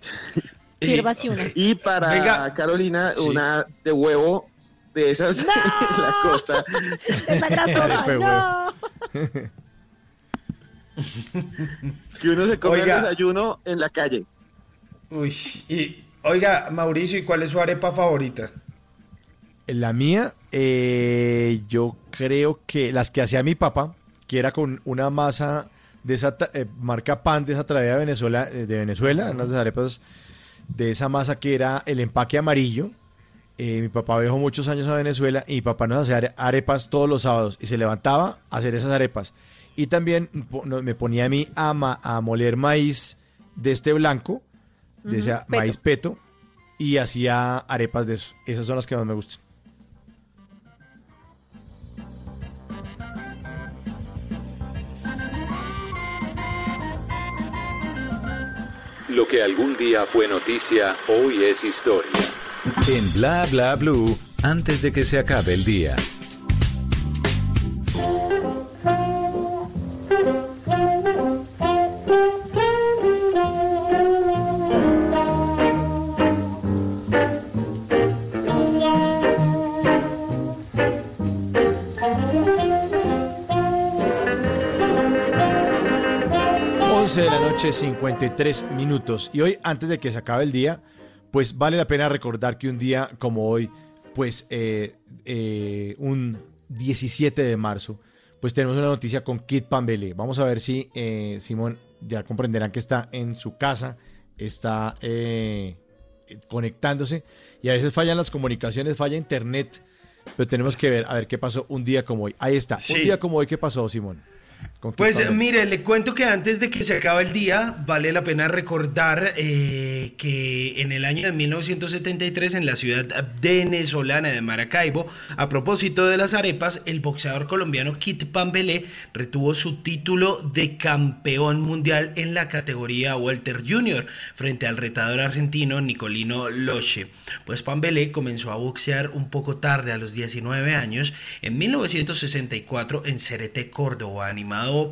Speaker 37: *laughs* Sírvase una.
Speaker 38: Y para Carolina, una de huevo de esas de *laughs* la costa. *laughs*
Speaker 37: Esa grasosa, no. *laughs*
Speaker 38: que uno se come el desayuno en la calle.
Speaker 18: Uy, y oiga, Mauricio, ¿y cuál es su arepa favorita?
Speaker 17: La mía, eh, yo creo que las que hacía mi papá, que era con una masa de esa eh, marca Pan, de esa traída de Venezuela, eh, de Venezuela, unas arepas de esa masa que era el empaque amarillo. Eh, mi papá viajó muchos años a Venezuela y mi papá nos hacía arepas todos los sábados y se levantaba a hacer esas arepas. Y también me ponía a mí a, a moler maíz de este blanco, de ese maíz peto, y hacía arepas de eso. Esas son las que más me gustan.
Speaker 6: Lo que algún día fue noticia, hoy es historia. En Bla Bla Blue, antes de que se acabe el día.
Speaker 17: 11 de la noche, 53 minutos. Y hoy, antes de que se acabe el día, pues vale la pena recordar que un día como hoy, pues eh, eh, un 17 de marzo, pues tenemos una noticia con Kit Pambele. Vamos a ver si eh, Simón ya comprenderán que está en su casa, está conectándose y a veces fallan las comunicaciones, falla internet, pero tenemos que ver a ver qué pasó un día como hoy. Ahí está, un día como hoy, ¿qué pasó, Simón?
Speaker 18: Pues mire, le cuento que antes de que se acabe el día, vale la pena recordar eh, que en el año de 1973 en la ciudad venezolana de Maracaibo, a propósito de las arepas, el boxeador colombiano Kit Pambelé retuvo su título de campeón mundial en la categoría Welter Junior frente al retador argentino Nicolino Loche. Pues Pambelé comenzó a boxear un poco tarde, a los 19 años, en 1964 en Cerete, Córdoba,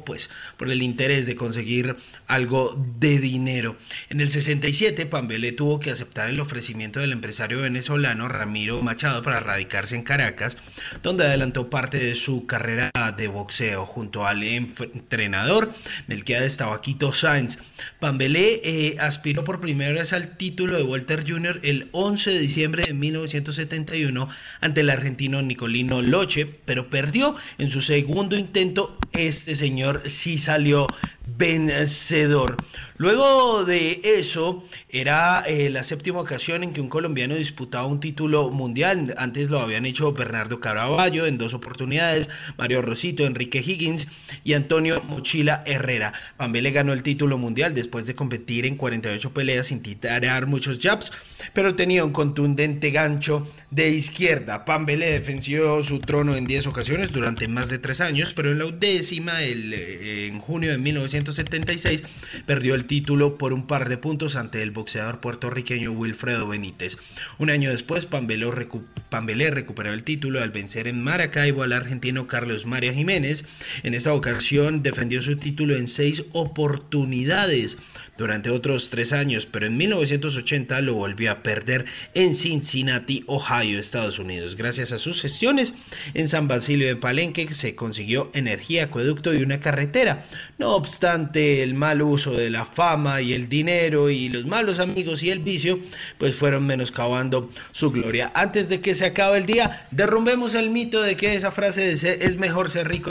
Speaker 18: pues por el interés de conseguir algo de dinero. En el 67 Pambele tuvo que aceptar el ofrecimiento del empresario venezolano Ramiro Machado para radicarse en Caracas, donde adelantó parte de su carrera de boxeo junto al entrenador Melquiades Tabaquito Sainz. Pambelé eh, aspiró por primera vez al título de Walter Jr. el 11 de diciembre de 1971 ante el argentino Nicolino Loche, pero perdió en su segundo intento este señor sí salió vencedor. Luego de eso, era eh, la séptima ocasión en que un colombiano disputaba un título mundial. Antes lo habían hecho Bernardo Caraballo en dos oportunidades, Mario Rosito, Enrique Higgins y Antonio Mochila Herrera. Pambele ganó el título mundial después de competir en 48 peleas sin tirar muchos jabs, pero tenía un contundente gancho de izquierda. Pambele defendió su trono en 10 ocasiones durante más de tres años, pero en la décima, el, eh, en junio de 1976, perdió el título por un par de puntos ante el boxeador puertorriqueño Wilfredo Benítez. Un año después, Pambelé, recuperó el título al vencer en Maracaibo al argentino Carlos María Jiménez. En esta ocasión defendió su título en seis oportunidades durante otros tres años, pero en 1980 lo volvió a perder en Cincinnati, Ohio, Estados Unidos. Gracias a sus gestiones en San Basilio de Palenque se consiguió energía, acueducto y una carretera. No obstante, el mal uso de la fama y el dinero y los malos amigos y el vicio, pues fueron menoscabando su gloria. Antes de que se acabe el día, derrumbemos el mito de que esa frase de es mejor ser rico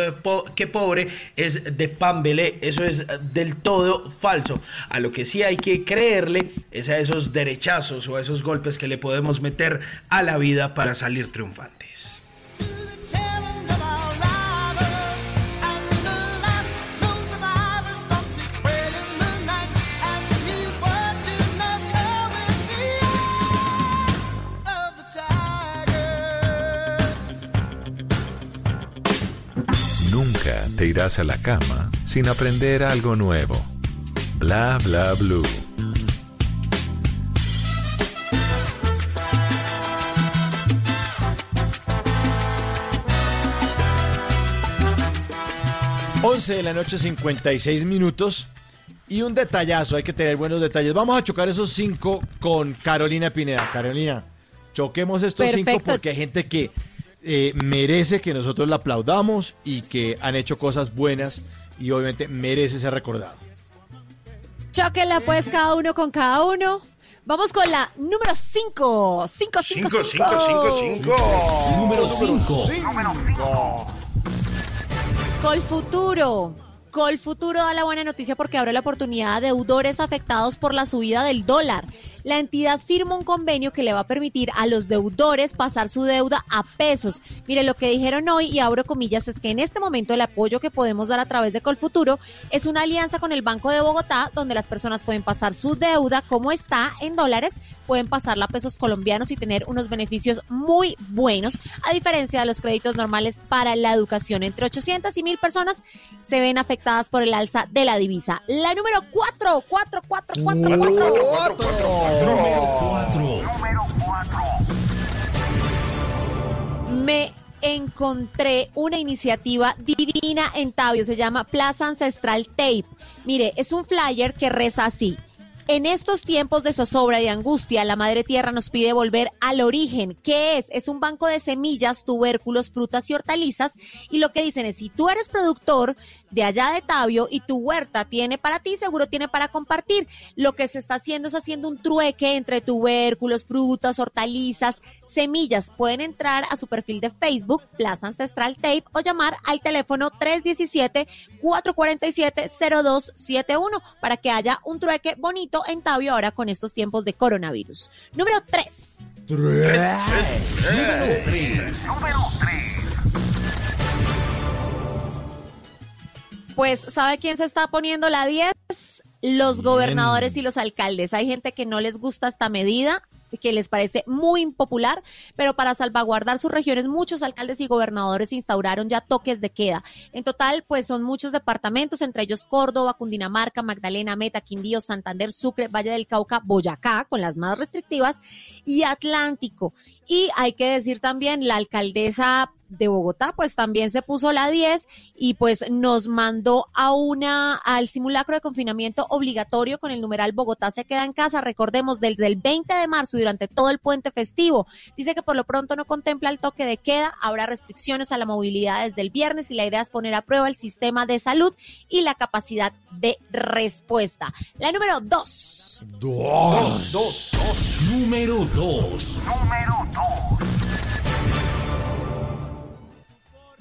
Speaker 18: que pobre es de Pambelé. Eso es del todo falso lo que sí hay que creerle es a esos derechazos o a esos golpes que le podemos meter a la vida para salir triunfantes.
Speaker 6: Nunca te irás a la cama sin aprender algo nuevo. Bla bla blue.
Speaker 17: Once de la noche, 56 minutos. Y un detallazo, hay que tener buenos detalles. Vamos a chocar esos cinco con Carolina Pineda. Carolina, choquemos estos cinco porque hay gente que eh, merece que nosotros la aplaudamos y que han hecho cosas buenas y obviamente merece ser recordado.
Speaker 37: Chóquenla pues cada uno con cada uno. Vamos con la número 5. 5, 5, 5. 5, 5, 5. Número 5. Colfuturo. Colfuturo da la buena noticia porque abre la oportunidad a deudores afectados por la subida del dólar la entidad firma un convenio que le va a permitir a los deudores pasar su deuda a pesos. Mire, lo que dijeron hoy, y abro comillas, es que en este momento el apoyo que podemos dar a través de Colfuturo es una alianza con el Banco de Bogotá, donde las personas pueden pasar su deuda como está en dólares, pueden pasarla a pesos colombianos y tener unos beneficios muy buenos, a diferencia de los créditos normales para la educación. Entre 800 y 1000 personas se ven afectadas por el alza de la divisa. La número 4, 4, 4, 4, 4, 4. Número 4. Número 4. Me encontré una iniciativa divina en Tabio, se llama Plaza Ancestral Tape. Mire, es un flyer que reza así. En estos tiempos de zozobra y angustia, la Madre Tierra nos pide volver al origen. ¿Qué es? Es un banco de semillas, tubérculos, frutas y hortalizas. Y lo que dicen es, si tú eres productor de allá de Tabio y tu huerta tiene para ti, seguro tiene para compartir. Lo que se está haciendo es haciendo un trueque entre tubérculos, frutas, hortalizas, semillas. Pueden entrar a su perfil de Facebook, Plaza Ancestral Tape, o llamar al teléfono 317-447-0271 para que haya un trueque bonito en Tabio ahora con estos tiempos de coronavirus. Número 3.
Speaker 58: Número
Speaker 6: 3.
Speaker 37: Pues, ¿sabe quién se está poniendo la 10? Los gobernadores y los alcaldes. Hay gente que no les gusta esta medida que les parece muy impopular, pero para salvaguardar sus regiones, muchos alcaldes y gobernadores instauraron ya toques de queda. En total, pues son muchos departamentos, entre ellos Córdoba, Cundinamarca, Magdalena, Meta, Quindío, Santander, Sucre, Valle del Cauca, Boyacá, con las más restrictivas, y Atlántico. Y hay que decir también, la alcaldesa de Bogotá, pues también se puso la 10 y pues nos mandó a una al simulacro de confinamiento obligatorio con el numeral Bogotá se queda en casa, recordemos desde el 20 de marzo y durante todo el puente festivo. Dice que por lo pronto no contempla el toque de queda, habrá restricciones a la movilidad desde el viernes y la idea es poner a prueba el sistema de salud y la capacidad de respuesta. La número 2.
Speaker 60: Dos.
Speaker 58: Dos.
Speaker 6: Número 2.
Speaker 58: Número 2.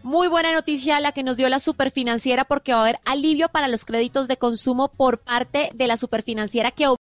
Speaker 37: Muy buena noticia la que nos dio la superfinanciera porque va a haber alivio para los créditos de consumo por parte de la superfinanciera que